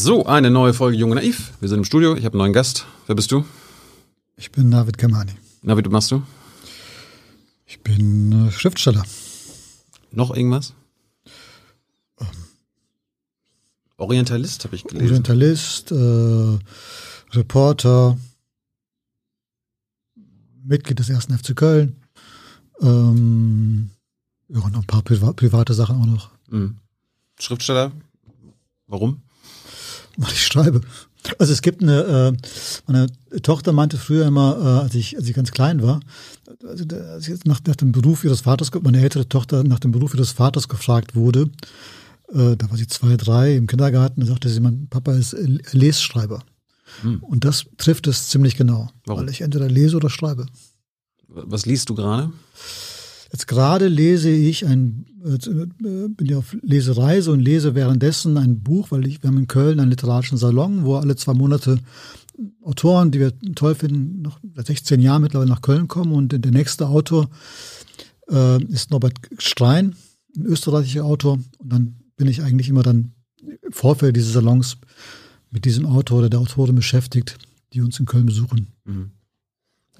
So, eine neue Folge Junge Naiv. Wir sind im Studio. Ich habe einen neuen Gast. Wer bist du? Ich bin David Kamani. Navid, was machst du? Ich bin äh, Schriftsteller. Noch irgendwas? Orientalist habe ich gelesen. Orientalist, äh, Reporter, Mitglied des ersten FC Köln. Ähm, ja, noch ein paar priva private Sachen auch noch. Mhm. Schriftsteller? Warum? Weil ich schreibe. Also es gibt eine, äh, meine Tochter meinte früher immer, äh, als ich, als ich ganz klein war, also als ich nach, nach dem Beruf ihres Vaters, meine ältere Tochter nach dem Beruf ihres Vaters gefragt wurde, äh, da war sie zwei, drei im Kindergarten, da sagte sie, mein Papa ist Lesschreiber. Und das trifft es ziemlich genau, Warum? weil ich entweder lese oder schreibe. Was liest du gerade? Jetzt gerade lese ich ein, äh, bin ja auf Lesereise und lese währenddessen ein Buch, weil ich, wir haben in Köln einen literarischen Salon, wo alle zwei Monate Autoren, die wir toll finden, noch seit 16 Jahren mittlerweile nach Köln kommen und der nächste Autor äh, ist Norbert Strein, ein österreichischer Autor und dann bin ich eigentlich immer dann im Vorfeld dieses Salons mit diesem Autor oder der Autorin beschäftigt, die uns in Köln besuchen.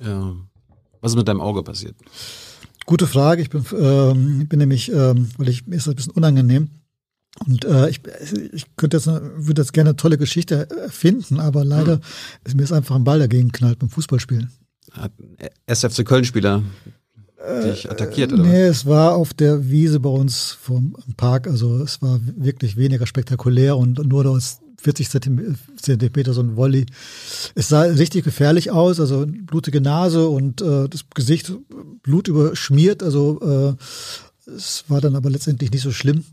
Ja. Was ist mit deinem Auge passiert? Gute Frage. Ich bin, ähm, bin nämlich, ähm, weil ich mir ist das ein bisschen unangenehm. Und äh, ich, ich könnte jetzt, würde jetzt gerne eine tolle Geschichte erfinden, aber leider ist mir ist einfach ein Ball dagegen geknallt beim Fußballspielen. SFC Köln-Spieler dich attackiert, oder? Nee, es war auf der Wiese bei uns vom Park, also es war wirklich weniger spektakulär und nur aus 40 Zentimeter, so ein Volley. Es sah richtig gefährlich aus, also blutige Nase und äh, das Gesicht blutüberschmiert, also äh, es war dann aber letztendlich nicht so schlimm.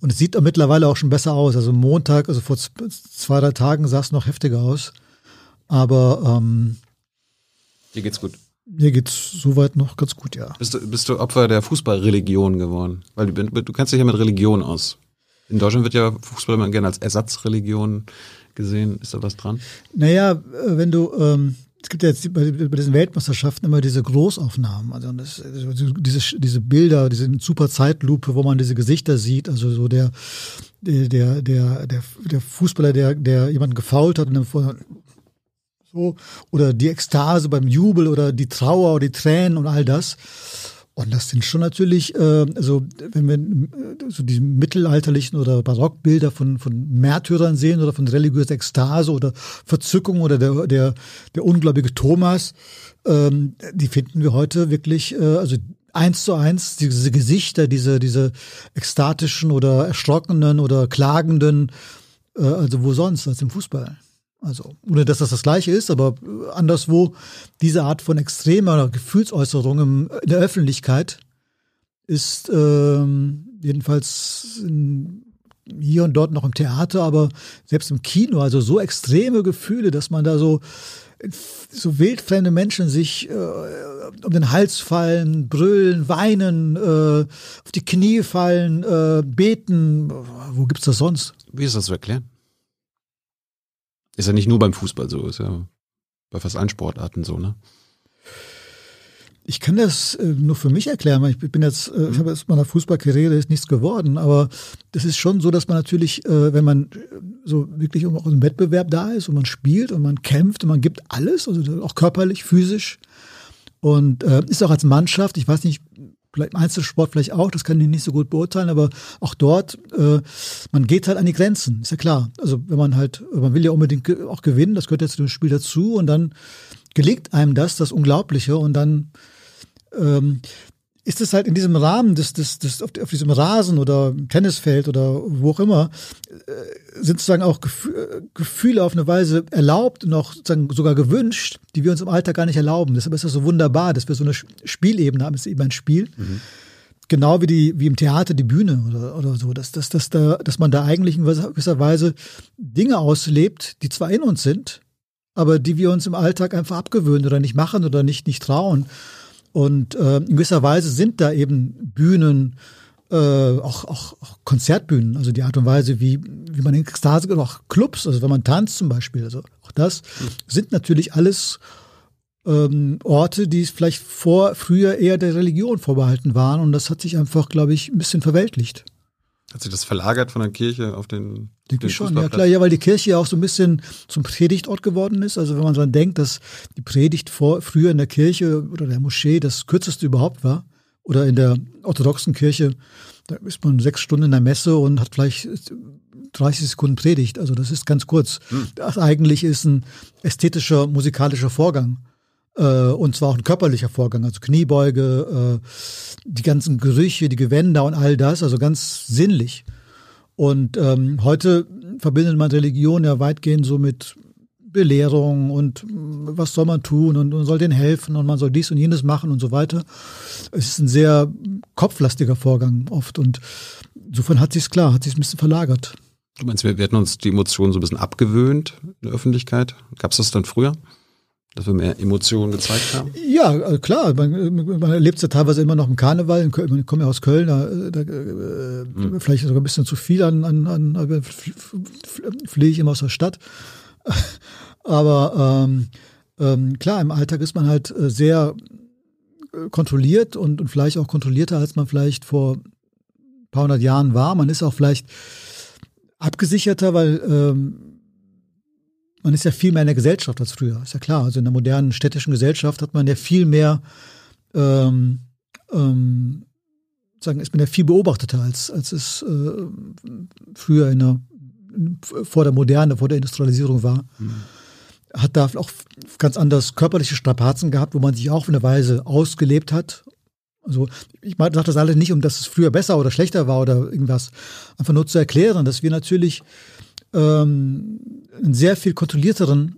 Und es sieht auch mittlerweile auch schon besser aus. Also Montag, also vor zwei, drei Tagen sah es noch heftiger aus. Aber ähm, Dir geht's gut. mir geht's soweit noch ganz gut, ja. Bist du, bist du Opfer der Fußballreligion geworden? Weil du, du kennst dich ja mit Religion aus. In Deutschland wird ja Fußball immer gerne als Ersatzreligion gesehen. Ist da was dran? Naja, äh, wenn du, ähm, es gibt ja jetzt bei, bei diesen Weltmeisterschaften immer diese Großaufnahmen, also das, also diese, diese Bilder, diese super Zeitlupe, wo man diese Gesichter sieht, also so der, der, der, der, der, Fußballer, der, der jemanden gefault hat und dann vor, so, oder die Ekstase beim Jubel oder die Trauer oder die Tränen und all das. Und das sind schon natürlich, äh, also wenn wir äh, so die mittelalterlichen oder Barockbilder von, von Märtyrern sehen oder von religiöser Ekstase oder Verzückung oder der, der, der ungläubige Thomas, ähm, die finden wir heute wirklich, äh, also eins zu eins, diese Gesichter, diese, diese ekstatischen oder erschrockenen oder klagenden, äh, also wo sonst als im Fußball. Also, ohne dass das das Gleiche ist, aber äh, anderswo diese Art von extremer Gefühlsäußerung im, in der Öffentlichkeit ist ähm, jedenfalls in, hier und dort noch im Theater, aber selbst im Kino, also so extreme Gefühle, dass man da so so wildfremde Menschen sich äh, um den Hals fallen, brüllen, weinen, äh, auf die Knie fallen, äh, beten. Wo gibt's das sonst? Wie ist das zu erklären? Ist ja nicht nur beim Fußball so, ist ja bei fast allen Sportarten so, ne? Ich kann das äh, nur für mich erklären, weil ich bin jetzt, äh, ich habe jetzt meiner Fußballkarriere ist nichts geworden, aber das ist schon so, dass man natürlich, äh, wenn man äh, so wirklich auch im Wettbewerb da ist und man spielt und man kämpft und man gibt alles, also auch körperlich, physisch und äh, ist auch als Mannschaft, ich weiß nicht, vielleicht im Einzelsport vielleicht auch, das kann ich nicht so gut beurteilen, aber auch dort, äh, man geht halt an die Grenzen, ist ja klar. Also wenn man halt, man will ja unbedingt auch gewinnen, das gehört jetzt zu dem Spiel dazu und dann gelingt einem das, das Unglaubliche und dann ähm, ist es halt in diesem Rahmen des, des, des auf, auf diesem Rasen oder Tennisfeld oder wo auch immer, äh, sind sozusagen auch äh, Gefühle auf eine Weise erlaubt und auch sozusagen sogar gewünscht, die wir uns im Alltag gar nicht erlauben. Deshalb ist das so wunderbar, dass wir so eine Spielebene haben. Es ist eben ein Spiel. Genau wie die, wie im Theater die Bühne oder, oder so, dass, dass, dass, da, dass man da eigentlich in gewisser Weise Dinge auslebt, die zwar in uns sind, aber die wir uns im Alltag einfach abgewöhnen oder nicht machen oder nicht, nicht trauen. Und äh, in gewisser Weise sind da eben Bühnen, äh, auch, auch, auch Konzertbühnen, also die Art und Weise, wie, wie man in Ekstase oder auch Clubs, also wenn man tanzt zum Beispiel, also auch das sind natürlich alles ähm, Orte, die vielleicht vor früher eher der Religion vorbehalten waren. Und das hat sich einfach, glaube ich, ein bisschen verweltlicht. Hat sich das verlagert von der Kirche auf den Denke ich schon, ja klar, ja, weil die Kirche ja auch so ein bisschen zum Predigtort geworden ist. Also wenn man dann denkt, dass die Predigt vor, früher in der Kirche oder der Moschee das kürzeste überhaupt war, oder in der orthodoxen Kirche, da ist man sechs Stunden in der Messe und hat vielleicht 30 Sekunden Predigt. Also das ist ganz kurz. Hm. Das eigentlich ist ein ästhetischer, musikalischer Vorgang. Äh, und zwar auch ein körperlicher Vorgang, also Kniebeuge, äh, die ganzen Gerüche, die Gewänder und all das, also ganz sinnlich. Und ähm, heute verbindet man Religion ja weitgehend so mit Belehrung und mm, was soll man tun und man soll denen helfen und man soll dies und jenes machen und so weiter. Es ist ein sehr kopflastiger Vorgang oft und insofern hat sich's klar, hat sich's ein bisschen verlagert. Du meinst, wir, wir hätten uns die Emotionen so ein bisschen abgewöhnt in der Öffentlichkeit? Gab es das dann früher? Dass wir mehr Emotionen gezeigt haben? Ja, äh, klar. Man, man erlebt es ja teilweise immer noch im Karneval. Ich komme ja aus Köln, da, da äh, hm. vielleicht sogar ein bisschen zu viel an, an, an fliege ich immer aus der Stadt. Aber ähm, ähm, klar, im Alltag ist man halt äh, sehr kontrolliert und, und vielleicht auch kontrollierter, als man vielleicht vor ein paar hundert Jahren war. Man ist auch vielleicht abgesicherter, weil ähm, man ist ja viel mehr in der Gesellschaft als früher. Ist ja klar. Also in der modernen städtischen Gesellschaft hat man ja viel mehr, ähm, ähm, sagen, ist man ja viel beobachteter als, als es äh, früher in der, vor der Moderne, vor der Industrialisierung war. Mhm. Hat da auch ganz anders körperliche Strapazen gehabt, wo man sich auch auf eine Weise ausgelebt hat also ich sage das alles nicht, um dass es früher besser oder schlechter war oder irgendwas. Einfach nur zu erklären, dass wir natürlich ähm, einen sehr viel kontrollierteren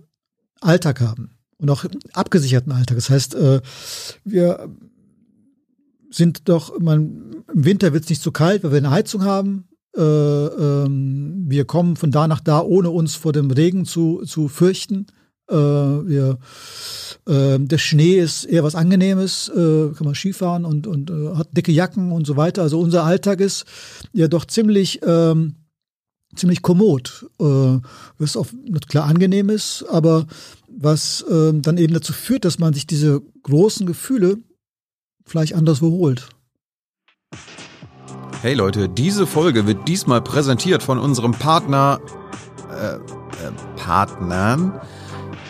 Alltag haben und auch abgesicherten Alltag. Das heißt, äh, wir sind doch, man, im Winter wird es nicht zu kalt, weil wir eine Heizung haben. Äh, ähm, wir kommen von da nach da, ohne uns vor dem Regen zu, zu fürchten. Äh, wir, äh, der Schnee ist eher was Angenehmes, äh, kann man Skifahren und, und hat dicke Jacken und so weiter. Also unser Alltag ist ja doch ziemlich, ähm, ziemlich kommod. Äh, was auch klar angenehm ist, aber was äh, dann eben dazu führt, dass man sich diese großen Gefühle vielleicht anders holt. Hey Leute, diese Folge wird diesmal präsentiert von unserem Partner, äh, äh, Partnern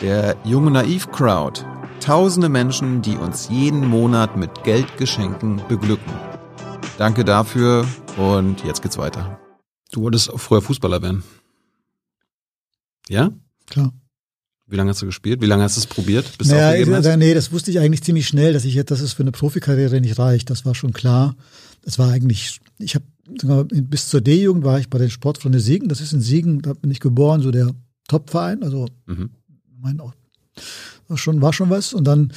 der Junge Naiv Crowd. Tausende Menschen, die uns jeden Monat mit Geldgeschenken beglücken. Danke dafür und jetzt geht's weiter. Du wolltest früher Fußballer werden. Ja? Klar. Wie lange hast du gespielt? Wie lange hast du es probiert? Bis naja, du hast? nee, das wusste ich eigentlich ziemlich schnell, dass ich jetzt, dass es für eine Profikarriere nicht reicht. Das war schon klar. Das war eigentlich, ich habe bis zur D-Jugend war ich bei den Sportfreunde Siegen. Das ist in Siegen, da bin ich geboren, so der Topverein. Also mhm mein auch, war schon, war schon was. Und dann,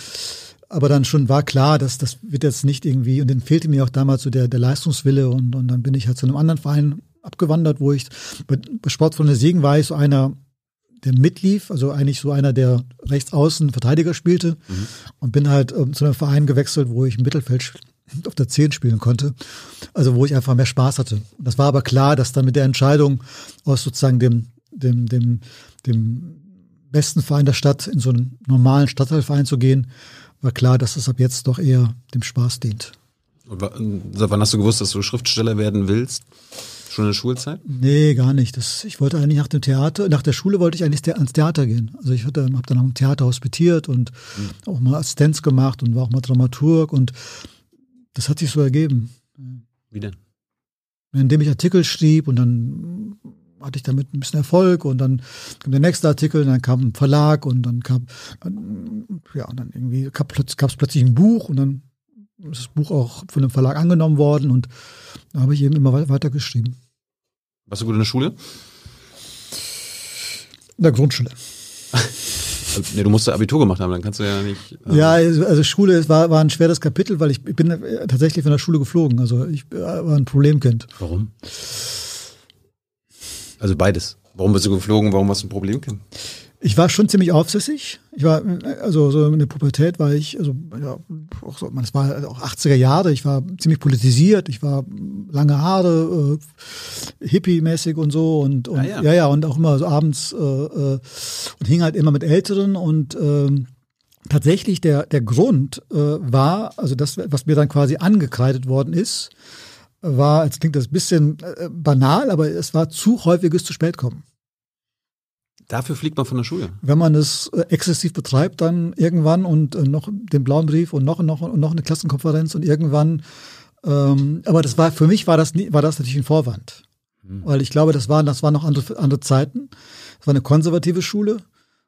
aber dann schon war klar, dass das wird jetzt nicht irgendwie, und dann fehlte mir auch damals so der, der Leistungswille und, und dann bin ich halt zu einem anderen Verein abgewandert, wo ich, bei, bei Sport von der Segen war ich so einer, der mitlief, also eigentlich so einer, der rechts außen Verteidiger spielte mhm. und bin halt ähm, zu einem Verein gewechselt, wo ich im Mittelfeld auf der 10 spielen konnte. Also wo ich einfach mehr Spaß hatte. Das war aber klar, dass dann mit der Entscheidung aus sozusagen dem, dem, dem, dem besten Verein der Stadt in so einen normalen Stadtteilverein zu gehen, war klar, dass es ab jetzt doch eher dem Spaß dient. Und wann hast du gewusst, dass du Schriftsteller werden willst? Schon in der Schulzeit? Nee, gar nicht. Das, ich wollte eigentlich nach dem Theater, nach der Schule wollte ich eigentlich ans Theater gehen. Also ich habe dann am Theater hospitiert und mhm. auch mal Assistenz gemacht und war auch mal Dramaturg und das hat sich so ergeben. Wie denn? Indem ich Artikel schrieb und dann hatte ich damit ein bisschen Erfolg und dann kam der nächste Artikel, und dann kam ein Verlag und dann kam, ja, und dann irgendwie gab es plötzlich ein Buch und dann ist das Buch auch von dem Verlag angenommen worden und da habe ich eben immer weiter geschrieben. Warst du gut in der Schule? In der Grundschule. Also, nee, du musst Abitur gemacht haben, dann kannst du ja nicht. Ähm ja, also Schule war, war ein schweres Kapitel, weil ich, ich bin tatsächlich von der Schule geflogen. Also ich äh, war ein Problemkind. Warum? Also beides. Warum bist du geflogen? Warum hast du ein Problem? Ich war schon ziemlich aufsässig. Ich war, also so in der Pubertät war ich, also ja, auch so, es war auch 80er Jahre, ich war ziemlich politisiert, ich war lange Haare, äh, hippie-mäßig und so und, und ah, ja. ja. ja, und auch immer so abends äh, äh, und hing halt immer mit Älteren und ähm, tatsächlich der, der Grund äh, war, also das, was mir dann quasi angekreidet worden ist, war, jetzt klingt das ein bisschen äh, banal, aber es war zu häufiges zu spät kommen. Dafür fliegt man von der Schule. Wenn man es äh, exzessiv betreibt, dann irgendwann und äh, noch den blauen Brief und noch und noch und noch eine Klassenkonferenz und irgendwann. Ähm, aber das war für mich war das nie, war das natürlich ein Vorwand, mhm. weil ich glaube, das waren das waren noch andere andere Zeiten. Es war eine konservative Schule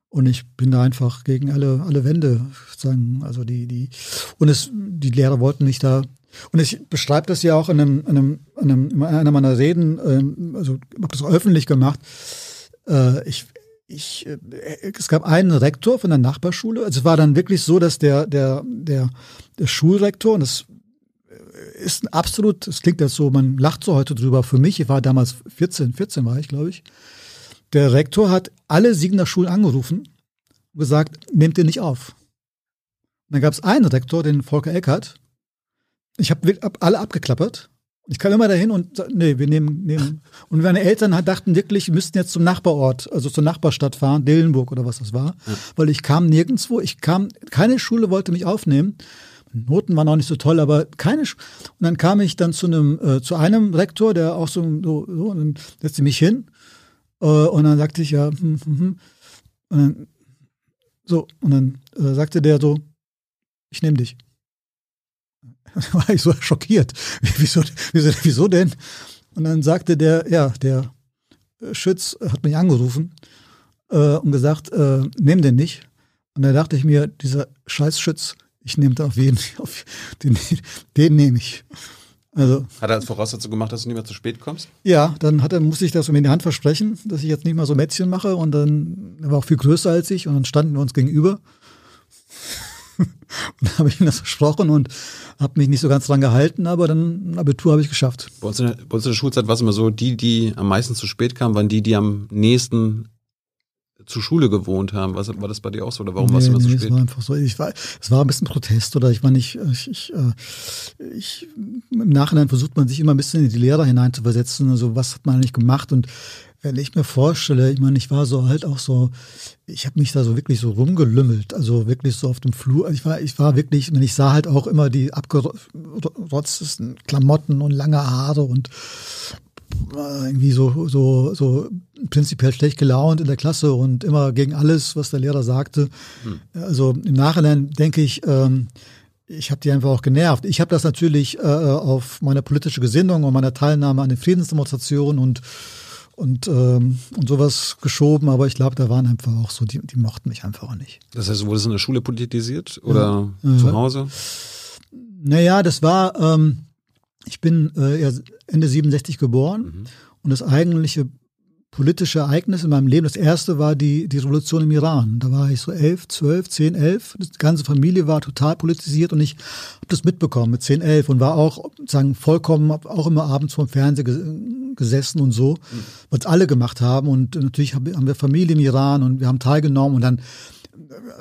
und ich bin da einfach gegen alle alle Wände sagen. Also die die und es die Lehrer wollten nicht da und ich beschreibe das ja auch in einem, in einem, in einem in einer meiner Reden, ähm, also habe das öffentlich gemacht. Äh, ich, ich, äh, es gab einen Rektor von der Nachbarschule. Also es war dann wirklich so, dass der, der, der, der Schulrektor, und das ist ein absolut, es klingt jetzt so, man lacht so heute drüber. Für mich, ich war damals 14, 14 war ich, glaube ich. Der Rektor hat alle Siegener Schulen angerufen und gesagt, nehmt ihr nicht auf. Und dann gab es einen Rektor, den Volker Eckert, ich habe hab alle abgeklappert. Ich kam immer dahin und nee, wir nehmen, nehmen. Und meine Eltern dachten wirklich, wir müssten jetzt zum Nachbarort, also zur Nachbarstadt fahren, Dillenburg oder was das war, ja. weil ich kam nirgendwo, ich kam, keine Schule wollte mich aufnehmen. Noten waren auch nicht so toll, aber keine. Sch und dann kam ich dann zu einem äh, zu einem Rektor, der auch so so, so und dann setzte mich hin äh, und dann sagte ich ja hm, hm, hm. Und dann, so und dann äh, sagte der so, ich nehme dich. war ich so schockiert. Wieso, wieso, wieso denn? Und dann sagte der, ja, der Schütz hat mich angerufen äh, und gesagt, äh, nehm den nicht. Und da dachte ich mir, dieser Scheißschütz, ich nehme da auf jeden auf den, den nehme ich. Also, hat er als Voraussetzung gemacht, dass du nicht mehr zu spät kommst? Ja, dann hat er, musste ich das mir in die Hand versprechen, dass ich jetzt nicht mal so Mätzchen mache und dann, er war auch viel größer als ich und dann standen wir uns gegenüber. und dann habe ich ihm das versprochen und habe mich nicht so ganz dran gehalten, aber dann ein Abitur habe ich geschafft. Bei uns, in der, bei uns in der Schulzeit war es immer so, die, die am meisten zu spät kamen, waren die, die am nächsten zur Schule gewohnt haben. Was, war das bei dir auch so oder warum nee, warst du immer nee, so spät? Es war einfach so. Ich war, es war ein bisschen Protest oder ich war nicht, ich, ich, äh, ich, im Nachhinein versucht man sich immer ein bisschen in die Lehrer hineinzuversetzen. Also was hat man eigentlich gemacht und wenn ich mir vorstelle, ich meine, ich war so halt auch so, ich habe mich da so wirklich so rumgelümmelt, also wirklich so auf dem Flur. Ich war, ich war wirklich, ich sah halt auch immer die abgerotztesten Klamotten und lange Haare und äh, irgendwie so, so, so prinzipiell schlecht gelaunt in der Klasse und immer gegen alles, was der Lehrer sagte. Hm. Also im Nachhinein denke ich, ähm, ich habe die einfach auch genervt. Ich habe das natürlich äh, auf meine politische Gesinnung und meine Teilnahme an den Friedensdemonstrationen und und, ähm, und sowas geschoben, aber ich glaube, da waren einfach auch so, die, die mochten mich einfach auch nicht. Das heißt, wurde es in der Schule politisiert oder ja, zu Hause? Naja, das war, ähm, ich bin äh, Ende 67 geboren mhm. und das eigentliche politische Ereignis in meinem Leben. Das erste war die, die Revolution im Iran. Da war ich so elf, zwölf, zehn, elf. Die ganze Familie war total politisiert und ich habe das mitbekommen mit zehn, elf und war auch sagen vollkommen, auch immer abends vorm Fernseher gesessen und so, mhm. was alle gemacht haben. Und natürlich haben wir Familie im Iran und wir haben teilgenommen und dann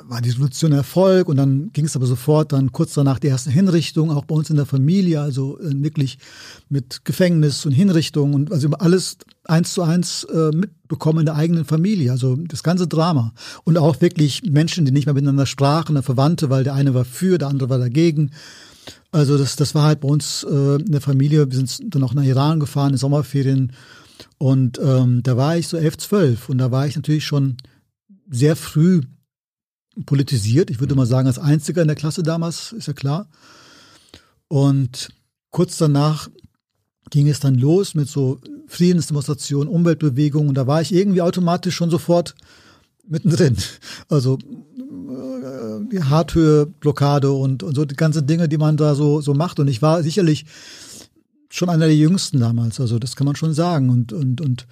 war die Revolution Erfolg und dann ging es aber sofort dann kurz danach die ersten Hinrichtungen, auch bei uns in der Familie, also äh, wirklich mit Gefängnis und Hinrichtungen und also alles eins zu eins äh, mitbekommen in der eigenen Familie, also das ganze Drama und auch wirklich Menschen, die nicht mehr miteinander sprachen, Verwandte, weil der eine war für, der andere war dagegen. Also das, das war halt bei uns äh, in der Familie. Wir sind dann auch nach Iran gefahren in Sommerferien und ähm, da war ich so elf, zwölf und da war ich natürlich schon sehr früh politisiert. Ich würde mal sagen, als einziger in der Klasse damals, ist ja klar. Und kurz danach ging es dann los mit so Friedensdemonstrationen, Umweltbewegungen. Und da war ich irgendwie automatisch schon sofort mittendrin. Also äh, die Harthöhe, Blockade und, und so die ganzen Dinge, die man da so, so macht. Und ich war sicherlich schon einer der jüngsten damals. Also das kann man schon sagen. Und, und, und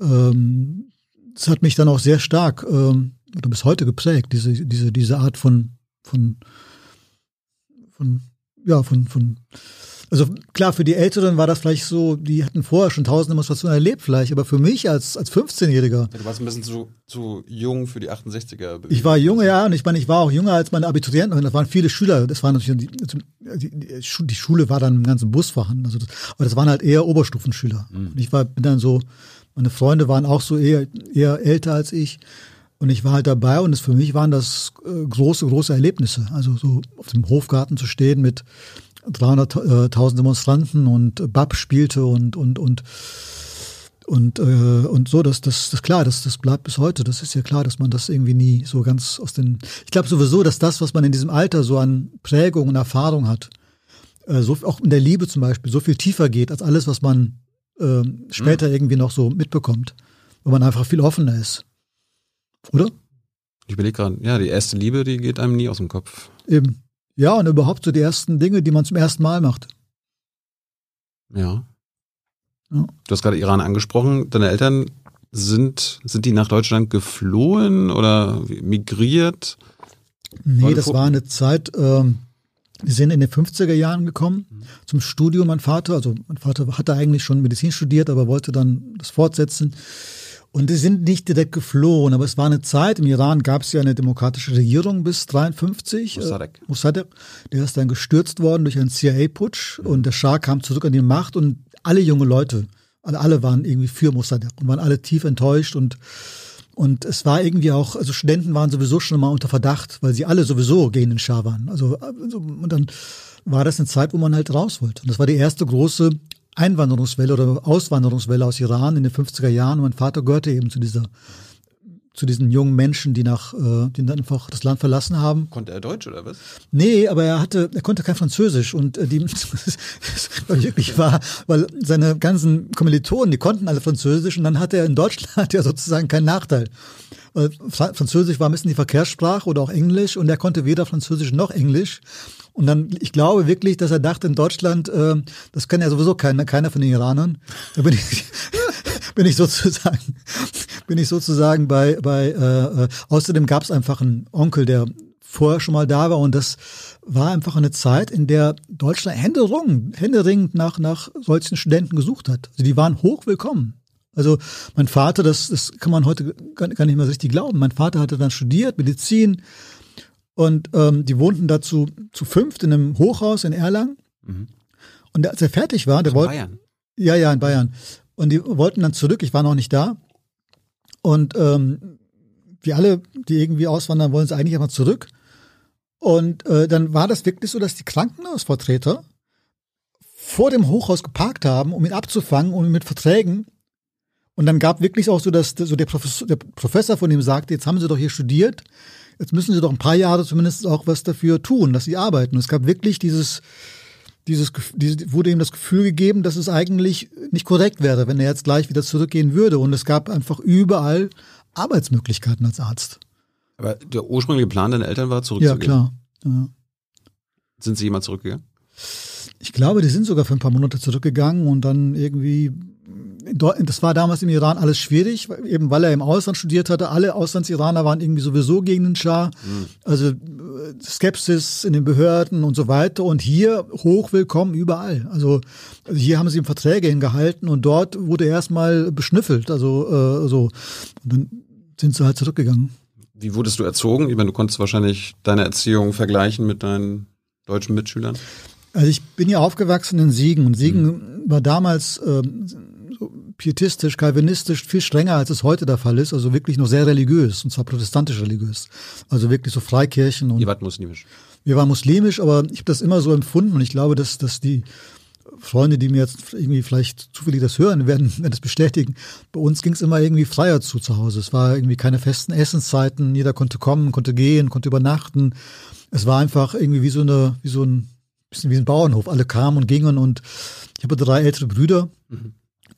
ähm, das hat mich dann auch sehr stark ähm, oder bis heute geprägt, diese, diese, diese Art von, von, von, ja, von, von, also klar, für die Älteren war das vielleicht so, die hatten vorher schon tausend Demonstrationen erlebt vielleicht, aber für mich als, als 15-Jähriger. Ja, du warst ein bisschen zu, zu jung für die 68er. Ich war jung, ja, und ich meine, ich war auch jünger als meine Abiturienten, das waren viele Schüler, das waren natürlich, die, die, die Schule war dann im ganzen Bus vorhanden, also das, aber das waren halt eher Oberstufenschüler. Mhm. Und ich war, bin dann so, meine Freunde waren auch so eher, eher älter als ich. Und ich war halt dabei und es für mich waren das äh, große, große Erlebnisse. Also so auf dem Hofgarten zu stehen mit 300.000 Demonstranten und Bab spielte und und und und äh, und so, das das das klar, das das bleibt bis heute. Das ist ja klar, dass man das irgendwie nie so ganz aus den. Ich glaube sowieso, dass das, was man in diesem Alter so an Prägung und Erfahrung hat, äh, so auch in der Liebe zum Beispiel, so viel tiefer geht als alles, was man äh, später mhm. irgendwie noch so mitbekommt, wo man einfach viel offener ist, oder? Ich überlege gerade, ja, die erste Liebe, die geht einem nie aus dem Kopf. Eben. Ja, und überhaupt so die ersten Dinge, die man zum ersten Mal macht. Ja. ja. Du hast gerade Iran angesprochen. Deine Eltern sind, sind die nach Deutschland geflohen oder migriert? Nee, das war eine Zeit, ähm, die sind in den 50er Jahren gekommen mhm. zum Studium, mein Vater. Also mein Vater hatte eigentlich schon Medizin studiert, aber wollte dann das fortsetzen. Und die sind nicht direkt geflohen, aber es war eine Zeit, im Iran gab es ja eine demokratische Regierung bis 53. Mossadegh. Äh, Mossadegh. Der ist dann gestürzt worden durch einen CIA-Putsch mhm. und der Schah kam zurück an die Macht und alle junge Leute, alle, alle waren irgendwie für Mossadegh und waren alle tief enttäuscht und und es war irgendwie auch, also Studenten waren sowieso schon mal unter Verdacht, weil sie alle sowieso gegen den Schah waren. Also, also und dann war das eine Zeit, wo man halt raus wollte. Und das war die erste große Einwanderungswelle oder Auswanderungswelle aus Iran in den 50er Jahren. Mein Vater gehörte eben zu dieser zu diesen jungen Menschen, die nach, äh, die dann einfach das Land verlassen haben. Konnte er Deutsch oder was? Nee, aber er hatte, er konnte kein Französisch und äh, die, das wirklich war, weil seine ganzen Kommilitonen, die konnten alle Französisch und dann hatte er in Deutschland ja sozusagen keinen Nachteil. Weil Französisch war ein bisschen die Verkehrssprache oder auch Englisch und er konnte weder Französisch noch Englisch. Und dann, ich glaube wirklich, dass er dachte, in Deutschland, äh, das kann ja sowieso keiner, keiner von den Iranern. Da bin ich, bin ich sozusagen, bin ich sozusagen bei, bei äh, äh außerdem gab es einfach einen Onkel, der vorher schon mal da war und das war einfach eine Zeit, in der Deutschland händeringend, händeringend nach, nach solchen Studenten gesucht hat. Also die waren hoch willkommen. Also mein Vater, das, das kann man heute gar, nicht mehr richtig glauben. Mein Vater hatte dann studiert, Medizin, und ähm, die wohnten dazu zu fünft in einem Hochhaus in Erlangen. Mhm. Und als er fertig war, der wollte. Bayern. Ja, ja, in Bayern. Und die wollten dann zurück, ich war noch nicht da. Und ähm, wie alle, die irgendwie auswandern, wollen sie eigentlich aber zurück. Und äh, dann war das wirklich so, dass die Krankenhausvertreter vor dem Hochhaus geparkt haben, um ihn abzufangen, um ihn mit Verträgen. Und dann gab wirklich auch so, dass so der Professor, der Professor von ihm sagte, jetzt haben Sie doch hier studiert, jetzt müssen sie doch ein paar Jahre zumindest auch was dafür tun, dass sie arbeiten. Und es gab wirklich dieses, dieses, wurde ihm das Gefühl gegeben, dass es eigentlich nicht korrekt wäre, wenn er jetzt gleich wieder zurückgehen würde. Und es gab einfach überall Arbeitsmöglichkeiten als Arzt. Aber der ursprüngliche Plan deiner Eltern war zurückzugehen? Ja, klar. Ja. Sind sie jemand zurückgegangen? Ich glaube, die sind sogar für ein paar Monate zurückgegangen und dann irgendwie das war damals im Iran alles schwierig, eben weil er im Ausland studiert hatte. Alle Auslandsiraner waren irgendwie sowieso gegen den Schah. Mhm. Also äh, Skepsis in den Behörden und so weiter. Und hier hoch willkommen überall. Also, also hier haben sie ihm Verträge hingehalten und dort wurde erstmal beschnüffelt. Also äh, so. Und dann sind sie halt zurückgegangen. Wie wurdest du erzogen? Ich meine, du konntest wahrscheinlich deine Erziehung vergleichen mit deinen deutschen Mitschülern. Also ich bin ja aufgewachsen in Siegen und Siegen mhm. war damals äh, pietistisch, kalvinistisch, viel strenger, als es heute der Fall ist. Also wirklich noch sehr religiös, und zwar protestantisch religiös. Also wirklich so Freikirchen. Und Ihr wart muslimisch. Wir waren muslimisch, aber ich habe das immer so empfunden und ich glaube, dass, dass die Freunde, die mir jetzt irgendwie vielleicht zufällig das hören, werden, werden das bestätigen. Bei uns ging es immer irgendwie freier zu zu Hause. Es war irgendwie keine festen Essenszeiten. Jeder konnte kommen, konnte gehen, konnte übernachten. Es war einfach irgendwie wie so eine, wie so ein bisschen wie ein Bauernhof. Alle kamen und gingen und ich habe drei ältere Brüder. Mhm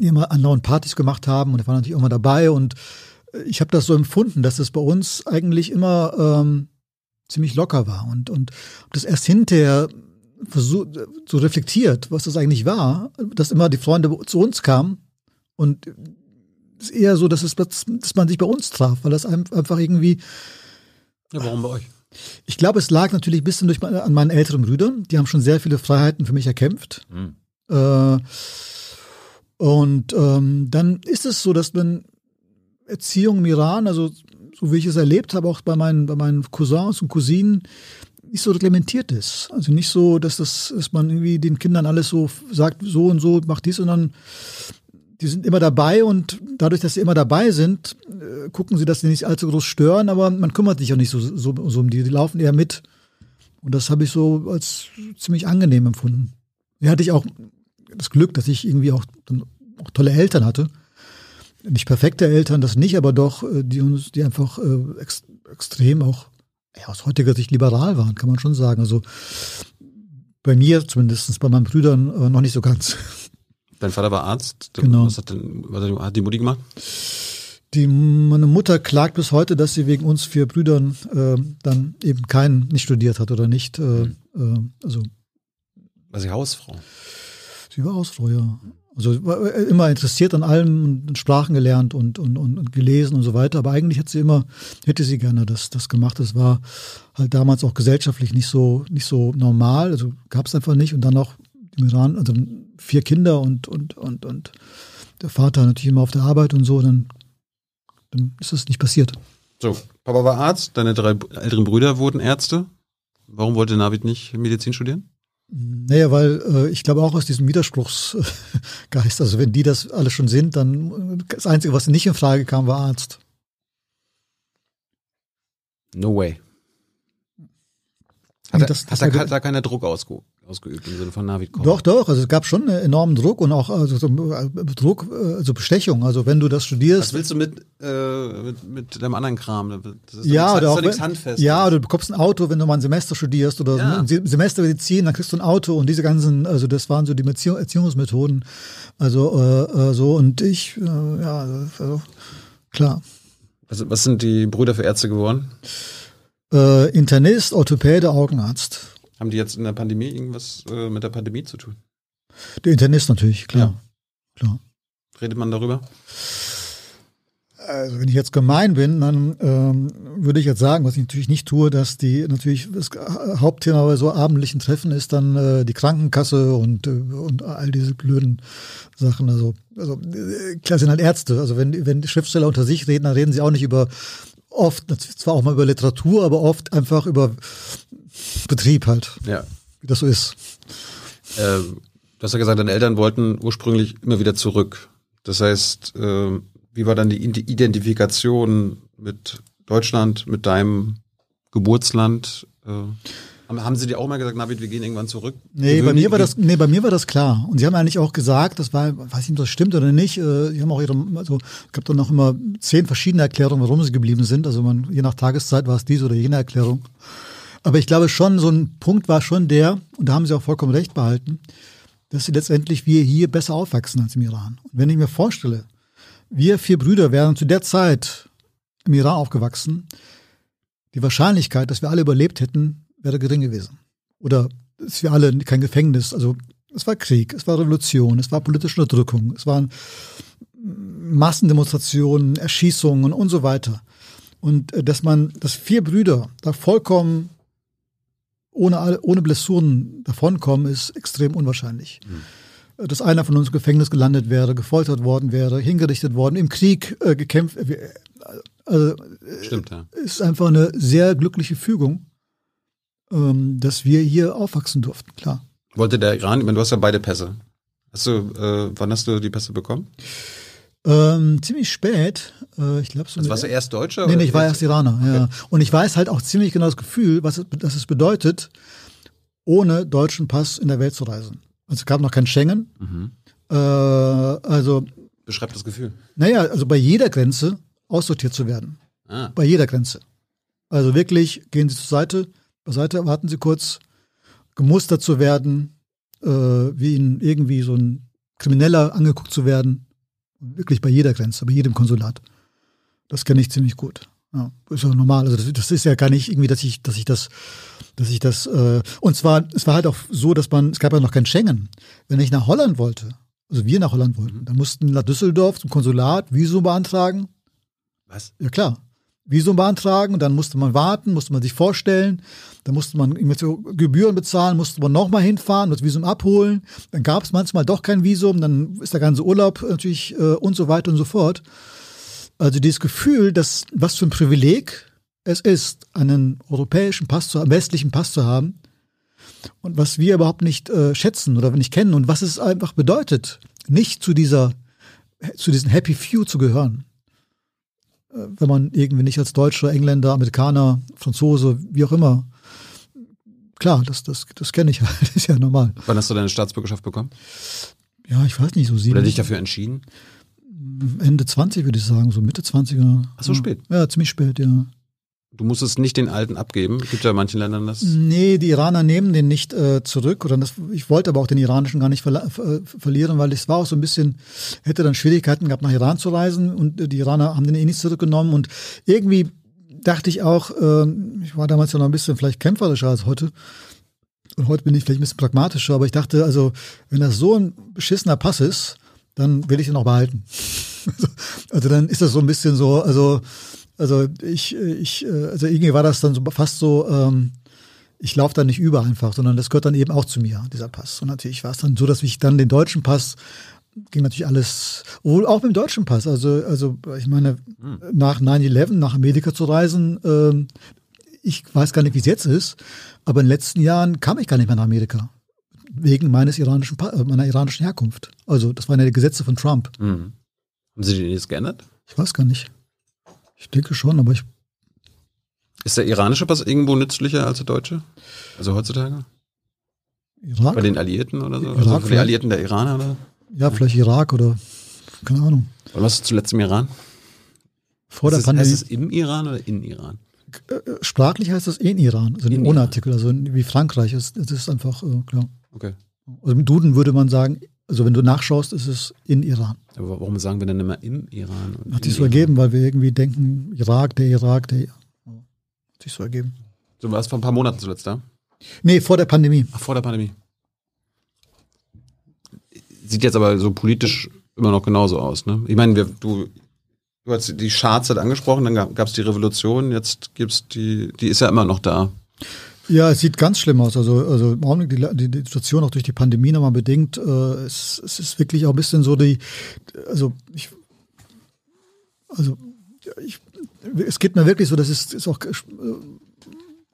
immer andauernd Partys gemacht haben und er war natürlich auch mal dabei und äh, ich habe das so empfunden, dass es bei uns eigentlich immer ähm, ziemlich locker war und und das erst hinterher versucht, so reflektiert, was das eigentlich war, dass immer die Freunde zu uns kamen und es ist eher so, dass es dass man sich bei uns traf, weil das einfach irgendwie ja, warum bei euch? Ich glaube, es lag natürlich ein bisschen durch, an meinen älteren Brüdern. Die haben schon sehr viele Freiheiten für mich erkämpft. Mhm. Äh, und ähm, dann ist es so, dass man Erziehung im Iran, also so wie ich es erlebt habe, auch bei meinen, bei meinen Cousins und Cousinen, nicht so reglementiert ist. Also nicht so, dass das, dass man irgendwie den Kindern alles so sagt, so und so, mach dies, sondern die sind immer dabei und dadurch, dass sie immer dabei sind, äh, gucken sie, dass sie nicht allzu groß stören, aber man kümmert sich auch nicht so, so, so um die. Die laufen eher mit Und das habe ich so als ziemlich angenehm empfunden. Hier hatte ich auch das Glück, dass ich irgendwie auch, auch tolle Eltern hatte. Nicht perfekte Eltern, das nicht, aber doch, äh, die uns, die einfach äh, ex, extrem auch ja, aus heutiger Sicht liberal waren, kann man schon sagen. Also bei mir zumindest, bei meinen Brüdern äh, noch nicht so ganz. Dein Vater war Arzt. Genau. Was hat, denn, was hat die Mutti gemacht? Die, meine Mutter klagt bis heute, dass sie wegen uns vier Brüdern äh, dann eben keinen nicht studiert hat oder nicht. Äh, Mhm. äh, also War sie Hausfrau? Sie war Hausfrau, ja. Also äh, immer interessiert an allem und Sprachen gelernt und, und, und, gelesen und so weiter. Aber eigentlich hat sie immer, hätte sie gerne das, das gemacht. Das war halt damals auch gesellschaftlich nicht so, nicht so normal. Also gab es einfach nicht. Und dann auch im Iran, also vier Kinder und, und, und, und der Vater natürlich immer auf der Arbeit und so. Dann, dann ist das nicht passiert. So, Papa war Arzt, deine drei älteren Brüder wurden Ärzte. Warum wollte Navid nicht Medizin studieren? Naja, weil äh, ich glaube auch aus diesem Widerspruchsgeist, also wenn die das alle schon sind, dann äh, das Einzige, was nicht in Frage kam, war Arzt. No way. Hat, das- das, das hat, da, hat da keiner Druck ausge, ausgeübt im Sinne von Navid komm. Doch, doch, also es gab schon einen enormen Druck und auch also so, äh, Druck, also Bestechung. Also wenn du das Was studierst, willst du mit, äh, mit, mit deinem anderen Kram? Das ist ja, nichts, oder auch nichts Handfestes. ja, oder du bekommst ein Auto, wenn du mal ein Semester studierst oder Ja. ein Se- Semester Medizin, dann kriegst du ein Auto und diese ganzen, also das waren so die Erziehung, Erziehungsmethoden. Also äh, äh, so und ich, äh, ja, also klar. was, was sind die Brüder für Ärzte geworden? Äh, Internist, Orthopäde, Augenarzt. Haben die jetzt in der Pandemie irgendwas äh, mit der Pandemie zu tun? Der Internist natürlich, klar. klar. Redet man darüber? Also wenn ich jetzt gemein bin, dann ähm, würde ich jetzt sagen, was ich natürlich nicht tue, dass die natürlich das Hauptthema bei so abendlichen Treffen ist dann äh, die Krankenkasse und, äh, und all diese blöden Sachen. Also, also äh, klar sind halt Ärzte. Also wenn, wenn die Schriftsteller unter sich reden, dann reden sie auch nicht über oft, zwar auch mal über Literatur, aber oft einfach über Betrieb halt, Ja. wie das so ist. Äh, du hast ja gesagt, deine Eltern wollten ursprünglich immer wieder zurück. Das heißt, äh, wie war dann die Ide- Identifikation mit Deutschland, mit deinem Geburtsland? Äh, haben, sie dir auch mal gesagt, Navid, wir gehen irgendwann zurück? Nee, bei mir war das, nee, bei mir war das klar. Und sie haben eigentlich auch gesagt, das war, weiß nicht, ob das stimmt oder nicht. äh, Die haben auch ihre, also, gab dann noch immer zehn verschiedene Erklärungen, warum sie geblieben sind. Also man, je nach Tageszeit war es diese oder jene Erklärung. Aber ich glaube schon, so ein Punkt war schon der, und da haben sie auch vollkommen recht behalten, dass sie letztendlich wir hier besser aufwachsen als im Iran. Und wenn ich mir vorstelle, wir vier Brüder wären zu der Zeit im Iran aufgewachsen, die Wahrscheinlichkeit, dass wir alle überlebt hätten, wäre gering gewesen. Oder dass wir alle kein Gefängnis, also es war Krieg, es war Revolution, es war politische Unterdrückung, es waren Massendemonstrationen, Erschießungen und so weiter. Und äh, dass man, dass vier Brüder da vollkommen ohne, ohne Blessuren davonkommen, ist extrem unwahrscheinlich. Äh, Dass einer von uns im Gefängnis gelandet wäre, gefoltert worden wäre, hingerichtet worden, im Krieg äh, gekämpft. Äh, wir- also Stimmt, ja. ist einfach eine sehr glückliche Fügung, ähm, dass wir hier aufwachsen durften, klar. Wollte der Iran, ich meine, du hast ja beide Pässe. Hast du, äh, wann hast du die Pässe bekommen? Ähm, ziemlich spät, äh, ich glaube so. Also warst du erst Deutscher? Nee, nee, ich war erst Iraner, ja. Und ich weiß halt auch ziemlich genau das Gefühl, was es, dass es bedeutet, ohne deutschen Pass in der Welt zu reisen. Also es gab noch kein Schengen. Mhm. Äh, also, Beschreib das Gefühl. naja, also bei jeder Grenze aussortiert zu werden. Ah, Bei jeder Grenze. Also wirklich, gehen Sie zur Seite, beiseite, warten Sie kurz, gemustert zu werden, äh, wie Ihnen irgendwie so ein Krimineller angeguckt zu werden. Wirklich bei jeder Grenze, bei jedem Konsulat. Das kenne ich ziemlich gut. Ja, ist ja normal. Also das, das ist ja gar nicht irgendwie, dass ich, dass ich das, dass ich das, äh, und zwar, es war halt auch so, dass man, es gab ja noch kein Schengen. Wenn ich nach Holland wollte, also wir nach Holland wollten, dann mussten wir nach Düsseldorf zum Konsulat Visum beantragen. was? Ja klar. Visum beantragen, dann musste man warten, musste man sich vorstellen, dann musste man Gebühren bezahlen, musste man nochmal hinfahren, das Visum abholen, dann gab es manchmal doch kein Visum, dann ist der ganze Urlaub natürlich äh, und so weiter und so fort. Also dieses Gefühl, dass was für ein Privileg es ist, einen europäischen Pass zu haben, westlichen Pass zu haben und was wir überhaupt nicht äh, schätzen oder nicht kennen und was es einfach bedeutet, nicht zu dieser zu diesen Happy Few zu gehören wenn man irgendwie nicht als Deutscher, Engländer, Amerikaner, Franzose, wie auch immer, klar, das, das, das kenne ich halt, das ist ja normal. Wann hast du deine Staatsbürgerschaft bekommen? Ja, ich weiß nicht, so sieben. Oder dich dafür entschieden? Ende 20 würde ich sagen, so Mitte 20er. Ach so ja. spät? Ja, ziemlich spät, ja. Du musstest nicht den alten abgeben. Gibt ja in manchen Ländern das. Nee, die Iraner nehmen den nicht äh, zurück. Oder das, ich wollte aber auch den iranischen gar nicht verla- ver verlieren, weil es war auch so ein bisschen, hätte dann Schwierigkeiten gehabt, nach Iran zu reisen und äh, die Iraner haben den eh nicht zurückgenommen. Und irgendwie dachte ich auch, ähm, ich war damals ja noch ein bisschen vielleicht kämpferischer als heute. Und heute bin ich vielleicht ein bisschen pragmatischer, aber ich dachte, also, wenn das so ein beschissener Pass ist, dann will ich den auch behalten. also dann ist das so ein bisschen so, also, also ich, ich, äh, also irgendwie war das dann so fast so, ähm, ich laufe da nicht über einfach, sondern das gehört dann eben auch zu mir, dieser Pass. Und natürlich war es dann so, dass ich dann den deutschen Pass ging natürlich alles, wohl auch mit dem deutschen Pass. Also, also ich meine, nach 9-11 nach Amerika zu reisen, ähm, ich weiß gar nicht, wie es jetzt ist, aber in den letzten Jahren kam ich gar nicht mehr nach Amerika. Wegen meines iranischen, Pa- äh, meiner iranischen Herkunft. Also, das waren ja die Gesetze von Trump. Mhm. Haben sie den jetzt geändert? Ich weiß gar nicht. Ich denke schon, aber ich, Ist der iranische Pass irgendwo nützlicher als der deutsche? Also heutzutage? Irak? Bei den Alliierten oder so? Irak Also für die. Alliierten der Iraner oder? Ja, vielleicht Irak oder, keine Ahnung. Wann warst du zuletzt im Iran? Vor der ist es, heißt Pandemie. es im Iran oder in Iran? Sprachlich heißt das in Iran, also In ohne. Artikel, also wie Frankreich. Es, es ist einfach, äh, klar. Okay. Also im Duden würde man sagen, also wenn du nachschaust, ist es in Iran. Aber warum sagen wir dann immer im Iran? Und Hat sich so Iran? ergeben, weil wir irgendwie denken, Irak, der Irak, der. Hat sich so ergeben. Du warst vor ein paar Monaten zuletzt da? Nee, vor der Pandemie. Ach, vor der Pandemie. Sieht jetzt aber so politisch immer noch genauso aus, ne? Ich meine, wir, du, du hast die Charts halt angesprochen, dann gab es die Revolution, jetzt gibt's die, die ist ja immer noch da. Ja, es sieht ganz schlimm aus. Also, also im Augenblick die, die, Situation auch durch die Pandemie nochmal bedingt. Äh, es, es ist wirklich auch ein bisschen so die, also ich, also ich, es geht mir wirklich so, das ist, ist auch äh,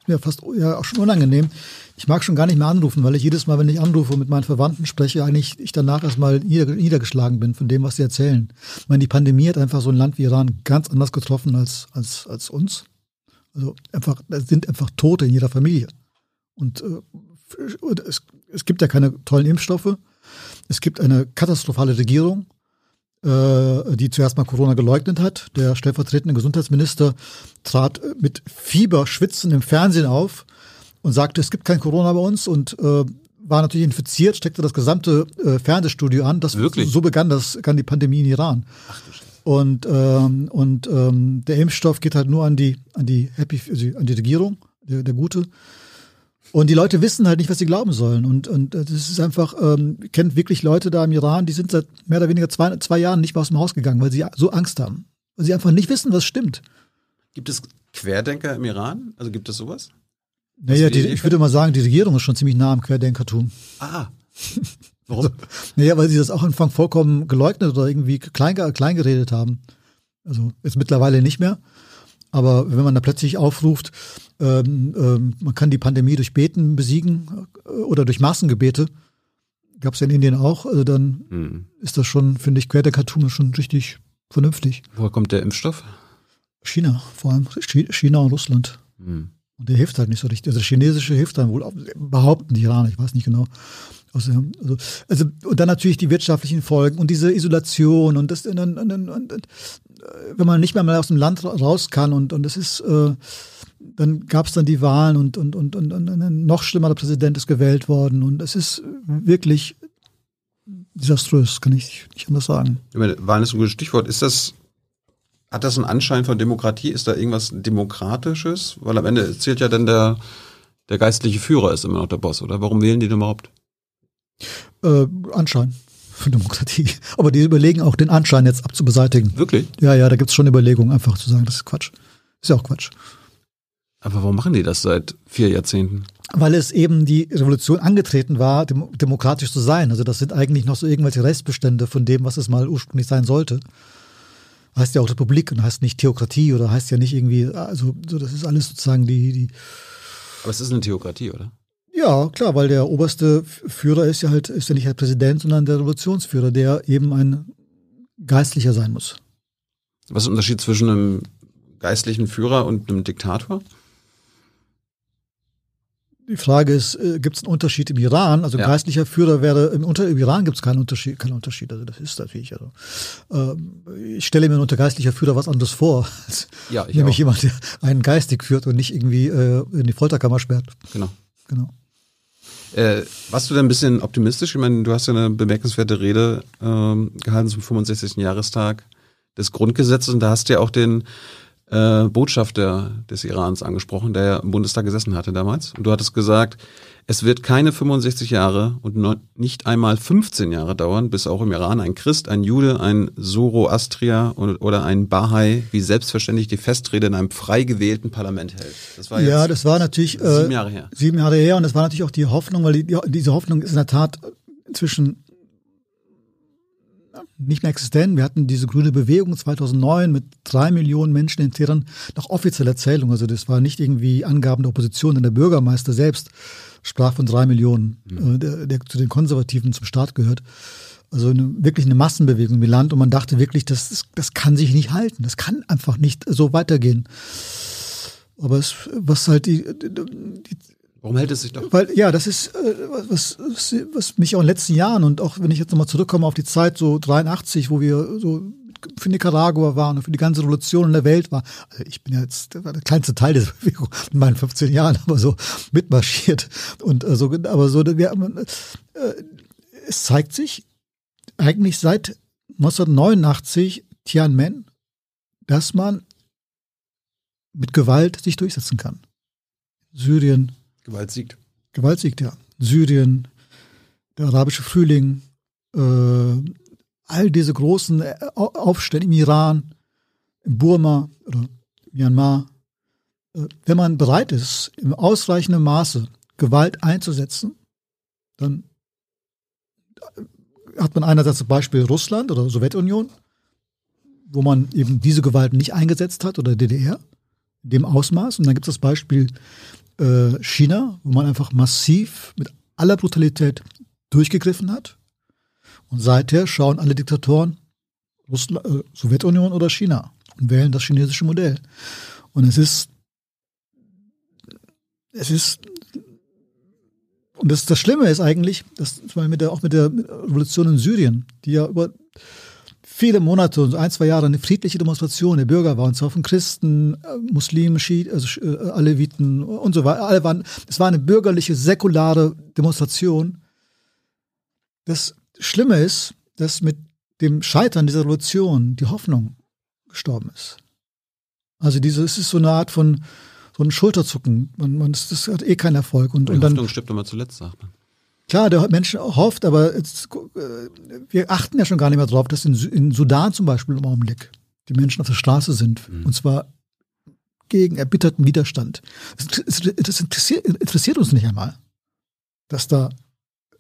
ja fast ja auch schon unangenehm. Ich mag schon gar nicht mehr anrufen, weil ich jedes Mal, wenn ich anrufe und mit meinen Verwandten spreche, eigentlich ich danach erstmal nieder, niedergeschlagen bin von dem, was sie erzählen. Ich meine, die Pandemie hat einfach so ein Land wie Iran ganz anders getroffen als, als, als uns. Also einfach, es sind einfach Tote in jeder Familie. Und, äh, es, es gibt ja keine tollen Impfstoffe. Es gibt eine katastrophale Regierung, äh, die zuerst mal Corona geleugnet hat. Der stellvertretende Gesundheitsminister trat mit Fieberschwitzen im Fernsehen auf und sagte, es gibt kein Corona bei uns und äh, war natürlich infiziert, steckte das gesamte äh, Fernsehstudio an. Das, Wirklich? So begann das, begann die Pandemie in Iran. Und, ähm, und ähm, der Impfstoff geht halt nur an die, an die Happy, also an die Regierung, der, der Gute. Und die Leute wissen halt nicht, was sie glauben sollen. Und, und äh, das ist einfach, ähm, kennt wirklich Leute da im Iran, die sind seit mehr oder weniger zwei, zwei Jahren nicht mehr aus dem Haus gegangen, weil sie so Angst haben. Weil sie einfach nicht wissen, was stimmt. Gibt es Querdenker im Iran? Also gibt es sowas? Naja, die, die ich würde mal sagen, die Regierung ist schon ziemlich nah am Querdenkertum. Ah. Warum? Naja, weil sie das auch am Anfang vollkommen geleugnet oder irgendwie klein, klein geredet haben. Also jetzt mittlerweile nicht mehr. Aber wenn man da plötzlich aufruft, ähm, ähm, man kann die Pandemie durch Beten besiegen äh, oder durch Massengebete, gab es ja in Indien auch, also dann Hm. ist das schon, finde ich, Querdenkertum ist schon richtig vernünftig. Woher kommt der Impfstoff? China, vor allem Chi- China und Russland. Hm. Und der hilft halt nicht so richtig. Also der chinesische hilft dann wohl, behaupten die Iraner, ich weiß nicht genau. Also, also, also und dann natürlich die wirtschaftlichen Folgen und diese Isolation und das und, und, und, äh, wenn man nicht mehr mal aus dem Land ra- raus kann und und das ist äh, dann gab es dann die Wahlen und und, und und ein noch schlimmerer Präsident ist gewählt worden und es ist wirklich desaströs, kann ich nicht anders sagen. Wahlen ist ein gutes Stichwort. Ist das, hat das einen Anschein von Demokratie? Ist da irgendwas Demokratisches? Weil am Ende zählt ja dann der, der geistliche Führer ist immer noch der Boss, oder? Warum wählen die denn überhaupt? Äh, Anschein für Demokratie. Aber die überlegen auch, den Anschein jetzt abzubeseitigen. Wirklich? Ja, ja, da gibt's schon Überlegungen, einfach zu sagen, das ist Quatsch. Ist ja auch Quatsch. Aber warum machen die das seit vier Jahrzehnten? Weil es eben die Revolution angetreten war, dem, demokratisch zu sein. Also das sind eigentlich noch so irgendwelche Restbestände von dem, was es mal ursprünglich sein sollte. Heißt ja auch Republik und heißt nicht Theokratie oder heißt ja nicht irgendwie, also so, das ist alles sozusagen die, die, Aber es ist eine Theokratie, oder? Ja, klar, weil der oberste Führer ist ja halt, ist ja nicht der Präsident, sondern der Revolutionsführer, der eben ein Geistlicher sein muss. Was ist der Unterschied zwischen einem geistlichen Führer und einem Diktator? die Frage ist, äh, gibt es einen Unterschied im Iran? Also ja. geistlicher Führer wäre, im, unter, im Iran gibt es keinen Unterschied, keinen Unterschied. Also das ist natürlich, also, äh, ich stelle mir unter geistlicher Führer was anderes vor. ja, ich nämlich auch. jemand, der einen geistig führt und nicht irgendwie äh, in die Folterkammer sperrt. Genau. Genau. Äh, warst du denn ein bisschen optimistisch? Ich meine, du hast ja eine bemerkenswerte Rede ähm, gehalten zum 65. Jahrestag des Grundgesetzes und da hast du ja auch den äh, Botschafter des Irans angesprochen, der im Bundestag gesessen hatte damals. Und du hattest gesagt, es wird keine 65 Jahre und nicht einmal 15 Jahre dauern, bis auch im Iran ein Christ, ein Jude, ein Zoroastrier oder ein Bahai wie selbstverständlich die Festrede in einem frei gewählten Parlament hält. Das war ja, das war natürlich äh, sieben Jahre her. Sieben Jahre her und das war natürlich auch die Hoffnung, weil die, diese Hoffnung ist in der Tat inzwischen nicht mehr existent. Wir hatten diese grüne Bewegung 2009 mit drei Millionen Menschen in Teheran nach offizieller Zählung. Also das war nicht irgendwie Angaben der Opposition, denn der Bürgermeister selbst sprach von drei Millionen, mhm. äh, der, der, zu den Konservativen zum Staat gehört. Also eine, wirklich eine Massenbewegung im Land und man dachte wirklich, das, das, das kann sich nicht halten. Das kann einfach nicht so weitergehen. Aber es, was halt die, die, die Warum hält es sich doch? Weil, ja, das ist, äh, was, was mich auch in den letzten Jahren und auch wenn ich jetzt nochmal zurückkomme auf die Zeit so 83, wo wir so für Nicaragua waren und für die ganze Revolution in der Welt war. Also ich bin ja jetzt der kleinste Teil dieser Bewegung in meinen 15 Jahren, aber so mitmarschiert. Und äh, so, aber so, wir, äh, es zeigt sich eigentlich seit 1989 Tiananmen, dass man mit Gewalt sich durchsetzen kann. Syrien, Gewalt siegt. Gewalt siegt, ja. Syrien, der arabische Frühling, äh, all diese großen äh, Aufstände im Iran, in Burma oder Myanmar, äh, wenn man bereit ist, im ausreichenden Maße Gewalt einzusetzen, dann hat man einerseits zum Beispiel Russland oder Sowjetunion, wo man eben diese Gewalt nicht eingesetzt hat oder DDR, in dem Ausmaß. Und dann gibt es das Beispiel äh, China, wo man einfach massiv mit aller Brutalität durchgegriffen hat. Und seither schauen alle Diktatoren Russland, äh, Sowjetunion oder China und wählen das chinesische Modell. Und es ist, es ist, und das, das Schlimme ist eigentlich, dass mit der, auch mit der Revolution in Syrien, die ja über viele Monate und ein, zwei Jahre eine friedliche Demonstration der Bürger war, und zwar von Christen, äh, Muslimen, Schiit, also äh, Aleviten und so weiter. Alle waren, es war eine bürgerliche, säkulare Demonstration. Das Schlimme ist, dass mit dem Scheitern dieser Revolution die Hoffnung gestorben ist. Also diese, es ist so eine Art von so ein Schulterzucken. Man, man, das, das hat eh keinen Erfolg. Und, die und Hoffnung dann, stirbt immer zuletzt, sagt man. Klar, der Mensch hofft, aber jetzt, äh, wir achten ja schon gar nicht mehr drauf, dass in, in Sudan zum Beispiel im Augenblick die Menschen auf der Straße sind. Mhm. Und zwar gegen erbitterten Widerstand. Das, das interessiert, interessiert, uns nicht einmal, dass da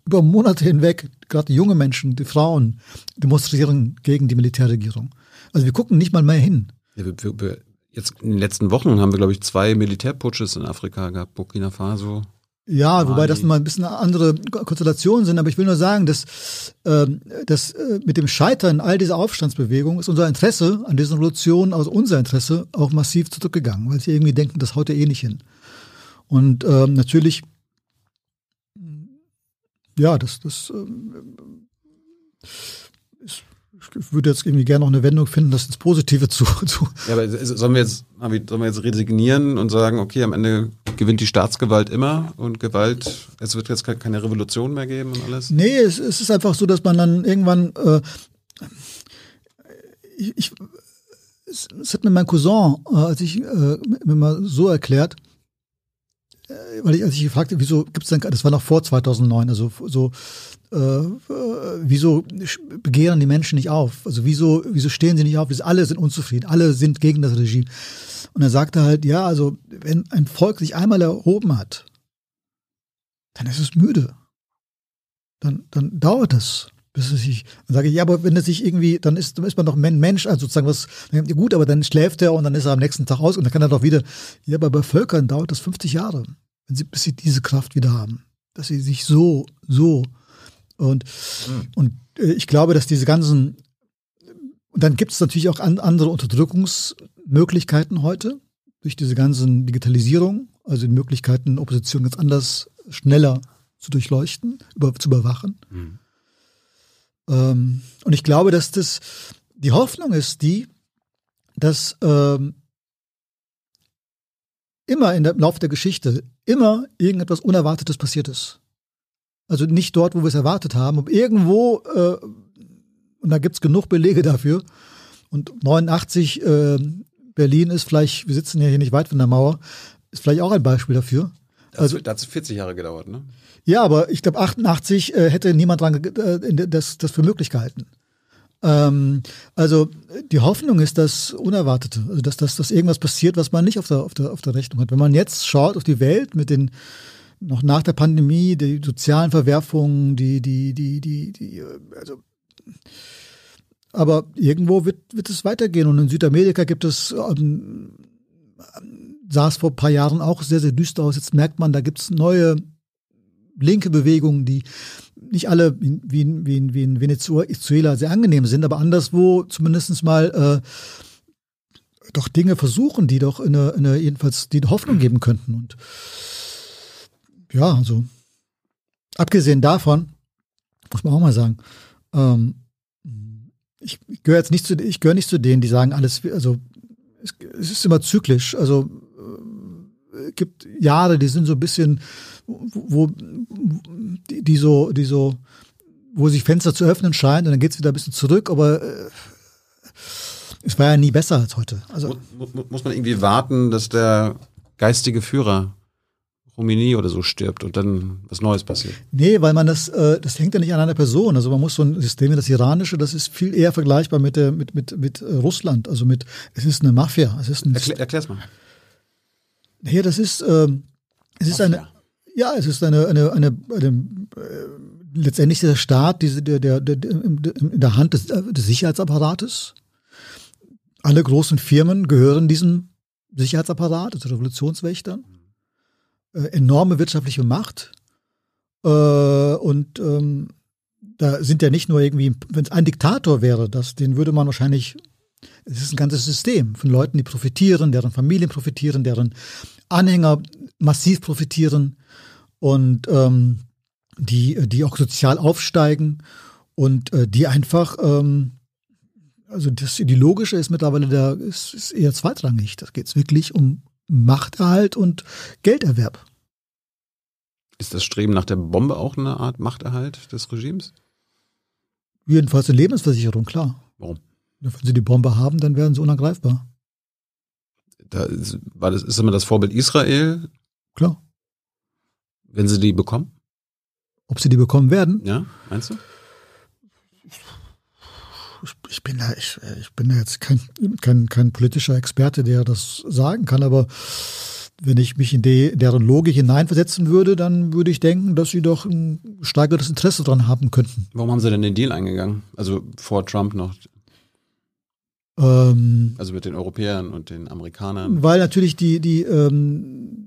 über Monate hinweg gerade junge Menschen, die Frauen demonstrieren gegen die Militärregierung. Also wir gucken nicht mal mehr hin. Ja, wir, wir, jetzt in den letzten Wochen haben wir, glaube ich, zwei Militärputsches in Afrika gehabt, Burkina Faso ja, wobei das mal ein bisschen andere Konstellationen sind, aber ich will nur sagen, dass, äh, dass äh, mit dem Scheitern all dieser Aufstandsbewegungen ist unser Interesse an diesen Revolutionen, also unser Interesse, auch massiv zurückgegangen, weil sie irgendwie denken, das haut ja eh nicht hin. Und ähm, natürlich, ja, das, das ähm, würde jetzt irgendwie gerne noch eine Wendung finden, das ins Positive zu. zu. Ja, aber sollen wir jetzt, sollen wir jetzt resignieren und sagen, okay, am Ende gewinnt die Staatsgewalt immer und Gewalt, es wird jetzt keine Revolution mehr geben und alles? Nee, es, es ist einfach so, dass man dann irgendwann, äh, ich, ich es, es hat mir mein Cousin, äh, als ich äh, mir mal so erklärt, äh, weil ich, als ich gefragt habe, wieso gibt es denn, das war noch vor 2009, also so, äh, wieso begehren die Menschen nicht auf? Also wieso, wieso stehen sie nicht auf? Alle sind unzufrieden, alle sind gegen das Regime. Und er sagte halt, ja, also wenn ein Volk sich einmal erhoben hat, dann ist es müde. Dann, dann dauert es, bis es sich, dann sage ich, ja, aber wenn es sich irgendwie, dann ist, dann ist man doch Mensch, also sozusagen was, gut, aber dann schläft er und dann ist er am nächsten Tag aus und dann kann er doch wieder, ja, aber bei Völkern dauert das 50 Jahre, wenn sie, bis sie diese Kraft wieder haben, dass sie sich so, so und, mhm. und äh, ich glaube, dass diese ganzen, und dann gibt es natürlich auch an, andere Unterdrückungsmöglichkeiten heute durch diese ganzen Digitalisierung Also die Möglichkeiten, Opposition ganz anders, schneller zu durchleuchten, über, zu überwachen. Mhm. Ähm, und ich glaube, dass das, die Hoffnung ist die, dass ähm, immer in der, im Laufe der Geschichte immer irgendetwas Unerwartetes passiert ist. Also nicht dort, wo wir es erwartet haben, aber irgendwo, äh, und da gibt es genug Belege dafür. Und 89 äh, Berlin ist vielleicht, wir sitzen ja hier nicht weit von der Mauer, ist vielleicht auch ein Beispiel dafür. Also, das hat 40 Jahre gedauert, ne? Ja, aber ich glaube, 88 äh, hätte niemand dran äh, das, das für möglich gehalten. Ähm, also die Hoffnung ist das Unerwartete, also dass, dass, dass irgendwas passiert, was man nicht auf der, auf, der, auf der Rechnung hat. Wenn man jetzt schaut auf die Welt mit den noch nach der Pandemie, die sozialen Verwerfungen, die, die, die, die, die, also aber irgendwo wird, wird es weitergehen. Und in Südamerika gibt es, ähm, sah es vor ein paar Jahren auch sehr, sehr düster aus. Jetzt merkt man, da gibt es neue linke Bewegungen, die nicht alle wie, wie, wie, wie in Venezuela sehr angenehm sind, aber anderswo zumindest mal äh, doch Dinge versuchen, die doch eine, eine jedenfalls die Hoffnung geben könnten. Und ja, also abgesehen davon, muss man auch mal sagen, ähm, ich gehöre jetzt nicht zu, ich gehöre nicht zu denen, die sagen, alles, also es, es ist immer zyklisch. Also äh, gibt Jahre, die sind so ein bisschen, wo, die, die so, die so, wo sich Fenster zu öffnen scheinen und dann geht es wieder ein bisschen zurück, aber äh, es war ja nie besser als heute. Also muss, muss man irgendwie warten, dass der geistige Führer Rumini oder so stirbt und dann was Neues passiert. Nee, weil man das, äh, das hängt ja nicht an einer Person. Also man muss so ein System wie das iranische, das ist viel eher vergleichbar mit, der, mit, mit, mit äh, Russland. Also mit, es ist eine Mafia. Es ist ein Erklär, erklär's mal. Ja, das ist, ähm, es ist eine, ja, es ist eine, eine, eine, eine äh, letztendlich der Staat, diese, der, der, der, in der Hand des, des Sicherheitsapparates. Alle großen Firmen gehören diesem Sicherheitsapparat, also Revolutionswächtern äh, enorme wirtschaftliche Macht. Äh, und ähm, da sind ja nicht nur irgendwie, wenn es ein Diktator wäre, das, den würde man wahrscheinlich, es ist ein ganzes System von Leuten, die profitieren, deren Familien profitieren, deren Anhänger massiv profitieren und ähm, die, die auch sozial aufsteigen und äh, die einfach, ähm, also das Ideologische ist mittlerweile da, ist, ist eher zweitrangig. Da geht es wirklich um Machterhalt und Gelderwerb. Ist das Streben nach der Bombe auch eine Art Machterhalt des Regimes? Jedenfalls eine Lebensversicherung, klar. Warum? Wenn sie die Bombe haben, dann werden sie unangreifbar. Da ist, war das, ist immer das Vorbild Israel? Klar. Wenn sie die bekommen? Ob sie die bekommen werden? Ja, meinst du? ich bin da, ich, ich bin da jetzt kein, kein, kein politischer Experte, der das sagen kann, aber wenn ich mich in die, deren Logik hineinversetzen würde, dann würde ich denken, dass sie doch ein steigertes Interesse daran haben könnten. Warum haben sie denn den Deal eingegangen? Also vor Trump noch? Ähm, also mit den Europäern und den Amerikanern? Weil natürlich die, die ähm,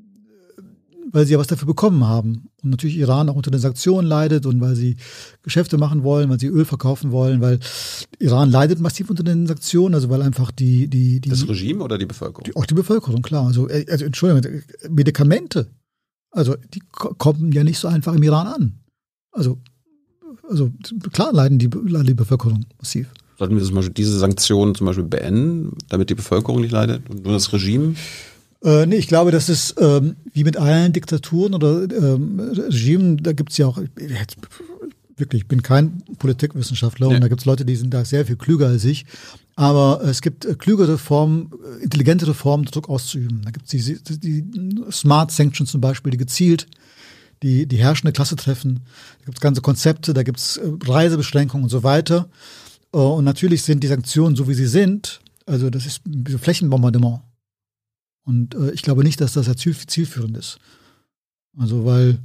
weil sie ja was dafür bekommen haben. Und natürlich Iran auch unter den Sanktionen leidet und weil sie Geschäfte machen wollen, weil sie Öl verkaufen wollen, weil Iran leidet massiv unter den Sanktionen, also weil einfach die, die, die Das Regime oder die Bevölkerung? Die, auch die Bevölkerung, klar. Also, äh, also Entschuldigung, Medikamente, also die kommen ja nicht so einfach im Iran an. Also, also klar leiden die, leiden die Bevölkerung massiv. Sollten wir zum Beispiel diese Sanktionen zum Beispiel beenden, damit die Bevölkerung nicht leidet und nur das Regime? Äh, nee, ich glaube, das ist ähm, wie mit allen Diktaturen oder ähm, Regimen, da gibt es ja auch, jetzt, wirklich, ich bin kein Politikwissenschaftler ja. und da gibt es Leute, die sind da sehr viel klüger als ich. Aber es gibt äh, klügere Formen, äh, intelligentere Formen, Druck auszuüben. Da gibt es die, die, die Smart Sanctions zum Beispiel, die gezielt die, die herrschende Klasse treffen. Da gibt es ganze Konzepte, da gibt es äh, Reisebeschränkungen und so weiter. Und natürlich sind die Sanktionen so, wie sie sind, also das ist wie Flächenbombardement. Und äh, ich glaube nicht, dass das ja ziel, zielführend ist. Also weil,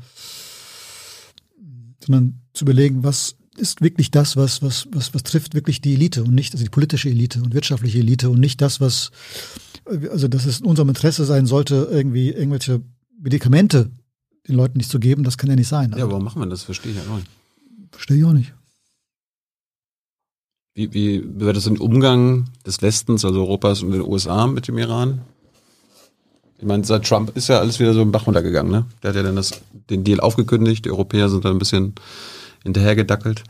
sondern zu überlegen, was ist wirklich das, was, was, was, was trifft wirklich die Elite und nicht, also die politische Elite und wirtschaftliche Elite und nicht das, was, also dass es in unserem Interesse sein sollte, irgendwie irgendwelche Medikamente den Leuten nicht zu geben, das kann ja nicht sein. Ja, warum machen wir das? Verstehe ich ja auch nicht. Verstehe ich auch nicht. Wie, wie wird das im Umgang des Westens, also Europas und den USA mit dem Iran? Ich meine, seit Trump ist ja alles wieder so im Bach runtergegangen, ne? Der hat ja dann das, den Deal aufgekündigt, die Europäer sind da ein bisschen hinterhergedackelt.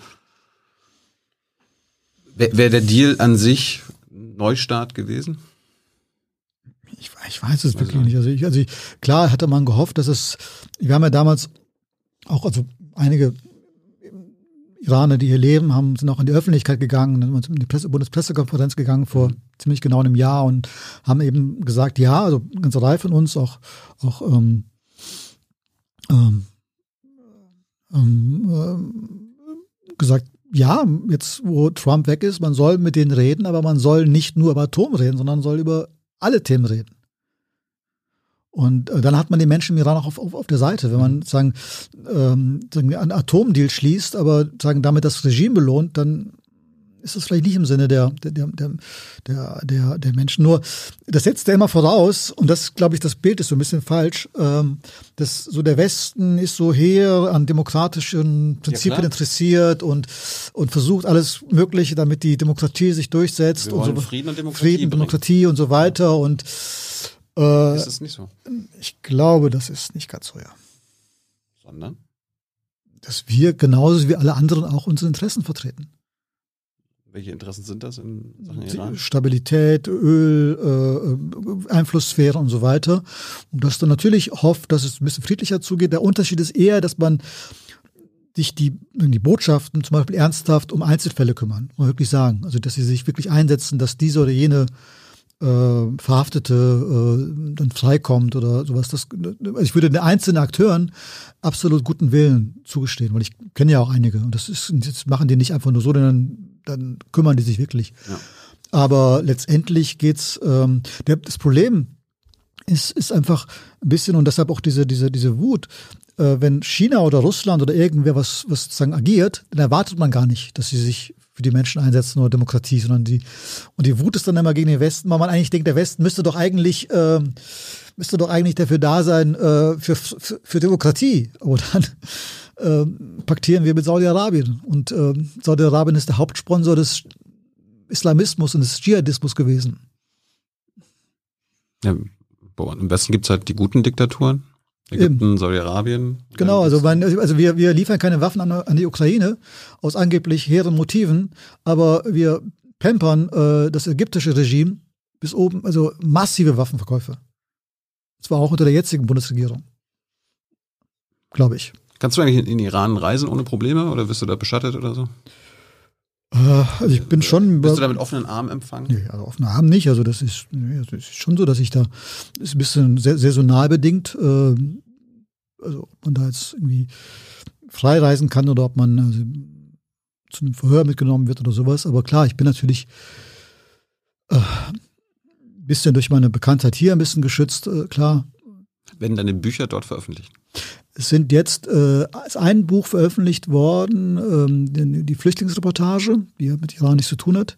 Wäre wär der Deal an sich Neustart gewesen? Ich, ich weiß es wirklich nicht. Also, ich, also ich, klar hatte man gehofft, dass es, wir haben ja damals auch, also einige Iraner, die hier leben, haben, sind auch in die Öffentlichkeit gegangen, sind in die Presse, Bundespressekonferenz gegangen vor mhm. ziemlich genau einem Jahr und haben eben gesagt, ja, also eine ganze Reihe von uns, auch, auch ähm, ähm, ähm, gesagt, ja, jetzt wo Trump weg ist, man soll mit denen reden, aber man soll nicht nur über Atom reden, sondern soll über alle Themen reden. Und äh, dann hat man die Menschen im Iran auch auf, auf, auf der Seite. Wenn man sagen, ähm, sagen, einen Atomdeal schließt, aber sagen, damit das Regime belohnt, dann ist das vielleicht nicht im Sinne der, der, der, der, der, der Menschen. Nur, das setzt er immer voraus, und das, glaube ich, das Bild ist so ein bisschen falsch, ähm, dass so der Westen ist so her an demokratischen Prinzipien ja, interessiert und, und versucht alles Mögliche, damit die Demokratie sich durchsetzt. Und so, Frieden und Demokratie. Frieden, Demokratie und so weiter. Und äh, ist es nicht so? Ich glaube, das ist nicht ganz so, ja. Sondern? Dass wir genauso wie alle anderen auch unsere Interessen vertreten. Welche Interessen sind das in Sachen Iran? Stabilität, Öl, äh, Einflusssphäre und so weiter. Und dass dann natürlich hofft, dass es ein bisschen friedlicher zugeht. Der Unterschied ist eher, dass man sich die, die Botschaften zum Beispiel ernsthaft um Einzelfälle kümmern und wirklich sagen. Also dass sie sich wirklich einsetzen, dass diese oder jene äh, Verhaftete äh, dann freikommt oder sowas. Das, also ich würde den einzelnen Akteuren absolut guten Willen zugestehen, weil ich kenne ja auch einige und das ist, das machen die nicht einfach nur so, sondern dann kümmern die sich wirklich. Ja. Aber letztendlich geht's, ähm, der, das Problem ist, ist einfach ein bisschen und deshalb auch diese, diese, diese Wut. Äh, wenn China oder Russland oder irgendwer was, was sozusagen agiert, dann erwartet man gar nicht, dass sie sich für die Menschen einsetzen oder Demokratie, sondern die, und die Wut ist dann immer gegen den Westen, weil man eigentlich denkt, der Westen müsste doch eigentlich, äh, müsste doch eigentlich dafür da sein, äh, für, für, für Demokratie. Aber dann äh, paktieren wir mit Saudi-Arabien. Und äh, Saudi-Arabien ist der Hauptsponsor des Islamismus und des Dschihadismus gewesen. Ja, Im Westen gibt es halt die guten Diktaturen. Ägypten, Saudi-Arabien. Genau, also, mein, also wir, wir liefern keine Waffen an, an, die Ukraine aus angeblich hehren Motiven, aber wir pampern äh, das ägyptische Regime bis oben, also massive Waffenverkäufe. Zwar auch unter der jetzigen Bundesregierung. Glaube ich. Kannst du eigentlich in, in Iran reisen ohne Probleme oder wirst du da beschattet oder so? Äh, also ich bin schon. Bist du da mit offenen Armen empfangen? Nee, also offenen Armen nicht. Also das ist, nee, das ist schon so, dass ich da ist ein bisschen sehr, saisonal bedingt. Äh, also ob man da jetzt irgendwie frei reisen kann oder ob man also, zu einem Verhör mitgenommen wird oder sowas. Aber klar, ich bin natürlich äh, ein bisschen durch meine Bekanntheit hier ein bisschen geschützt, äh, klar. Werden deine Bücher dort veröffentlicht? Es sind jetzt äh, ist ein Buch veröffentlicht worden, ähm, die, die Flüchtlingsreportage, die ja mit Iran nichts zu tun hat.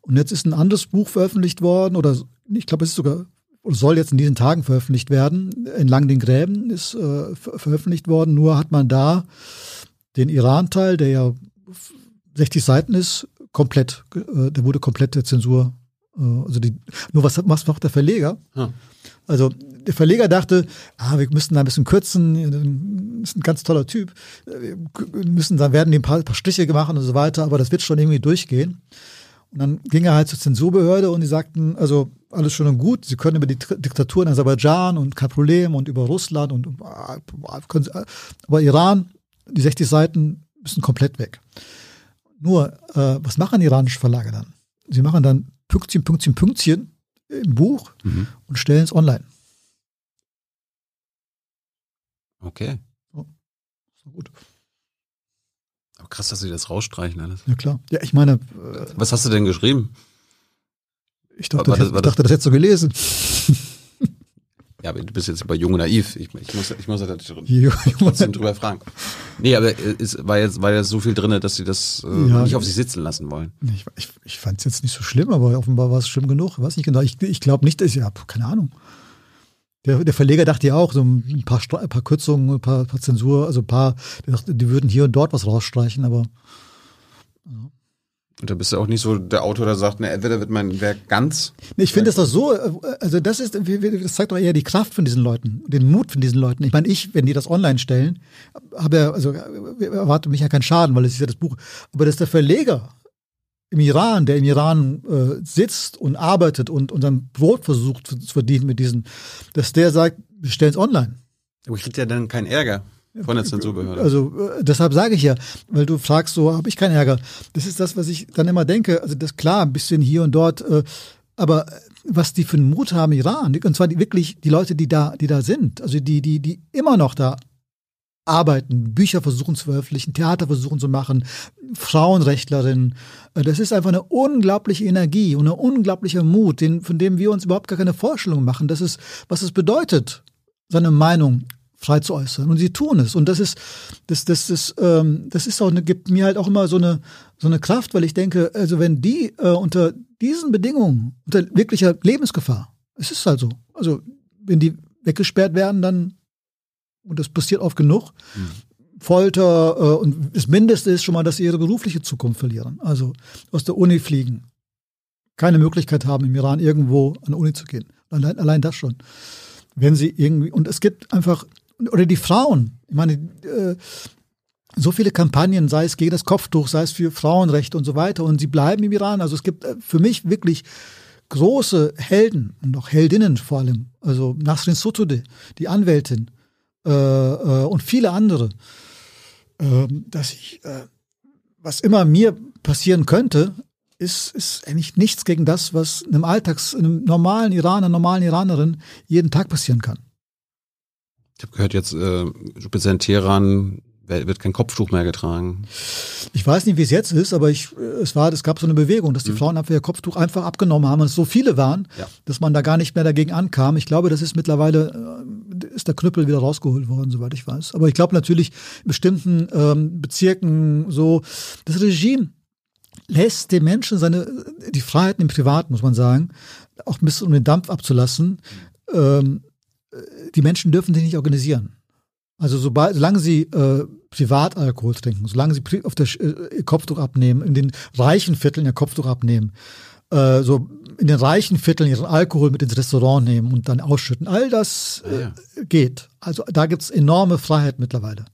Und jetzt ist ein anderes Buch veröffentlicht worden, oder ich glaube, es ist sogar, oder soll jetzt in diesen Tagen veröffentlicht werden. Entlang den Gräben ist äh, ver veröffentlicht worden. Nur hat man da den Iran-Teil, der ja 60 Seiten ist, komplett, äh, der wurde komplett der Zensur. Äh, also die, nur was, was macht der Verleger? Hm. Also der Verleger dachte, ah, wir müssen da ein bisschen kürzen, das ist ein ganz toller Typ, wir müssen, dann werden die ein paar, paar Stiche gemacht und so weiter, aber das wird schon irgendwie durchgehen. Und dann ging er halt zur Zensurbehörde und die sagten, also alles schön und gut, sie können über die Diktatur in Aserbaidschan und kein Problem und über Russland und aber Iran, die 60 Seiten müssen komplett weg. Nur, äh, was machen iranische Verlage dann? Sie machen dann Pünktchen, Pünktchen, Pünktchen im Buch mhm. und stellen es online. Okay. Oh, so gut. Aber krass, dass sie das rausstreichen alles. Ja, klar. Ja, ich meine. Äh, Was hast du denn geschrieben? Ich dachte, war, war das, ich dachte, das hättest du gelesen. Ja, aber du bist jetzt bei Jung und Naiv. Ich, ich muss, ich muss da trotzdem drüber fragen. Nee, aber es war jetzt, war jetzt so viel drin, dass sie das äh, ja, nicht auf sich sitzen lassen wollen. Ich, ich, ich fand es jetzt nicht so schlimm, aber offenbar war es schlimm genug. Weiß nicht genau. Ich, ich glaube nicht, dass ich habe keine Ahnung. Der, der Verleger dachte ja auch, so ein paar, ein paar Kürzungen, ein paar, paar Zensur, also ein paar, die, dachte, die würden hier und dort was rausstreichen, aber. Ja. Und da bist du auch nicht so der Autor, der sagt, ne, entweder wird mein Werk ganz. Nee, ich finde das doch so, äh, also das ist, das zeigt doch eher die Kraft von diesen Leuten, den Mut von diesen Leuten. Ich meine, ich, wenn die das online stellen, habe ja, also erwartet mich ja keinen Schaden, weil es ist ja das Buch. Aber dass der Verleger im Iran, der im Iran äh, sitzt und arbeitet und, und sein Brot versucht zu, zu verdienen mit diesen, dass der sagt, wir stellen es online. Aber ich kriege ja dann keinen Ärger von der Zensurbehörde. Also äh, deshalb sage ich ja, weil du fragst, so habe ich keinen Ärger. Das ist das, was ich dann immer denke. Also das klar, ein bisschen hier und dort, äh, aber was die für einen Mut haben, Iran, und zwar die, wirklich die Leute, die da, die da sind, also die, die, die immer noch da arbeiten, Bücher versuchen zu veröffentlichen, Theater versuchen zu machen, Frauenrechtlerinnen. Äh, das ist einfach eine unglaubliche Energie und ein unglaublicher Mut, den, von dem wir uns überhaupt gar keine Vorstellung machen. Das ist, was es bedeutet, seine Meinung frei zu äußern. Und sie tun es. Und das ist, das, das, das, ähm, das ist auch eine, gibt mir halt auch immer so eine, so eine Kraft, weil ich denke, also wenn die äh, unter diesen Bedingungen, unter wirklicher Lebensgefahr, es ist halt so, also wenn die weggesperrt werden, dann, und das passiert oft genug, mhm. Folter äh, und das Mindeste ist schon mal, dass sie ihre berufliche Zukunft verlieren. Also aus der Uni fliegen. Keine Möglichkeit haben, im Iran irgendwo an die Uni zu gehen. Allein, allein das schon. Wenn sie irgendwie, und es gibt einfach oder die Frauen. Ich meine, äh, so viele Kampagnen, sei es gegen das Kopftuch, sei es für Frauenrechte und so weiter. Und sie bleiben im Iran. Also es gibt äh, für mich wirklich große Helden und auch Heldinnen vor allem. Also Nasrin Sotoudeh, die Anwältin äh, äh, und viele andere. Äh, dass ich, äh, was immer mir passieren könnte, ist, ist eigentlich nichts gegen das, was einem Alltags, einem normalen Iraner, normalen Iranerin jeden Tag passieren kann. Ich habe gehört, jetzt äh, speziell in Teheran wird kein Kopftuch mehr getragen. Ich weiß nicht, wie es jetzt ist, aber ich, es war, es gab so eine Bewegung, dass die mhm. Frauen einfach ihr Kopftuch einfach abgenommen haben und es so viele waren, ja. dass man da gar nicht mehr dagegen ankam. Ich glaube, das ist mittlerweile, äh, ist der Knüppel wieder rausgeholt worden, soweit ich weiß. Aber ich glaube natürlich, in bestimmten ähm, Bezirken so, das Regime lässt den Menschen seine, die Freiheiten im Privat, muss man sagen, auch ein bisschen um den Dampf abzulassen. Ähm, die Menschen dürfen sich nicht organisieren. Also sobald, solange sie äh, Privatalkohol trinken, solange sie auf der äh, ihr Kopftuch abnehmen, in den reichen Vierteln ihr Kopftuch abnehmen, äh, so in den reichen Vierteln ihren Alkohol mit ins Restaurant nehmen und dann ausschütten, all das äh, ja. geht. Also da gibt's enorme Freiheit mittlerweile.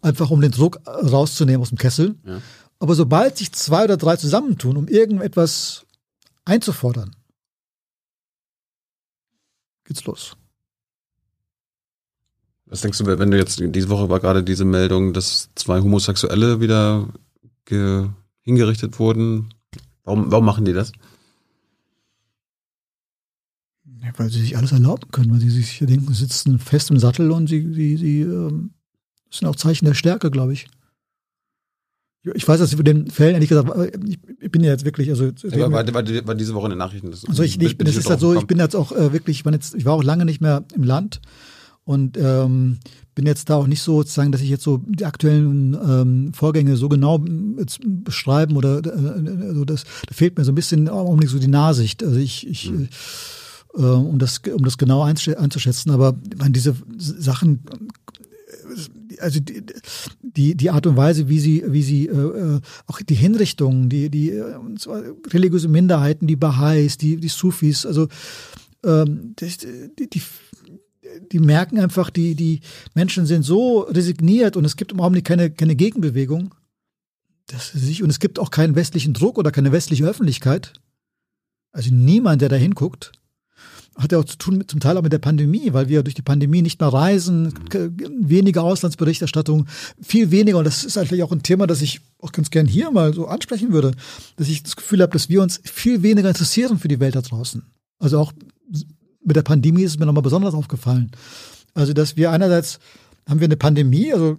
Einfach um den Druck rauszunehmen aus dem Kessel. Ja. Aber sobald sich zwei oder drei zusammentun, um irgendetwas einzufordern, geht's los. Was denkst du, wenn du jetzt, diese Woche war gerade diese Meldung, dass zwei Homosexuelle wieder hingerichtet wurden. Warum, warum machen die das? Ja, weil sie sich alles erlauben können, weil sie sich denken, sie sitzen fest im Sattel und sie, sie, sie ähm, sind auch Zeichen der Stärke, glaube ich. Ich weiß, dass sie für den Fällen, ehrlich gesagt, ich bin ja jetzt wirklich, also. Ja, war, war, war, diese Woche in den Nachrichten. Das also ich, ich, bin, das ist halt so, ich bin jetzt auch äh, wirklich, ich, jetzt, ich war auch lange nicht mehr im Land und ähm, bin jetzt da auch nicht so sozusagen, dass ich jetzt so die aktuellen ähm, Vorgänge so genau jetzt beschreiben oder äh, also das, da fehlt mir so ein bisschen auch nicht so die Nahsicht. Also ich, ich mhm. äh, um das um das genau einzuschätzen, aber meine, diese Sachen also die, die, die Art und Weise, wie sie, wie sie äh, äh auch die Hinrichtungen, die, die äh, und zwar religiöse Minderheiten, die Baha'is, die, die Sufis, also ähm, die, die, die merken einfach, die, die Menschen sind so resigniert und es gibt im Augenblick keine, keine Gegenbewegung. Dass sich, und es gibt auch keinen westlichen Druck oder keine westliche Öffentlichkeit. Also niemand, der da hinguckt. Hat ja auch zu tun, zum Teil auch mit der Pandemie, weil wir durch die Pandemie nicht mehr reisen, weniger Auslandsberichterstattung, viel weniger. Und das ist eigentlich auch ein Thema, das ich auch ganz gern hier mal so ansprechen würde, dass ich das Gefühl habe, dass wir uns viel weniger interessieren für die Welt da draußen. Also auch mit der Pandemie ist es mir nochmal besonders aufgefallen. Also, dass wir einerseits haben wir eine Pandemie, also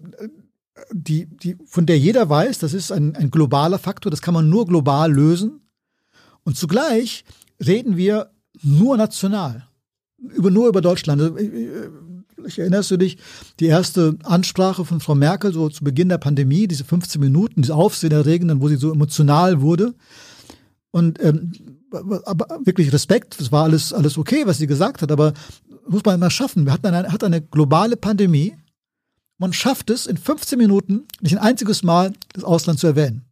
die, die, von der jeder weiß, das ist ein, ein globaler Faktor, das kann man nur global lösen. Und zugleich reden wir nur national, über, nur über Deutschland. Also, ich erinnerst du dich, die erste Ansprache von Frau Merkel, so zu Beginn der Pandemie, diese 15 Minuten, diese Aufsehenerregenden, wo sie so emotional wurde. Und ähm, aber wirklich Respekt, das war alles, alles okay, was sie gesagt hat, aber muss man immer schaffen. Wir hatten eine, hat eine globale Pandemie. Man schafft es in 15 Minuten, nicht ein einziges Mal das Ausland zu erwähnen.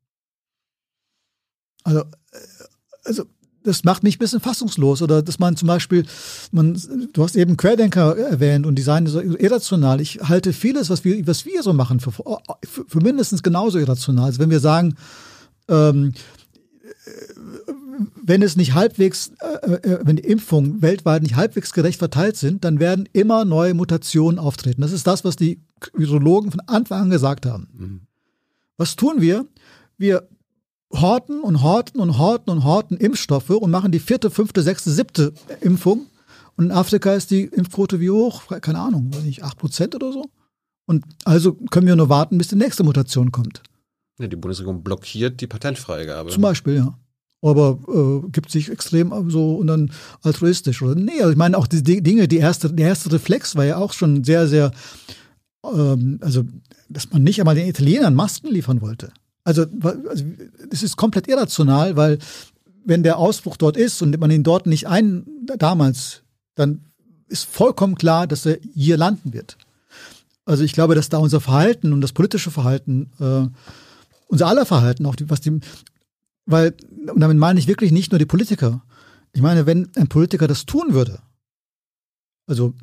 Also, äh, also das macht mich ein bisschen fassungslos. Oder dass man zum Beispiel, man, du hast eben Querdenker erwähnt und die seien so irrational. Ich halte vieles, was wir, was wir so machen, für, für, mindestens genauso irrational. Also wenn wir sagen, ähm, wenn es nicht halbwegs, äh, äh, wenn die Impfungen weltweit nicht halbwegs gerecht verteilt sind, dann werden immer neue Mutationen auftreten. Das ist das, was die Virologen von Anfang an gesagt haben. Mhm. Was tun wir? Wir horten und horten und horten und horten Impfstoffe und machen die vierte, fünfte, sechste, siebte Impfung. Und in Afrika ist die Impfquote wie hoch? Keine Ahnung, nicht, acht Prozent oder so? Und also können wir nur warten, bis die nächste Mutation kommt. Ja, die Bundesregierung blockiert die Patentfreigabe. Zum Beispiel, ja. Aber äh, gibt sich extrem so und dann altruistisch. Oder nee, also ich meine auch die Dinge, die erste, der erste Reflex war ja auch schon sehr, sehr, ähm, also dass man nicht einmal den Italienern Masken liefern wollte. Also, also es ist komplett irrational, weil wenn der Ausbruch dort ist und man ihn dort nicht ein, damals, dann ist vollkommen klar, dass er hier landen wird. Also ich glaube, dass da unser Verhalten und das politische Verhalten, äh, unser aller Verhalten, auch die, was die, weil, und damit meine ich wirklich nicht nur die Politiker. Ich meine, wenn ein Politiker das tun würde, also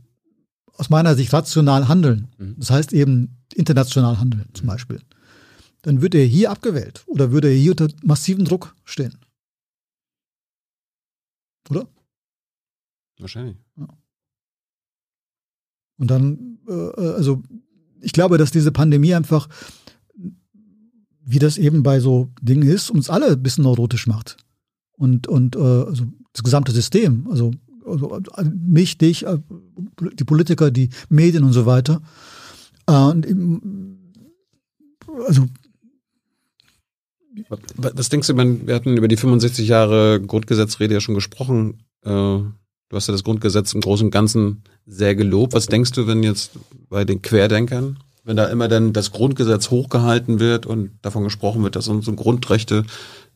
aus meiner Sicht rational handeln, mhm. das heißt eben international handeln zum mhm. Beispiel, dann würde er hier abgewählt oder würde er hier unter massivem Druck stehen. Oder? Wahrscheinlich. Ja. Und dann, äh, äh, also ich glaube, dass diese Pandemie einfach, wie das eben bei so Dingen ist, uns alle ein bisschen neurotisch macht. Und, und äh, also das gesamte System, also, also mich, dich, äh, die Politiker, die Medien und so weiter. Äh, und also was denkst du, wir hatten über die 65 Jahre Grundgesetzrede ja schon gesprochen. Äh, du hast ja das Grundgesetz im Großen und Ganzen sehr gelobt. Was denkst du, wenn jetzt bei den Querdenkern, wenn da immer dann das Grundgesetz hochgehalten wird und davon gesprochen wird, dass unsere Grundrechte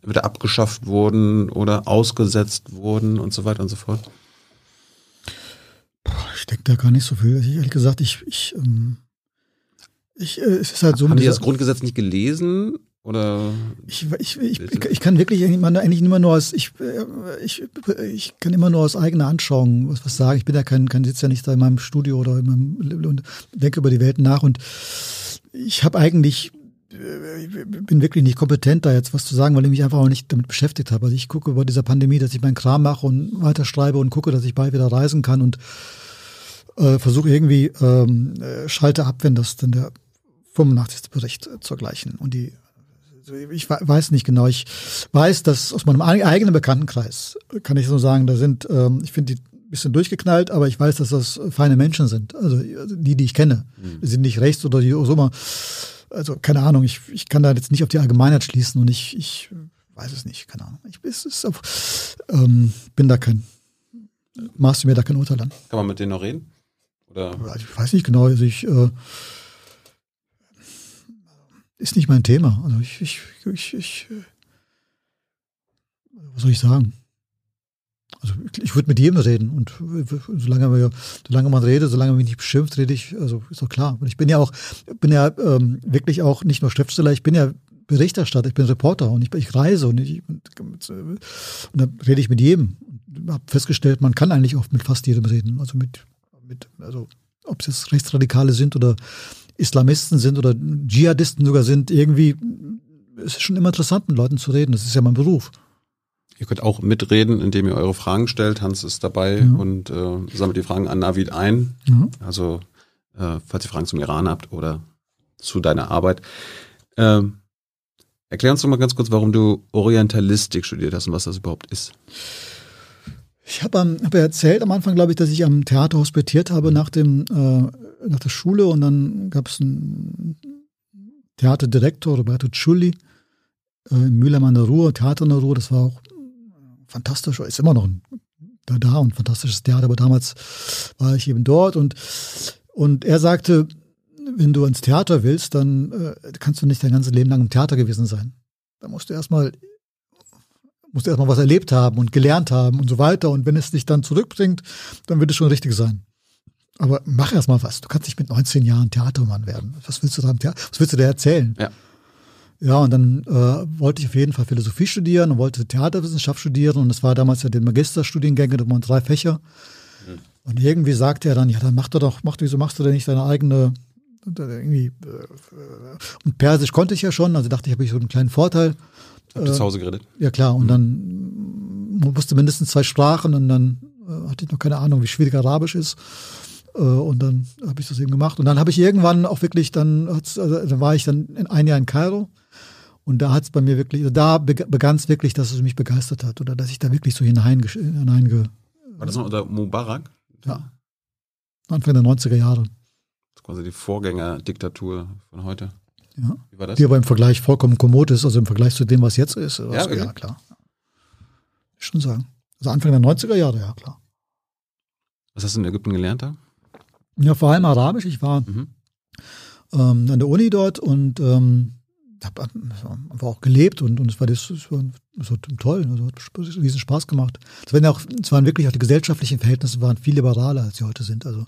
wieder abgeschafft wurden oder ausgesetzt wurden und so weiter und so fort? Ich denke da gar nicht so viel. Ehrlich gesagt, ich, ich, ähm, ich äh, es ist halt so. Haben die das Grundgesetz nicht gelesen oder ich, ich, ich, ich kann wirklich eigentlich immer nur aus ich, ich, ich kann immer nur aus eigener Anschauung was, was sagen. Ich bin ja kein, kein sitze ja nicht da in meinem Studio oder in meinem und denke über die Welt nach und ich habe eigentlich bin wirklich nicht kompetent, da jetzt was zu sagen, weil ich mich einfach auch nicht damit beschäftigt habe. Also ich gucke über dieser Pandemie, dass ich meinen Kram mache und weiterschreibe und gucke, dass ich bald wieder reisen kann und äh, versuche irgendwie ähm, äh, schalte ab, wenn das dann der 85. Bericht zur gleichen und die ich weiß nicht genau. Ich weiß, dass aus meinem eigenen Bekanntenkreis kann ich so sagen, da sind, ähm, ich finde die ein bisschen durchgeknallt, aber ich weiß, dass das feine Menschen sind. Also die, die ich kenne. Mhm. Die sind nicht rechts oder die so immer. Also keine Ahnung, ich, ich kann da jetzt nicht auf die Allgemeinheit schließen und ich, ich weiß es nicht, keine Ahnung. Ich auf, ähm, bin da kein, maß mir da kein Urteil an. Kann man mit denen noch reden? Oder? Ich weiß nicht genau. Also ich äh, ist nicht mein Thema. Also ich, ich, ich, ich was soll ich sagen? Also ich würde mit jedem reden und solange, wir, solange man redet, solange man mich nicht beschimpft, rede ich, also ist doch klar. Und ich bin ja auch, bin ja ähm, wirklich auch nicht nur Schriftsteller, ich bin ja Berichterstatter, ich bin Reporter und ich, ich reise und, ich, und, und dann rede ich mit jedem. Habe festgestellt, man kann eigentlich auch mit fast jedem reden. Also mit, mit also ob es jetzt Rechtsradikale sind oder Islamisten sind oder Dschihadisten sogar sind, irgendwie ist es schon immer interessant, mit Leuten zu reden. Das ist ja mein Beruf. Ihr könnt auch mitreden, indem ihr eure Fragen stellt. Hans ist dabei ja. und äh, sammelt die Fragen an Navid ein. Ja. Also äh, falls ihr Fragen zum Iran habt oder zu deiner Arbeit. Ähm, erklär uns doch mal ganz kurz, warum du Orientalistik studiert hast und was das überhaupt ist. Ich habe hab erzählt am Anfang, glaube ich, dass ich am Theater hospitiert habe nach dem äh, nach der Schule und dann gab es einen Theaterdirektor, Roberto Ciulli, äh, in Mülheim an der Ruhr, Theater an der Ruhr, das war auch fantastisch, ist immer noch ein, da, da und fantastisches Theater, aber damals war ich eben dort und, und er sagte, wenn du ins Theater willst, dann äh, kannst du nicht dein ganzes Leben lang im Theater gewesen sein. Da musst du erstmal musst du erstmal was erlebt haben und gelernt haben und so weiter. Und wenn es dich dann zurückbringt, dann wird es schon richtig sein. Aber mach erst mal was. Du kannst nicht mit 19 Jahren Theatermann werden. Was willst du da Theater? Was willst du da erzählen? Ja. Ja, und dann äh, wollte ich auf jeden Fall Philosophie studieren und wollte Theaterwissenschaft studieren. Und das war damals ja den Magisterstudiengänge, da waren drei Fächer. Mhm. Und irgendwie sagte er dann, ja, dann mach doch doch, mach, wieso machst du denn nicht deine eigene, irgendwie, äh, und Persisch konnte ich ja schon, also dachte ich, habe ich so einen kleinen Vorteil. Habt ihr zu Hause geredet? Ja, klar. Und mhm. dann musste mindestens zwei Sprachen und dann äh, hatte ich noch keine Ahnung, wie schwierig Arabisch ist. Äh, und dann habe ich das eben gemacht. Und dann habe ich irgendwann auch wirklich, dann, also, dann war ich dann in ein Jahr in Kairo und da hat es bei mir wirklich, also da begann es wirklich, dass es mich begeistert hat oder dass ich da wirklich so hineinge. hineinge War das noch unter Mubarak? Ja. Anfang der 90er Jahre. Das ist quasi die Vorgängerdiktatur von heute. Ja. Wie war das? Die aber im Vergleich vollkommen kommod ist, also im Vergleich zu dem, was jetzt ist. Also, ja, okay. ja, klar. Ich schon sagen. Also Anfang der 90er Jahre, ja, klar. Was hast du in Ägypten gelernt da? Ja, vor allem Arabisch. Ich war mhm. ähm, an der Uni dort und ähm, habe einfach auch gelebt und, und es war, das, das war, das war toll, also hat riesen Spaß gemacht. Es waren, auch, es waren wirklich auch die gesellschaftlichen Verhältnisse waren viel liberaler, als sie heute sind. Also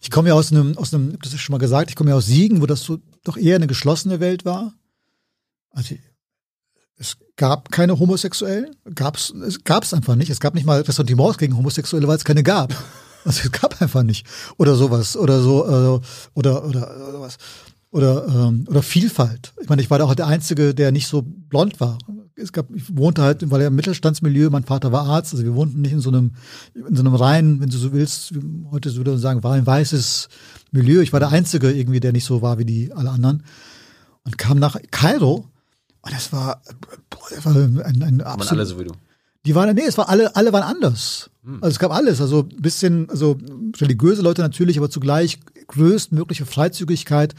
ich komme ja aus einem, aus einem, das ist schon mal gesagt, ich komme ja aus Siegen, wo das so doch eher eine geschlossene Welt war. Also es gab keine Homosexuellen, gab's, es gab es einfach nicht. Es gab nicht mal Ressentiments gegen Homosexuelle, weil es keine gab. Also es gab einfach nicht. Oder sowas. Oder so, äh, oder, oder, oder was oder, ähm, oder Vielfalt. Ich meine, ich war da auch der Einzige, der nicht so blond war. Es gab, ich wohnte halt, weil ja im Mittelstandsmilieu, mein Vater war Arzt, also wir wohnten nicht in so einem, in so einem reinen, wenn du so willst, heute würde man sagen, war ein weißes Milieu. Ich war der Einzige irgendwie, der nicht so war wie die alle anderen. Und kam nach Kairo und das war, boah, das war ein, ein absolut, waren alle so wie du. Die waren, nee, es war alle, alle waren anders. Hm. Also es gab alles, also bisschen, also religiöse Leute natürlich, aber zugleich größtmögliche Freizügigkeit,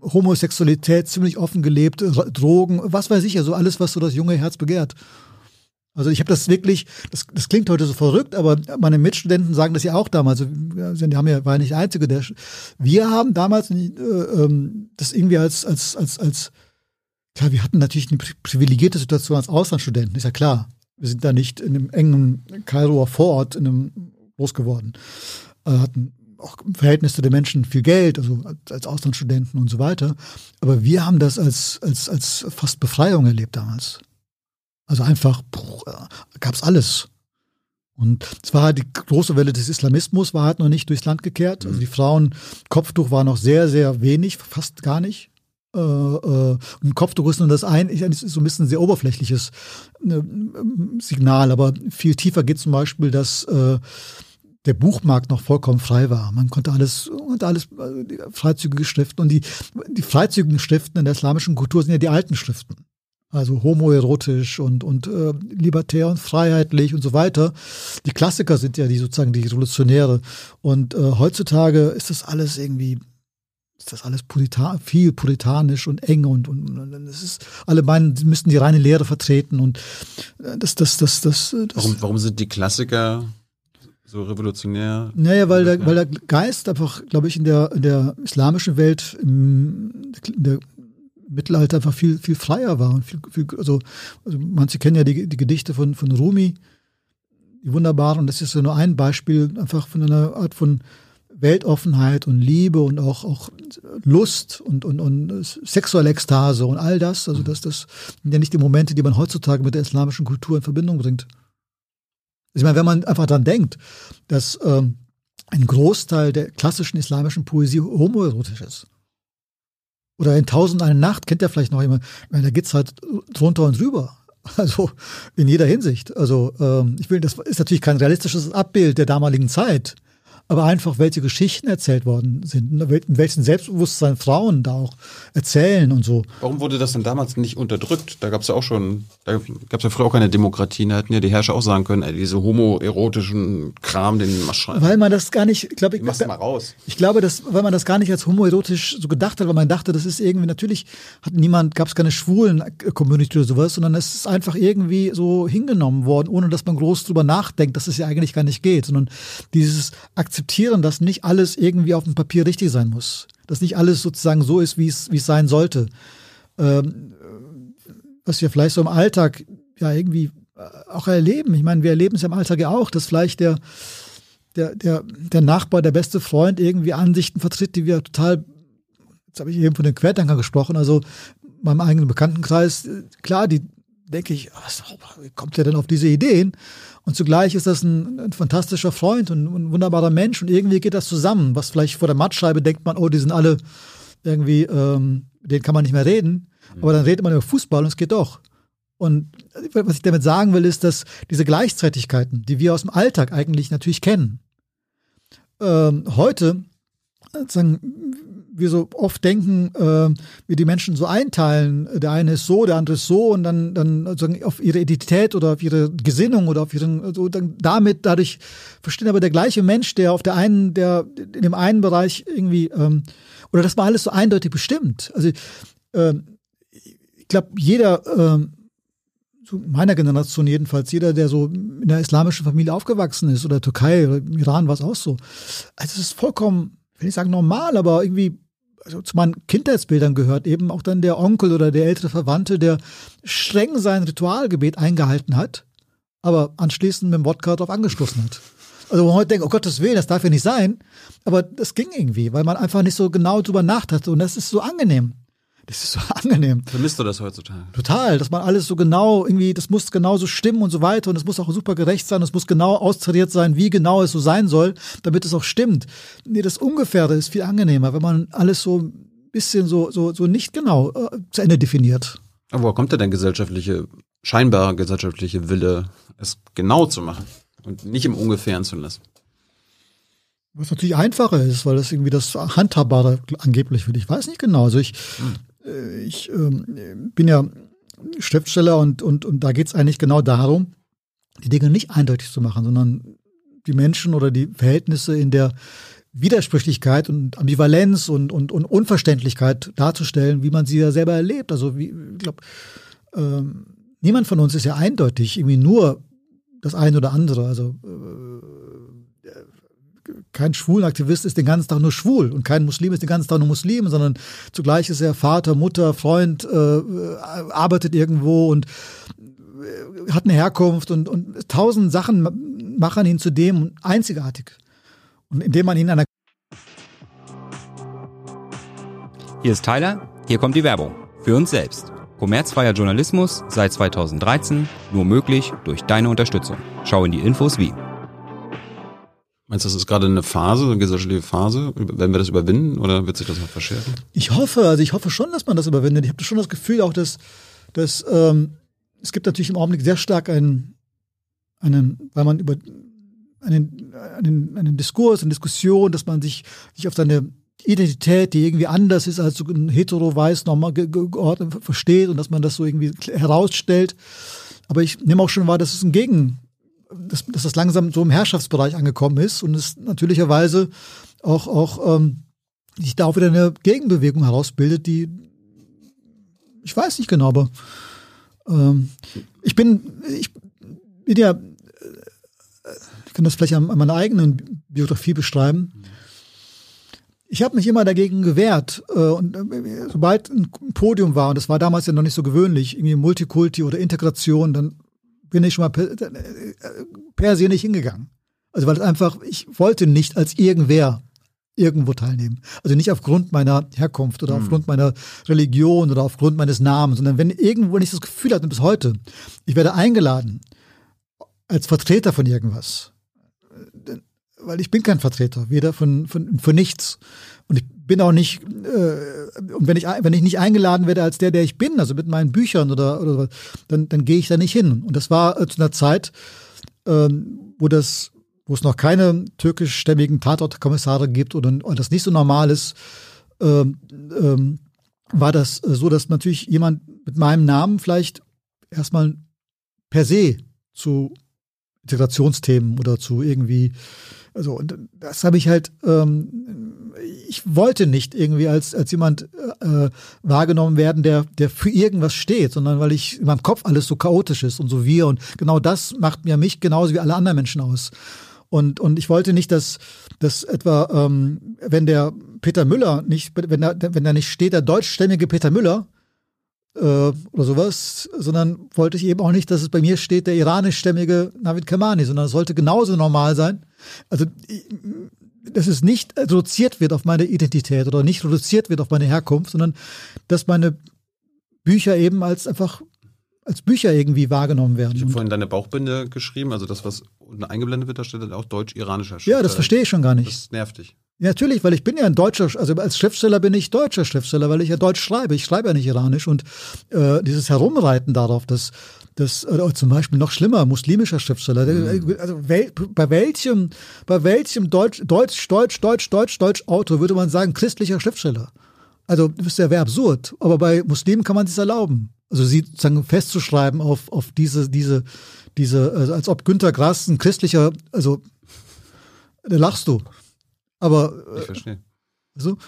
Homosexualität ziemlich offen gelebt, Drogen, was weiß ich, also alles, was so das junge Herz begehrt. Also ich habe das wirklich, das, das klingt heute so verrückt, aber meine Mitstudenten sagen das ja auch damals. Also, die haben ja, war ja nicht der Einzige, der, wir haben damals äh, ähm, das irgendwie als, als, als, als, klar, wir hatten natürlich eine privilegierte Situation als Auslandsstudenten, ist ja klar. Wir sind da nicht in einem engen Kairoer Vorort in einem groß geworden. Äh, hatten auch im Verhältnis zu den Menschen viel Geld, also als Auslandsstudenten und so weiter. Aber wir haben das als, als, als fast Befreiung erlebt damals. Also einfach gab es alles. Und es war halt die große Welle des Islamismus, war halt noch nicht durchs Land gekehrt. Also die Frauen, Kopftuch war noch sehr, sehr wenig, fast gar nicht. Äh, äh, ein Kopftuch ist nur das ein, ist so ein bisschen ein sehr oberflächliches äh, Signal, aber viel tiefer geht zum Beispiel, dass äh, der Buchmarkt noch vollkommen frei war. Man konnte alles, konnte alles äh, freizügige Schriften und die, die freizügigen Schriften in der islamischen Kultur sind ja die alten Schriften. Also homoerotisch und, und äh, libertär und freiheitlich und so weiter. Die Klassiker sind ja die sozusagen die Revolutionäre. Und äh, heutzutage ist das alles irgendwie, ist das alles Puritan, viel puritanisch und eng und, und, und es ist, alle meinen, sie müssten die reine Lehre vertreten und äh, das, das, das, das, das warum, warum sind die Klassiker so revolutionär. Naja, weil der, weil der Geist einfach, glaube ich, in der, in der islamischen Welt im in der Mittelalter einfach viel, viel freier war. Und viel, viel, also, also manche kennen ja die, die Gedichte von, von Rumi, die wunderbaren, und das ist ja nur ein Beispiel einfach von einer Art von Weltoffenheit und Liebe und auch, auch Lust und, und, und sexuelle Ekstase und all das. Also das, das sind ja nicht die Momente, die man heutzutage mit der islamischen Kultur in Verbindung bringt. Ich meine, wenn man einfach daran denkt, dass ähm, ein Großteil der klassischen islamischen Poesie homoerotisch ist. Oder in Tausend eine Nacht kennt er vielleicht noch jemand, da geht's halt drunter und drüber. Also in jeder Hinsicht. Also ähm, ich will, das ist natürlich kein realistisches Abbild der damaligen Zeit aber einfach welche Geschichten erzählt worden sind, in welchem Selbstbewusstsein Frauen da auch erzählen und so. Warum wurde das denn damals nicht unterdrückt? Da gab es ja auch schon, da gab es ja früher auch keine Demokratien, da hätten ja die Herrscher auch sagen können, ey, diese homoerotischen Kram, den machst du Weil man das gar nicht, glaube ich, machst mal raus. Ich glaube, dass, weil man das gar nicht als homoerotisch so gedacht hat, weil man dachte, das ist irgendwie, natürlich hat niemand, gab es keine schwulen Community oder sowas, sondern es ist einfach irgendwie so hingenommen worden, ohne dass man groß drüber nachdenkt, dass es ja eigentlich gar nicht geht, sondern dieses akzeptieren, dass nicht alles irgendwie auf dem Papier richtig sein muss. Dass nicht alles sozusagen so ist, wie es, sein sollte. Ähm, was wir vielleicht so im Alltag ja irgendwie äh, auch erleben. Ich meine, wir erleben es ja im Alltag ja auch, dass vielleicht der, der, der, der Nachbar, der beste Freund irgendwie Ansichten vertritt, die wir total, jetzt habe ich eben von den Querdenkern gesprochen, also meinem eigenen Bekanntenkreis, äh, klar, die denke ich, was, kommt der denn auf diese Ideen? Und zugleich ist das ein, ein fantastischer Freund und ein wunderbarer Mensch und irgendwie geht das zusammen. Was vielleicht vor der Mattscheibe denkt man, oh, die sind alle irgendwie, ähm, denen kann man nicht mehr reden. Aber dann redet man über Fußball und es geht doch. Und was ich damit sagen will, ist, dass diese Gleichzeitigkeiten, die wir aus dem Alltag eigentlich natürlich kennen, ähm, heute sagen, wir so oft denken, äh, wie die Menschen so einteilen. Der eine ist so, der andere ist so und dann, dann sozusagen auf ihre Identität oder auf ihre Gesinnung oder auf ihren, so dann damit, dadurch verstehen aber der gleiche Mensch, der auf der einen, der in dem einen Bereich irgendwie, ähm, oder das war alles so eindeutig bestimmt. Also äh, ich glaube, jeder, zu meiner Generation jedenfalls, jeder, der so in einer islamischen Familie aufgewachsen ist oder Türkei oder Iran war es auch so. Also es ist vollkommen will ich sagen normal, aber irgendwie also zu meinen Kindheitsbildern gehört eben auch dann der Onkel oder der ältere Verwandte, der streng sein Ritualgebet eingehalten hat, aber anschließend mit dem Wodka drauf angestoßen hat. Also wo man heute denkt, oh Gottes Willen, das darf ja nicht sein. Aber das ging irgendwie, weil man einfach nicht so genau drüber nachdachte. Und das ist so angenehm. Das ist so angenehm. Vermisst du das heutzutage? Total, dass man alles so genau irgendwie, das muss genauso stimmen und so weiter und es muss auch super gerecht sein, es muss genau austariert sein, wie genau es so sein soll, damit es auch stimmt. Nee, das Ungefähre ist viel angenehmer, wenn man alles so ein bisschen so, so, so nicht genau äh, zu Ende definiert. Aber woher kommt denn der gesellschaftliche, scheinbar gesellschaftliche Wille, es genau zu machen und nicht im Ungefähren zu lassen? Was natürlich einfacher ist, weil das irgendwie das Handhabbare angeblich wird. Ich weiß nicht genau. Also ich, hm ich ähm, bin ja Schriftsteller und, und, und da geht es eigentlich genau darum, die Dinge nicht eindeutig zu machen, sondern die Menschen oder die Verhältnisse in der Widersprüchlichkeit und Ambivalenz und, und, und Unverständlichkeit darzustellen, wie man sie ja selber erlebt. Also wie, ich glaube, ähm, niemand von uns ist ja eindeutig irgendwie nur das eine oder andere. Also äh, kein Schwulenaktivist ist den ganzen Tag nur schwul und kein Muslim ist den ganzen Tag nur Muslim, sondern zugleich ist er Vater, Mutter, Freund, äh, arbeitet irgendwo und äh, hat eine Herkunft und, und tausend Sachen machen ihn zu dem einzigartig. Und indem man ihn einer Hier ist Tyler, hier kommt die Werbung. Für uns selbst. Kommerzfreier Journalismus seit 2013, nur möglich durch deine Unterstützung. Schau in die Infos wie. Meinst du, das ist gerade eine Phase, eine gesellschaftliche Phase? Werden wir das überwinden oder wird sich das noch verschärfen? Ich hoffe, also ich hoffe schon, dass man das überwindet. Ich habe schon das Gefühl auch, dass, dass ähm, es gibt natürlich im Augenblick sehr stark einen, einen weil man über einen, einen, einen Diskurs, eine Diskussion, dass man sich, sich auf seine Identität, die irgendwie anders ist als so ein hetero-weiß normal geordnet versteht und dass man das so irgendwie herausstellt. Aber ich nehme auch schon wahr, dass es ein Gegen, dass, dass das langsam so im Herrschaftsbereich angekommen ist und es natürlicherweise auch, auch ähm, sich da auch wieder eine Gegenbewegung herausbildet, die ich weiß nicht genau, aber ähm, ich bin, ich bin ja, ich kann das vielleicht an, an meiner eigenen Biografie beschreiben. Ich habe mich immer dagegen gewehrt äh, und äh, sobald ein Podium war und das war damals ja noch nicht so gewöhnlich, irgendwie Multikulti oder Integration, dann bin ich schon mal per, se nicht hingegangen. Also weil es einfach, ich wollte nicht als irgendwer irgendwo teilnehmen. Also nicht aufgrund meiner Herkunft oder mhm. aufgrund meiner Religion oder aufgrund meines Namens, sondern wenn irgendwo nicht das Gefühl hatte, bis heute, ich werde eingeladen als Vertreter von irgendwas, weil ich bin kein Vertreter, weder von, von, von nichts. Und ich bin auch nicht, äh, und wenn ich, wenn ich nicht eingeladen werde als der, der ich bin, also mit meinen Büchern oder, oder dann, dann gehe ich da nicht hin. Und das war äh, zu einer Zeit, ähm, wo das, wo es noch keine türkischstämmigen Tatortkommissare gibt oder, und das nicht so normal ist, ähm, ähm, war das so, dass natürlich jemand mit meinem Namen vielleicht erstmal per se zu Integrationsthemen oder zu irgendwie also, und das habe ich halt, ähm, ich wollte nicht irgendwie als, als jemand äh, wahrgenommen werden, der, der für irgendwas steht, sondern weil ich in meinem Kopf alles so chaotisch ist und so wir. Und genau das macht mir mich genauso wie alle anderen Menschen aus. Und, und ich wollte nicht, dass, dass etwa, ähm, wenn der Peter Müller nicht, wenn da, wenn nicht steht, der deutschstämmige Peter Müller, äh, oder sowas, sondern wollte ich eben auch nicht, dass es bei mir steht, der iranischstämmige Navid Kamani, sondern es sollte genauso normal sein. Also, dass es nicht reduziert wird auf meine Identität oder nicht reduziert wird auf meine Herkunft, sondern dass meine Bücher eben als einfach als Bücher irgendwie wahrgenommen werden. Ich habe vorhin deine Bauchbinde geschrieben, also das, was unten eingeblendet wird, da steht dann auch deutsch-iranischer Schrift. Ja, das verstehe ich schon gar nicht. Das nervt dich. Ja, natürlich, weil ich bin ja ein deutscher, also als Schriftsteller bin ich deutscher Schriftsteller, weil ich ja Deutsch schreibe. Ich schreibe ja nicht iranisch und äh, dieses Herumreiten darauf, dass das oder zum Beispiel noch schlimmer, muslimischer Schriftsteller. Mhm. Also wel, bei welchem, bei welchem Deutsch, Deutsch, Deutsch, Deutsch, Deutsch, Deutsch Autor würde man sagen christlicher Schriftsteller? Also das ist ja wäre absurd. Aber bei Muslimen kann man es erlauben. Also sie sozusagen festzuschreiben auf, auf diese, diese, diese, also als ob Günter Grass ein christlicher, also da lachst du. Aber äh, ich verstehe. So.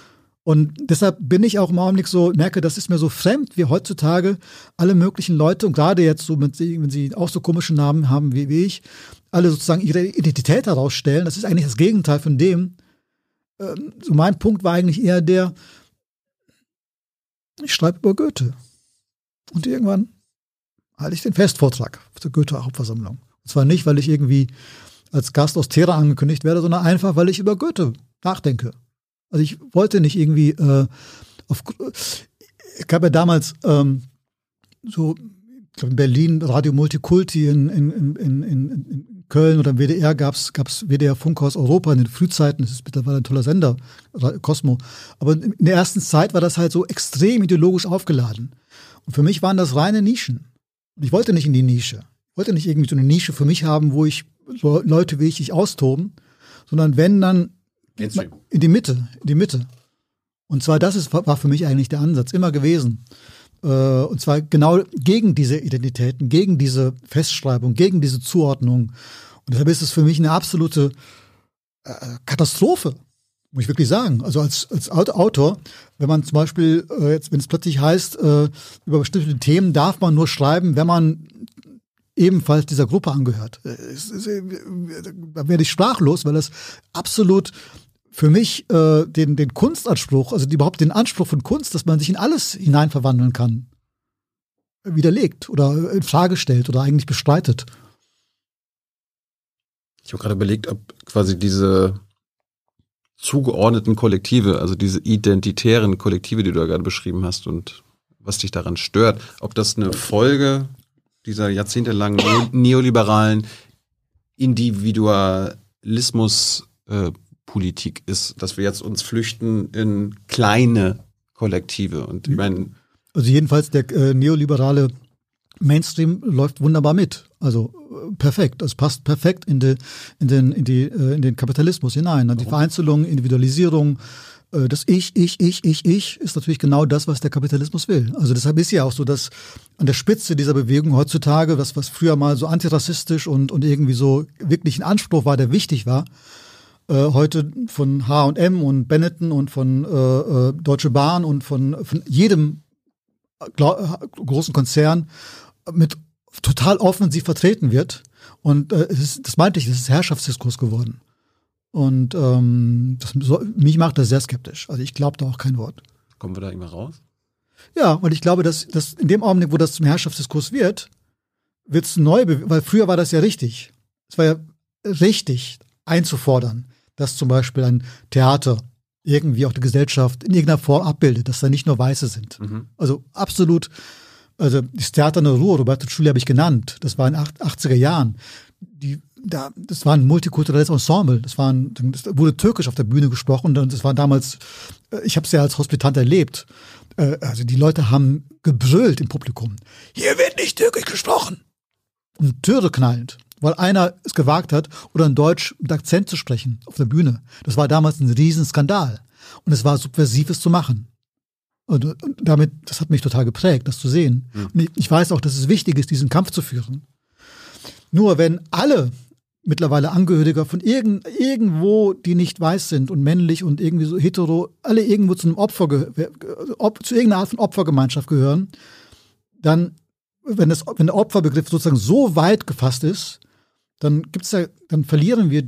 Und deshalb bin ich auch im Augenblick so, merke, das ist mir so fremd, wie heutzutage alle möglichen Leute, und gerade jetzt so, mit, wenn sie auch so komische Namen haben wie, wie ich, alle sozusagen ihre Identität herausstellen. Das ist eigentlich das Gegenteil von dem. Ähm, so mein Punkt war eigentlich eher der, ich schreibe über Goethe. Und irgendwann halte ich den Festvortrag auf der Goethe-Hauptversammlung. Und zwar nicht, weil ich irgendwie als Gast aus Thera angekündigt werde, sondern einfach, weil ich über Goethe nachdenke. Also ich wollte nicht irgendwie äh, auf. Ich habe ja damals ähm, so, ich glaube in Berlin Radio Multikulti in, in, in, in, in Köln oder im WDR gab es WDR Funkhaus Europa in den Frühzeiten. Das ist mittlerweile ein toller Sender, Cosmo. Aber in der ersten Zeit war das halt so extrem ideologisch aufgeladen. Und für mich waren das reine Nischen. Und ich wollte nicht in die Nische. Ich wollte nicht irgendwie so eine Nische für mich haben, wo ich so Leute wie ich sich austoben, sondern wenn dann Mainstream. in die Mitte, in die Mitte. Und zwar das ist, war für mich eigentlich der Ansatz immer gewesen. Äh, und zwar genau gegen diese Identitäten, gegen diese Festschreibung, gegen diese Zuordnung. Und deshalb ist es für mich eine absolute äh, Katastrophe, muss ich wirklich sagen. Also als, als Autor, wenn man zum Beispiel, äh, jetzt, wenn es plötzlich heißt, über bestimmte Themen darf man nur schreiben, wenn man ebenfalls dieser Gruppe angehört. Äh, da werde ich sprachlos, weil das absolut für mich äh, den, den Kunstanspruch, also überhaupt den Anspruch von Kunst, dass man sich in alles hineinverwandeln kann, widerlegt oder in Frage stellt oder eigentlich bestreitet. Ich habe gerade überlegt, ob quasi diese zugeordneten Kollektive, also diese identitären Kollektive, die du da gerade beschrieben hast und was dich daran stört, ob das eine Folge dieser jahrzehntelangen neoliberalen Individualismus-Politik äh, ist, dass wir jetzt uns flüchten in kleine Kollektive. Und ich meine. Also jedenfalls der äh, neoliberale Mainstream läuft wunderbar mit. Also äh, perfekt. Das passt perfekt in, de, in, den, in, die, äh, in den Kapitalismus hinein. Die Vereinzelung, Individualisierung, das Ich, Ich, Ich, Ich, Ich ist natürlich genau das, was der Kapitalismus will. Also deshalb ist ja auch so, dass an der Spitze dieser Bewegung heutzutage, das was früher mal so antirassistisch und, und irgendwie so wirklich ein Anspruch war, der wichtig war, äh, heute von H&M und Benetton und von äh, Deutsche Bahn und von, von jedem großen Konzern mit total offensiv vertreten wird. Und äh, ist, das meinte ich, das ist Herrschaftsdiskurs geworden. Und ähm, das, mich macht das sehr skeptisch. Also ich glaube da auch kein Wort. Kommen wir da immer raus? Ja, weil ich glaube, dass, dass in dem Augenblick, wo das zum Herrschaftsdiskurs wird, wird es neu, weil früher war das ja richtig. Es war ja richtig einzufordern, dass zum Beispiel ein Theater irgendwie auch die Gesellschaft in irgendeiner Form abbildet, dass da nicht nur Weiße sind. Mhm. Also absolut, also das Theater in der Ruhr, Roberto Schulli habe ich genannt, das war in den 80er Jahren. Die da, das war ein multikulturelles Ensemble. Das, war ein, das wurde türkisch auf der Bühne gesprochen und das war damals, äh, ich habe es ja als Hospitant erlebt. Äh, also die Leute haben gebrüllt im Publikum. Hier wird nicht türkisch gesprochen. Und Türe knallend, weil einer es gewagt hat, oder in Deutsch mit Akzent zu sprechen auf der Bühne. Das war damals ein Riesenskandal. Und es war subversiv, es zu machen. Und, und damit, das hat mich total geprägt, das zu sehen. Mhm. Und ich, ich weiß auch, dass es wichtig ist, diesen Kampf zu führen. Nur wenn alle mittlerweile Angehöriger von irgend, irgendwo, die nicht weiß sind und männlich und irgendwie so hetero, alle irgendwo zu einem Opfer, ob, zu irgendeiner Art von Opfergemeinschaft gehören, dann, wenn, das, wenn der Opferbegriff sozusagen so weit gefasst ist, dann gibt's ja, dann verlieren wir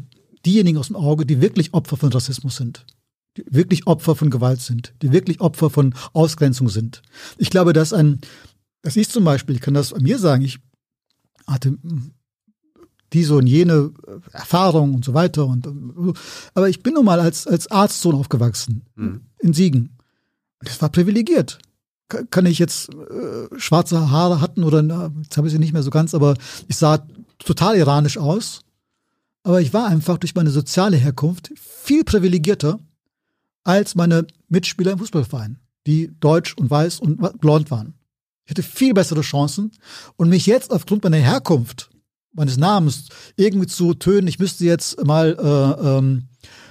diejenigen aus dem Auge, die wirklich Opfer von Rassismus sind, die wirklich Opfer von Gewalt sind, die wirklich Opfer von Ausgrenzung sind. Ich glaube, dass ein, das ist zum Beispiel, ich kann das an mir sagen, ich hatte diese und jene äh, Erfahrung und so weiter. Und, äh, aber ich bin nun mal als, als Arztsohn aufgewachsen mhm. in Siegen. Das war privilegiert. kann ich jetzt äh, schwarze Haare hatten oder na, jetzt habe ich sie nicht mehr so ganz, aber ich sah total iranisch aus. Aber ich war einfach durch meine soziale Herkunft viel privilegierter als meine Mitspieler im Fußballverein, die deutsch und weiß und blond waren. Ich hatte viel bessere Chancen und mich jetzt aufgrund meiner Herkunft, meines Namens irgendwie zu tönen, ich müsste jetzt mal, äh, ähm,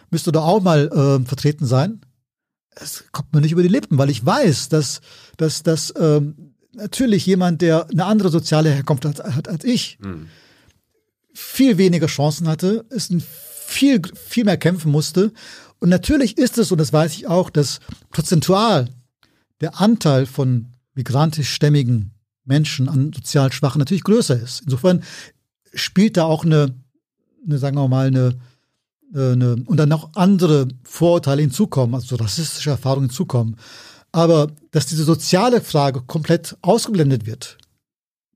müsste da auch mal äh, vertreten sein, es kommt mir nicht über die Lippen, weil ich weiß, dass, dass, dass ähm, natürlich jemand, der eine andere soziale Herkunft hat, hat als ich, mhm. viel weniger Chancen hatte, ist ein viel, viel mehr kämpfen musste. Und natürlich ist es, und das weiß ich auch, dass prozentual der Anteil von migrantischstämmigen Menschen an sozial Schwachen natürlich größer ist. Insofern spielt da auch eine, eine sagen wir mal, eine, eine, und dann noch andere Vorurteile hinzukommen, also rassistische Erfahrungen hinzukommen. Aber dass diese soziale Frage komplett ausgeblendet wird,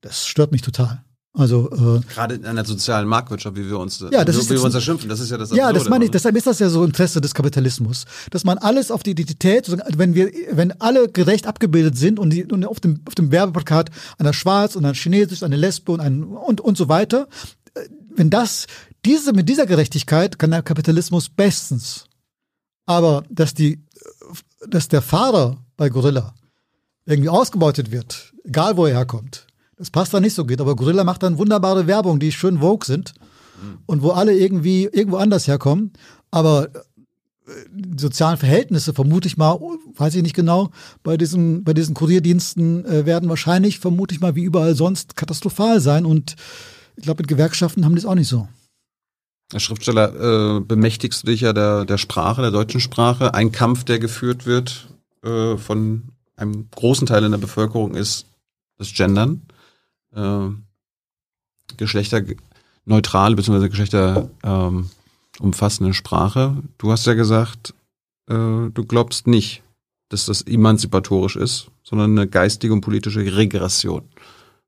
das stört mich total. Also äh, gerade in einer sozialen Marktwirtschaft, wie wir uns, ja, das wie, ist wie wir uns erschimpfen, das ist ja das. Absurde, ja, das meine ich. Deshalb ist das ja so Interesse des Kapitalismus, dass man alles auf die Identität, wenn wir, wenn alle gerecht abgebildet sind und, die, und auf dem auf dem Werbeplakat einer Schwarz und einer Chinesisch, eine Lesbe und ein und und so weiter, äh, wenn das diese mit dieser Gerechtigkeit kann der Kapitalismus bestens, aber dass die, dass der Fahrer bei Gorilla irgendwie ausgebeutet wird, egal wo er herkommt das passt da nicht so geht. Aber Gorilla macht dann wunderbare Werbung, die schön vogue sind und wo alle irgendwie irgendwo anders herkommen. Aber äh, die sozialen Verhältnisse, vermute ich mal, weiß ich nicht genau, bei diesen, bei diesen Kurierdiensten äh, werden wahrscheinlich, vermute ich mal, wie überall sonst katastrophal sein. Und ich glaube, mit Gewerkschaften haben die es auch nicht so. Als Schriftsteller äh, bemächtigst du dich ja der, der Sprache, der deutschen Sprache. Ein Kampf, der geführt wird äh, von einem großen Teil in der Bevölkerung, ist das Gendern äh, geschlechterneutrale bzw. geschlechterumfassende ähm, Sprache. Du hast ja gesagt, äh, du glaubst nicht, dass das emanzipatorisch ist, sondern eine geistige und politische Regression.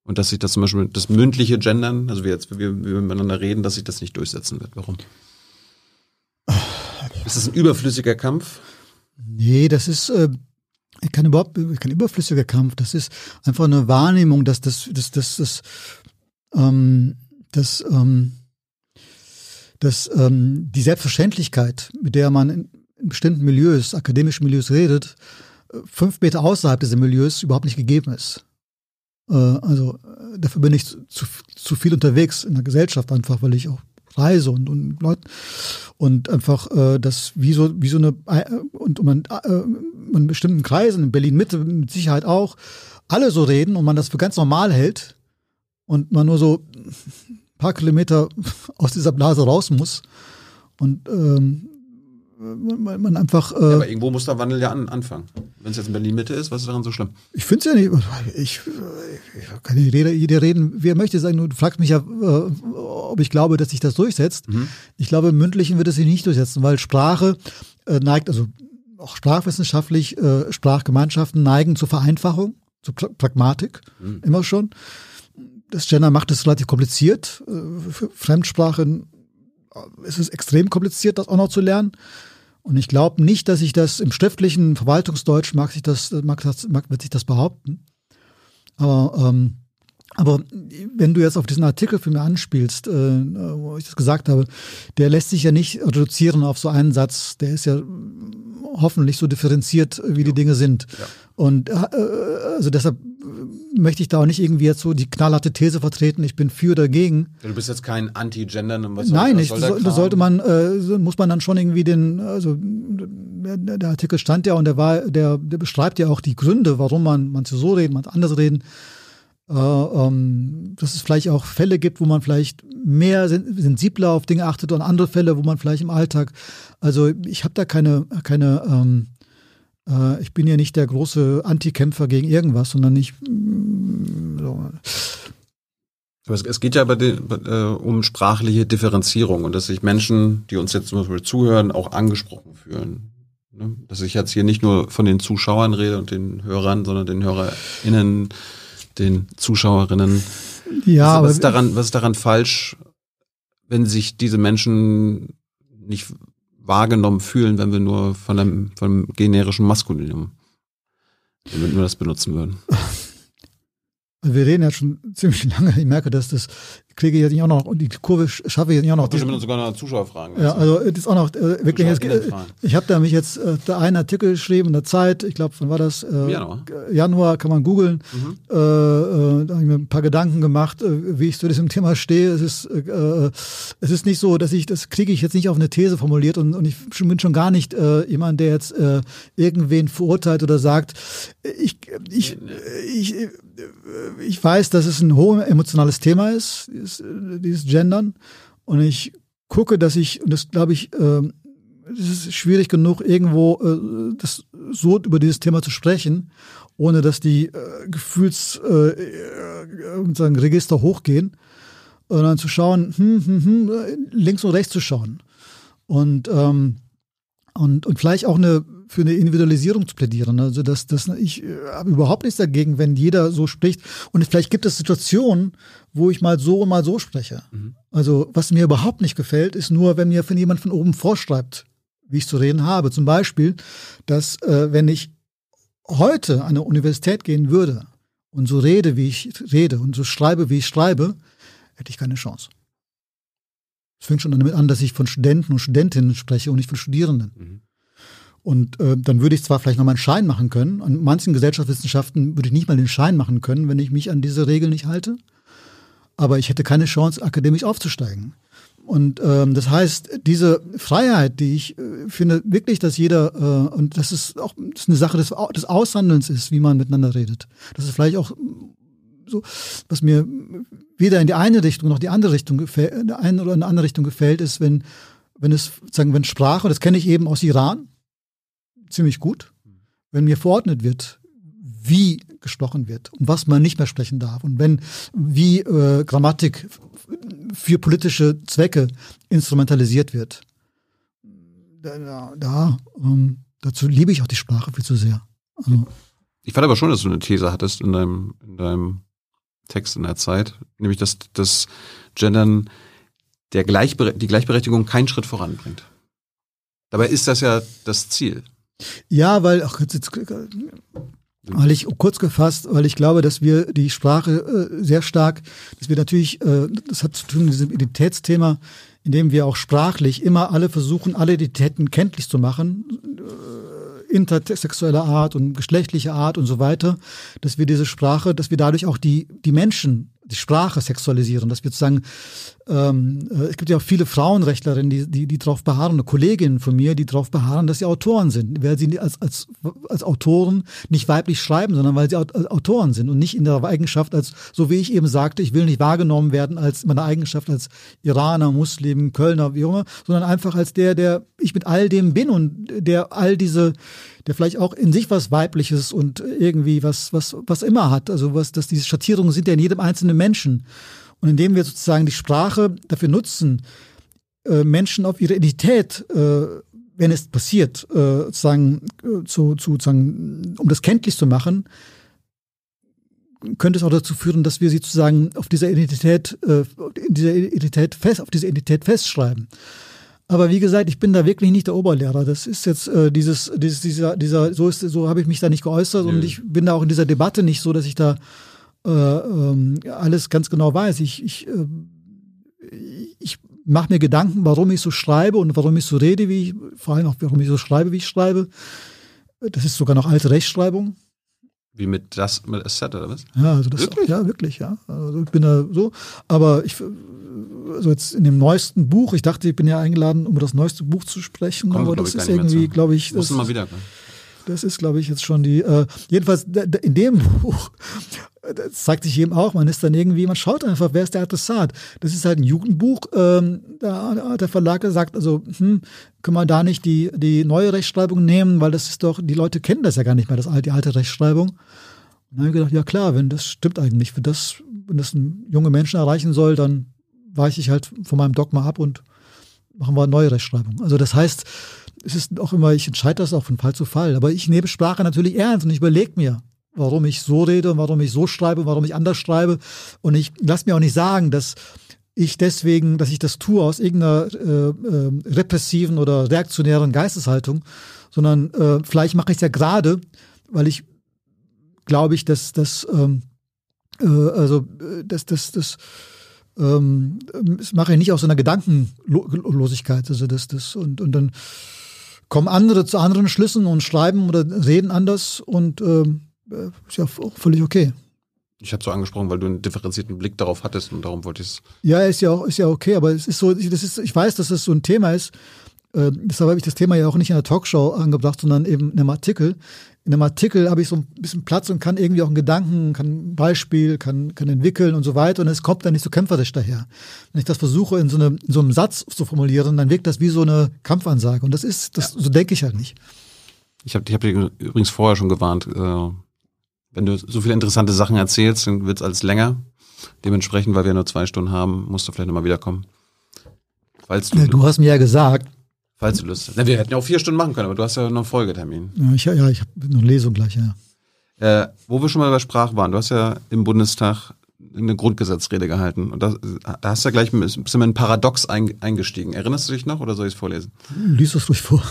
Und dass sich das zum Beispiel das mündliche Gendern, also wie jetzt, wie wir miteinander reden, dass sich das nicht durchsetzen wird. Warum? Ist das ein überflüssiger Kampf? Nee, das ist, äh, kein überhaupt kein überflüssiger Kampf. Das ist einfach eine Wahrnehmung, dass das, das, das, das, ähm, das, ähm, dass ähm, die Selbstverständlichkeit, mit der man in, bestimmten Milieus, akademischen Milieus redet, fünf Meter außerhalb dieser Milieus überhaupt nicht gegeben ist. Äh, also dafür bin ich zu, zu viel unterwegs in der Gesellschaft einfach, weil ich auch reise und, und Leute und einfach äh, das wie so wie so eine äh, und man äh, in bestimmten Kreisen in Berlin Mitte mit Sicherheit auch alle so reden und man das für ganz normal hält und man nur so ein paar Kilometer aus dieser Blase raus muss. Und ähm, man, man einfach. Äh, ja, aber irgendwo muss der Wandel ja an, anfangen. Wenn es jetzt in Berlin Mitte ist, was ist daran so schlimm? Ich finde es ja nicht. Ich, ich kann nicht jeder reden, wie er möchte. Sagen, du fragst mich ja, äh, ob ich glaube, dass sich das durchsetzt. Mhm. Ich glaube, im Mündlichen wird es sich nicht durchsetzen, weil Sprache äh, neigt, also auch sprachwissenschaftlich, äh, Sprachgemeinschaften neigen zur Vereinfachung, zur pra Pragmatik, mhm. immer schon. Das Gender macht es relativ kompliziert. Äh, für Fremdsprachen ist es extrem kompliziert, das auch noch zu lernen. Und ich glaube nicht, dass ich das im schriftlichen Verwaltungsdeutsch mag sich das, mag das, mag, wird sich das behaupten. Aber, ähm, aber wenn du jetzt auf diesen Artikel für mich anspielst, äh, wo ich das gesagt habe, der lässt sich ja nicht reduzieren auf so einen Satz. Der ist ja hoffentlich so differenziert, wie die Dinge sind. Ja. Und äh, also deshalb möchte ich da auch nicht irgendwie jetzt so die knallharte These vertreten, ich bin für oder dagegen. Du bist jetzt kein was Nein, nicht. Soll das sollte man, äh, muss man dann schon irgendwie den, also der, der, Artikel stand ja und der war, der, der beschreibt ja auch die Gründe, warum man manche so reden, manche anders reden. Äh, ähm, dass es vielleicht auch Fälle gibt, wo man vielleicht mehr sensibler auf Dinge achtet und andere Fälle, wo man vielleicht im Alltag, also ich habe da keine, keine ähm, äh, ich bin ja nicht der große Antikämpfer gegen irgendwas, sondern ich. Mm, so. Aber es, es geht ja bei den, äh, um sprachliche Differenzierung und dass sich Menschen, die uns jetzt zum Beispiel zuhören, auch angesprochen fühlen. Ne? Dass ich jetzt hier nicht nur von den Zuschauern rede und den Hörern, sondern den HörerInnen, den Zuschauerinnen. Ja, was, was, ist daran, was ist daran falsch, wenn sich diese Menschen nicht wahrgenommen fühlen, wenn wir nur von einem, von einem generischen Maskulinum Damit wir das benutzen würden. Also wir reden ja schon ziemlich lange. Ich merke, dass das kriege ich jetzt nicht auch noch und die Kurve schaffe ich jetzt nicht auch noch. Wir sogar noch Zuschauerfragen. Ja, also das ist auch noch äh, wirklich. Jetzt, ich habe da mich jetzt äh, da einen Artikel geschrieben in der Zeit. Ich glaube, wann war das? Äh, Januar. Januar kann man googeln. Mhm. Äh, äh, da habe ich mir ein paar Gedanken gemacht, äh, wie ich zu diesem Thema stehe. Es ist äh, es ist nicht so, dass ich das kriege ich jetzt nicht auf eine These formuliert und, und ich bin schon gar nicht äh, jemand, der jetzt äh, irgendwen verurteilt oder sagt, ich ich ich, ich, ich weiß, dass es ein hoch emotionales Thema ist dieses, dieses Gendern. Und ich gucke, dass ich, und das glaube ich, äh, es ist schwierig genug, irgendwo äh, das so über dieses Thema zu sprechen, ohne dass die äh, Gefühlsregister äh, äh, hochgehen. Dann zu schauen, hm, hm, hm, links und rechts zu schauen. Und, ähm, und, und vielleicht auch eine für eine Individualisierung zu plädieren. Also das, das, ich äh, habe überhaupt nichts dagegen, wenn jeder so spricht. Und vielleicht gibt es Situationen, wo ich mal so und mal so spreche. Mhm. Also was mir überhaupt nicht gefällt, ist nur, wenn mir von jemand von oben vorschreibt, wie ich zu reden habe. Zum Beispiel, dass äh, wenn ich heute an eine Universität gehen würde und so rede, wie ich rede und so schreibe, wie ich schreibe, hätte ich keine Chance. Es fängt schon damit an, dass ich von Studenten und Studentinnen spreche und nicht von Studierenden. Mhm. Und äh, dann würde ich zwar vielleicht noch mal einen Schein machen können. An manchen Gesellschaftswissenschaften würde ich nicht mal den Schein machen können, wenn ich mich an diese Regeln nicht halte. Aber ich hätte keine Chance, akademisch aufzusteigen. Und ähm, das heißt, diese Freiheit, die ich äh, finde, wirklich, dass jeder, äh, und das ist auch das ist eine Sache des, des Aushandelns ist, wie man miteinander redet. Das ist vielleicht auch so, was mir weder in die eine Richtung noch die andere Richtung gefällt, in eine oder in eine andere Richtung gefällt, ist, wenn, wenn es, sagen, wenn Sprache, das kenne ich eben aus Iran, ziemlich gut, wenn mir verordnet wird, wie gesprochen wird und was man nicht mehr sprechen darf und wenn wie äh, Grammatik für politische Zwecke instrumentalisiert wird. Da, da ähm, dazu liebe ich auch die Sprache viel zu sehr. Also, ich fand aber schon, dass du eine These hattest in deinem, in deinem Text in der Zeit, nämlich dass das Gendern der Gleichbere die Gleichberechtigung keinen Schritt voranbringt. Dabei ist das ja das Ziel. Ja, weil, ach, jetzt, jetzt, weil ich kurz gefasst, weil ich glaube, dass wir die Sprache äh, sehr stark, dass wir natürlich, äh, das hat zu tun mit diesem Identitätsthema, indem wir auch sprachlich immer alle versuchen, alle Identitäten kenntlich zu machen, äh, intersexueller Art und geschlechtlicher Art und so weiter, dass wir diese Sprache, dass wir dadurch auch die, die Menschen die Sprache sexualisieren, dass wir sozusagen, ähm, äh, es gibt ja auch viele Frauenrechtlerinnen, die, die, die darauf beharren, eine Kollegin von mir, die darauf beharren, dass sie Autoren sind, weil sie als, als, als Autoren nicht weiblich schreiben, sondern weil sie Autoren sind und nicht in der Eigenschaft als, so wie ich eben sagte, ich will nicht wahrgenommen werden als meine Eigenschaft als Iraner, Muslim, Kölner, wie auch immer, sondern einfach als der, der ich mit all dem bin und der all diese der vielleicht auch in sich was Weibliches und irgendwie was, was, was immer hat. Also was, dass diese Schattierungen sind ja in jedem einzelnen Menschen. Und indem wir sozusagen die Sprache dafür nutzen, äh, Menschen auf ihre Identität, äh, wenn es passiert, äh, sozusagen, äh, zu, zu, sozusagen, um das kenntlich zu machen, könnte es auch dazu führen, dass wir sie sozusagen auf dieser Identität, äh, in dieser Identität fest, auf dieser Identität festschreiben. Aber wie gesagt, ich bin da wirklich nicht der Oberlehrer. Das ist jetzt äh, dieses, dieses, dieser, dieser, so ist, so habe ich mich da nicht geäußert Nö. und ich bin da auch in dieser Debatte nicht so, dass ich da äh, ähm, alles ganz genau weiß. Ich, ich, äh, ich mache mir Gedanken, warum ich so schreibe und warum ich so rede, wie ich, vor allem auch warum ich so schreibe, wie ich schreibe. Das ist sogar noch alte Rechtschreibung. Wie mit das mit Asset oder was? Ja, also das wirklich? Auch, ja, wirklich, ja. Also ich bin da so, aber ich also jetzt in dem neuesten Buch, ich dachte, ich bin ja eingeladen, um das neueste Buch zu sprechen, Kommt, aber das ist irgendwie, glaube ich, das, mal wieder. das ist, glaube ich, jetzt schon die, äh, jedenfalls in dem Buch, das zeigt sich eben auch, man ist dann irgendwie, man schaut einfach, wer ist der Adressat. Das ist halt ein Jugendbuch, ähm, da hat der Verlag gesagt, also, hm, können wir da nicht die, die neue Rechtschreibung nehmen, weil das ist doch, die Leute kennen das ja gar nicht mehr, das die alte Rechtschreibung. Und dann habe ich gedacht, ja klar, wenn das stimmt eigentlich, wenn das, wenn das ein junge Menschen erreichen soll, dann weiche ich halt von meinem Dogma ab und machen wir eine neue Rechtschreibung. Also das heißt, es ist auch immer, ich entscheide das auch von Fall zu Fall. Aber ich nehme Sprache natürlich ernst und ich überlege mir, warum ich so rede und warum ich so schreibe, warum ich anders schreibe. Und ich lasse mir auch nicht sagen, dass ich deswegen, dass ich das tue aus irgendeiner äh, äh, repressiven oder reaktionären Geisteshaltung, sondern äh, vielleicht mache ich es ja gerade, weil ich glaube ich, dass das, ähm, äh, also, das, das, das, ähm, das mache ich nicht aus so einer Gedankenlosigkeit. Also das, das, und, und dann kommen andere zu anderen Schlüssen und schreiben oder reden anders und ähm, ist ja auch völlig okay. Ich habe so angesprochen, weil du einen differenzierten Blick darauf hattest und darum wollte ich es. Ja, ist ja auch, ist ja okay, aber es ist so, das ist, ich weiß, dass das so ein Thema ist. Äh, deshalb habe ich das Thema ja auch nicht in der Talkshow angebracht, sondern eben in einem Artikel. In einem Artikel habe ich so ein bisschen Platz und kann irgendwie auch einen Gedanken, kann ein Beispiel, kann, kann entwickeln und so weiter. Und es kommt dann nicht so kämpferisch daher. Wenn ich das versuche, in so, eine, in so einem Satz zu formulieren, dann wirkt das wie so eine Kampfansage. Und das ist, das, ja. so denke ich halt nicht. Ich habe ich hab dir übrigens vorher schon gewarnt, äh, wenn du so viele interessante Sachen erzählst, dann wird es alles länger. Dementsprechend, weil wir nur zwei Stunden haben, musst du vielleicht nochmal wiederkommen. Falls du, du hast mir ja gesagt. Falls du Lust hast. Ja, wir hätten ja auch vier Stunden machen können, aber du hast ja noch einen Folgetermin. Ja, ich, ja, ich habe eine Lesung gleich, ja. Äh, wo wir schon mal bei Sprache waren, du hast ja im Bundestag eine Grundgesetzrede gehalten. Und da, da hast du ja gleich sind wir ein Paradox eingestiegen. Erinnerst du dich noch oder soll ich es vorlesen? Lies es ruhig vor.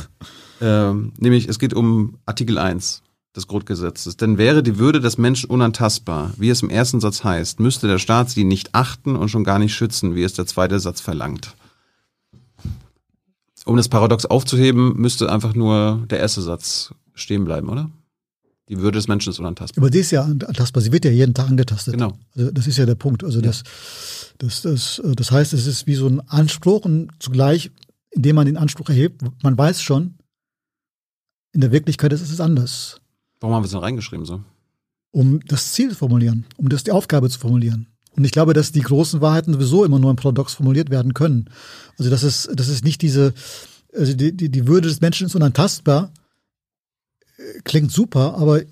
Ähm, nämlich, es geht um Artikel 1 des Grundgesetzes. Denn wäre die Würde des Menschen unantastbar, wie es im ersten Satz heißt, müsste der Staat sie nicht achten und schon gar nicht schützen, wie es der zweite Satz verlangt. Um das Paradox aufzuheben, müsste einfach nur der erste Satz stehen bleiben, oder? Die Würde des Menschen ist unantastbar. Aber die ist ja antastbar. Sie wird ja jeden Tag angetastet. Genau. Also das ist ja der Punkt. Also ja. das, das, das, das heißt, es ist wie so ein Anspruch und zugleich, indem man den Anspruch erhebt, man weiß schon, in der Wirklichkeit ist es anders. Warum haben wir es denn reingeschrieben so? Um das Ziel zu formulieren, um das die Aufgabe zu formulieren. Und ich glaube, dass die großen Wahrheiten sowieso immer nur im Paradox formuliert werden können. Also das ist, das ist nicht diese, also die, die, die Würde des Menschen ist unantastbar. Klingt super, aber äh,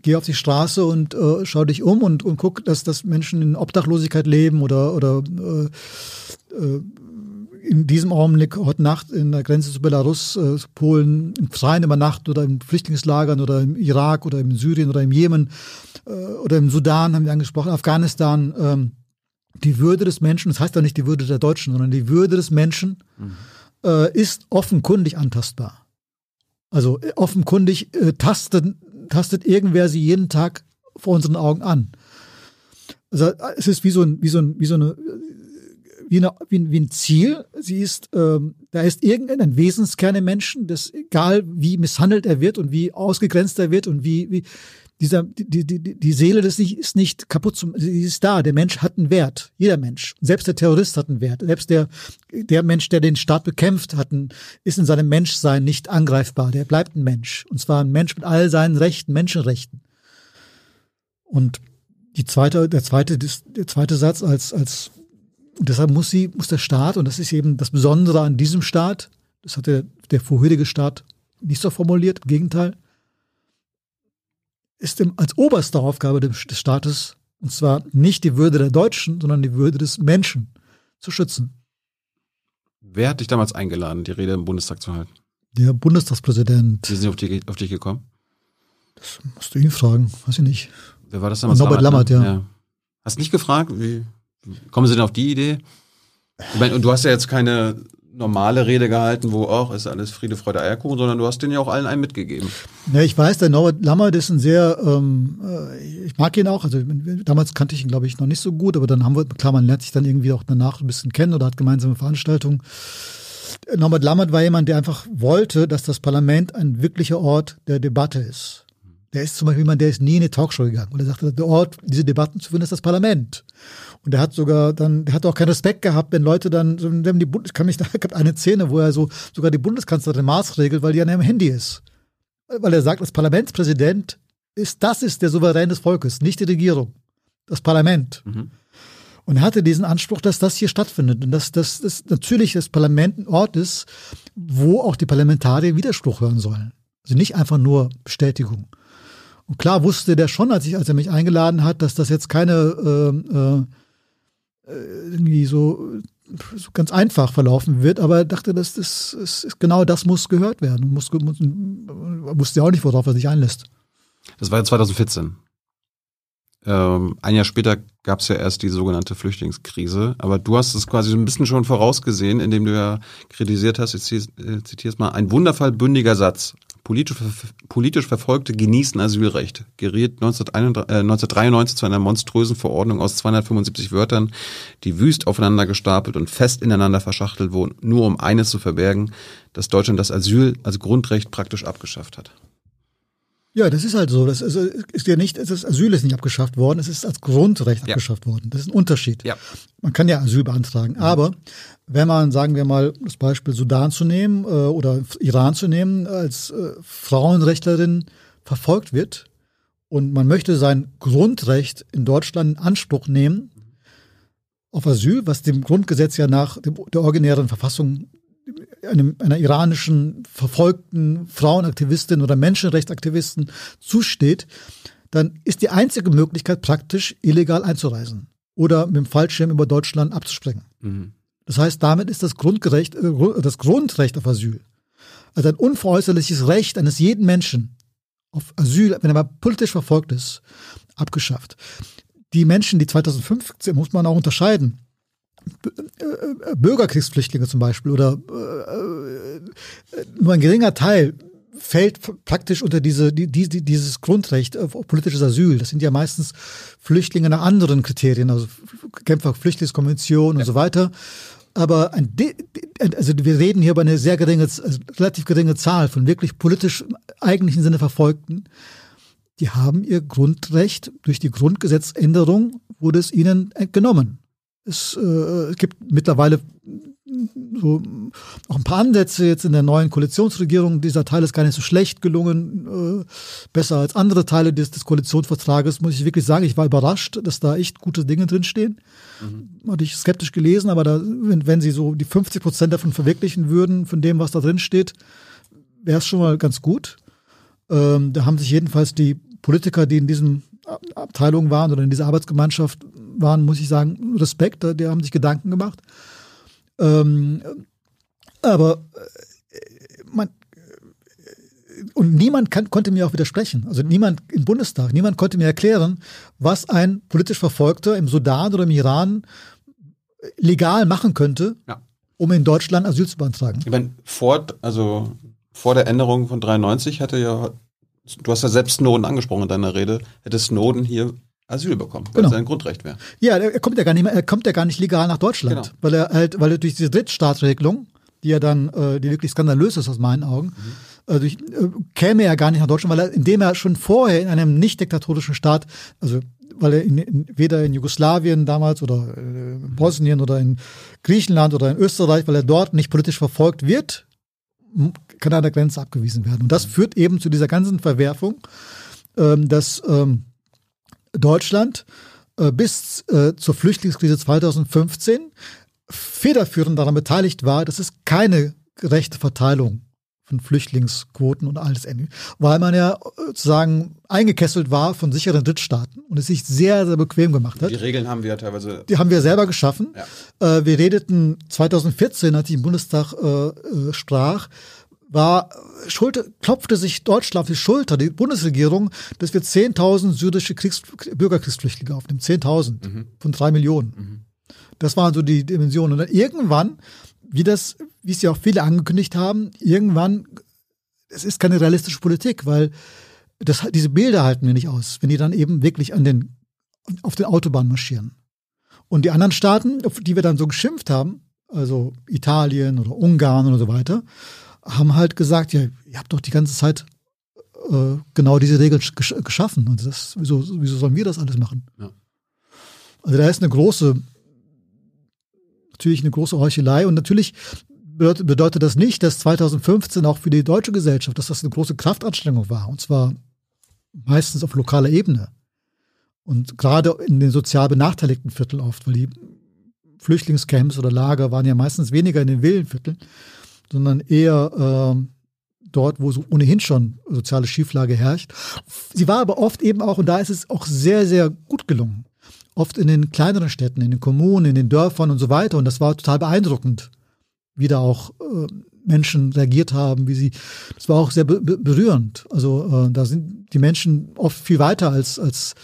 geh auf die Straße und äh, schau dich um und, und guck, dass, dass Menschen in Obdachlosigkeit leben oder, oder äh, äh, in diesem Augenblick heute Nacht in der Grenze zu Belarus, äh, Polen, im Freien über Nacht oder in Flüchtlingslagern oder im Irak oder in Syrien oder im Jemen äh, oder im Sudan, haben wir angesprochen, Afghanistan, ähm, die Würde des Menschen, das heißt doch nicht die Würde der Deutschen, sondern die Würde des Menschen mhm. äh, ist offenkundig antastbar. Also äh, offenkundig äh, tastet, tastet irgendwer sie jeden Tag vor unseren Augen an. Also äh, es ist wie so, ein, wie so, ein, wie so eine wie, eine, wie, wie ein Ziel. Sie ist, ähm, da ist irgendein Wesenskern im Menschen, das egal wie misshandelt er wird und wie ausgegrenzt er wird und wie, wie dieser, die, die, die Seele des nicht, ist nicht kaputt, zum, sie ist da. Der Mensch hat einen Wert. Jeder Mensch. Selbst der Terrorist hat einen Wert. Selbst der, der Mensch, der den Staat bekämpft, hat einen, ist in seinem Menschsein nicht angreifbar. Der bleibt ein Mensch. Und zwar ein Mensch mit all seinen Rechten, Menschenrechten. Und die zweite, der zweite, der zweite Satz als, als und deshalb muss sie, muss der Staat, und das ist eben das Besondere an diesem Staat, das hat der, der vorherige Staat nicht so formuliert, im Gegenteil, ist im, als oberste Aufgabe des Staates, und zwar nicht die Würde der Deutschen, sondern die Würde des Menschen zu schützen. Wer hat dich damals eingeladen, die Rede im Bundestag zu halten? Der Bundestagspräsident. Wie sind Sie auf, die, auf dich gekommen? Das musst du ihn fragen, weiß ich nicht. Wer war das damals? Norbert Lammert, ne? ja. ja. Hast nicht gefragt, wie, Kommen Sie denn auf die Idee? Ich meine, und du hast ja jetzt keine normale Rede gehalten, wo auch ist alles Friede, Freude, Eierkuchen, sondern du hast den ja auch allen einen mitgegeben. Ja, ich weiß, der Norbert Lammert ist ein sehr, ähm, äh, ich mag ihn auch, also damals kannte ich ihn, glaube ich, noch nicht so gut, aber dann haben wir, klar, man lernt sich dann irgendwie auch danach ein bisschen kennen oder hat gemeinsame Veranstaltungen. Norbert Lammert war jemand, der einfach wollte, dass das Parlament ein wirklicher Ort der Debatte ist. Der ist zum Beispiel jemand, der ist nie in eine Talkshow gegangen. Und er sagte, der Ort, diese Debatten zu führen, ist das Parlament. Und er hat sogar dann, der hat auch keinen Respekt gehabt, wenn Leute dann, wenn die Bundes, kann mich da, gibt eine Szene, wo er so sogar die Bundeskanzlerin maßregelt, weil die an ihrem Handy ist. Weil er sagt, das Parlamentspräsident ist, das ist der Souverän des Volkes, nicht die Regierung. Das Parlament. Mhm. Und er hatte diesen Anspruch, dass das hier stattfindet und dass, dass natürlich das Parlament ein Ort ist, wo auch die Parlamentarier Widerspruch hören sollen. Also nicht einfach nur Bestätigung. Und klar wusste der schon, als, ich, als er mich eingeladen hat, dass das jetzt keine äh, äh, irgendwie so, so ganz einfach verlaufen wird, aber er dachte, dass das, das ist, genau das muss gehört werden. Muss, muss, wusste ja auch nicht, worauf er sich einlässt. Das war ja 2014. Ähm, ein Jahr später gab es ja erst die sogenannte Flüchtlingskrise, aber du hast es quasi so ein bisschen schon vorausgesehen, indem du ja kritisiert hast, ich zitiere es mal, ein wundervoll bündiger Satz. Politisch, politisch Verfolgte genießen Asylrecht. Geriet 1993 zu einer monströsen Verordnung aus 275 Wörtern, die wüst aufeinander gestapelt und fest ineinander verschachtelt wurden, nur um eines zu verbergen, dass Deutschland das Asyl als Grundrecht praktisch abgeschafft hat. Ja, das ist halt so. Das ist, ist ja nicht, das Asyl ist nicht abgeschafft worden, es ist als Grundrecht ja. abgeschafft worden. Das ist ein Unterschied. Ja. Man kann ja Asyl beantragen. Mhm. Aber wenn man, sagen wir mal, das Beispiel Sudan zu nehmen äh, oder Iran zu nehmen, als äh, Frauenrechtlerin verfolgt wird und man möchte sein Grundrecht in Deutschland in Anspruch nehmen auf Asyl, was dem Grundgesetz ja nach der originären Verfassung einem, einer iranischen verfolgten Frauenaktivistin oder Menschenrechtsaktivisten zusteht, dann ist die einzige Möglichkeit praktisch illegal einzureisen oder mit dem Fallschirm über Deutschland abzuspringen. Mhm. Das heißt, damit ist das, Grundgerecht, äh, das Grundrecht auf Asyl, also ein unveräußerliches Recht eines jeden Menschen auf Asyl, wenn er mal politisch verfolgt ist, abgeschafft. Die Menschen, die 2015, muss man auch unterscheiden, Bürgerkriegsflüchtlinge zum Beispiel oder äh, äh, nur ein geringer Teil fällt praktisch unter diese, die, die, dieses Grundrecht auf politisches Asyl. Das sind ja meistens Flüchtlinge nach anderen Kriterien, also Genfer Flüchtlingskonvention und ja. so weiter. Aber ein, also wir reden hier über eine sehr geringe, also relativ geringe Zahl von wirklich politisch eigentlichen Sinne Verfolgten. Die haben ihr Grundrecht durch die Grundgesetzänderung wurde es ihnen genommen. Es, äh, gibt mittlerweile so auch ein paar Ansätze jetzt in der neuen Koalitionsregierung. Dieser Teil ist gar nicht so schlecht gelungen, äh, besser als andere Teile des, des Koalitionsvertrages, muss ich wirklich sagen. Ich war überrascht, dass da echt gute Dinge drinstehen. Mhm. Hatte ich skeptisch gelesen, aber da, wenn, wenn sie so die 50 Prozent davon verwirklichen würden, von dem, was da drin steht, wäre es schon mal ganz gut. Ähm, da haben sich jedenfalls die Politiker, die in diesen Abteilungen waren oder in dieser Arbeitsgemeinschaft waren, muss ich sagen, Respekt, die haben sich Gedanken gemacht. Ähm, aber äh, man, äh, und niemand kann, konnte mir auch widersprechen. Also niemand im Bundestag, niemand konnte mir erklären, was ein politisch Verfolgter im Sudan oder im Iran legal machen könnte, ja. um in Deutschland Asyl zu beantragen. Ich meine, vor, also vor der Änderung von 93 hatte ja, du hast ja selbst Snowden angesprochen in deiner Rede, hätte Snowden hier Asyl bekommen, weil genau. sein Grundrecht wäre. Ja, er kommt ja gar nicht mehr, er kommt ja gar nicht legal nach Deutschland, genau. weil er halt, weil er durch diese Drittstaatsregelung, die ja dann, äh, die wirklich skandalös ist aus meinen Augen, mhm. äh, durch, äh, käme er gar nicht nach Deutschland, weil er, indem er schon vorher in einem nicht diktatorischen Staat, also weil er in, in, weder in Jugoslawien damals oder äh, in Bosnien oder in Griechenland oder in Österreich, weil er dort nicht politisch verfolgt wird, kann er an der Grenze abgewiesen werden. Und das mhm. führt eben zu dieser ganzen Verwerfung, ähm, dass ähm, Deutschland äh, bis äh, zur Flüchtlingskrise 2015 federführend daran beteiligt war, dass es keine gerechte Verteilung von Flüchtlingsquoten und alles, weil man ja äh, sozusagen eingekesselt war von sicheren Drittstaaten und es sich sehr, sehr bequem gemacht hat. Die Regeln haben wir teilweise. Die haben wir selber geschaffen. Ja. Wir redeten 2014, als ich im Bundestag sprach, war, Schulter, klopfte sich Deutschland auf die Schulter, die Bundesregierung, dass wir 10.000 syrische Kriegs Bürgerkriegsflüchtlinge aufnehmen. 10.000 mhm. von drei Millionen. Mhm. Das waren so die Dimensionen. Und dann irgendwann, wie das, wie es ja auch viele angekündigt haben, irgendwann, es ist keine realistische Politik, weil das, diese Bilder halten wir nicht aus, wenn die dann eben wirklich an den, auf den Autobahnen marschieren. Und die anderen Staaten, auf die wir dann so geschimpft haben, also Italien oder Ungarn oder so weiter, haben halt gesagt, ja, ihr habt doch die ganze Zeit äh, genau diese Regeln gesch geschaffen. Und das, wieso, wieso sollen wir das alles machen? Ja. Also da ist eine große, natürlich eine große Heuchelei und natürlich bedeutet, bedeutet das nicht, dass 2015 auch für die deutsche Gesellschaft, dass das eine große Kraftanstrengung war. Und zwar meistens auf lokaler Ebene. Und gerade in den sozial benachteiligten Vierteln oft, weil die Flüchtlingscamps oder Lager waren ja meistens weniger in den Villenvierteln sondern eher äh, dort, wo so ohnehin schon soziale Schieflage herrscht. Sie war aber oft eben auch, und da ist es auch sehr, sehr gut gelungen, oft in den kleineren Städten, in den Kommunen, in den Dörfern und so weiter. Und das war total beeindruckend, wie da auch äh, Menschen reagiert haben, wie sie, das war auch sehr be berührend. Also äh, da sind die Menschen oft viel weiter als, als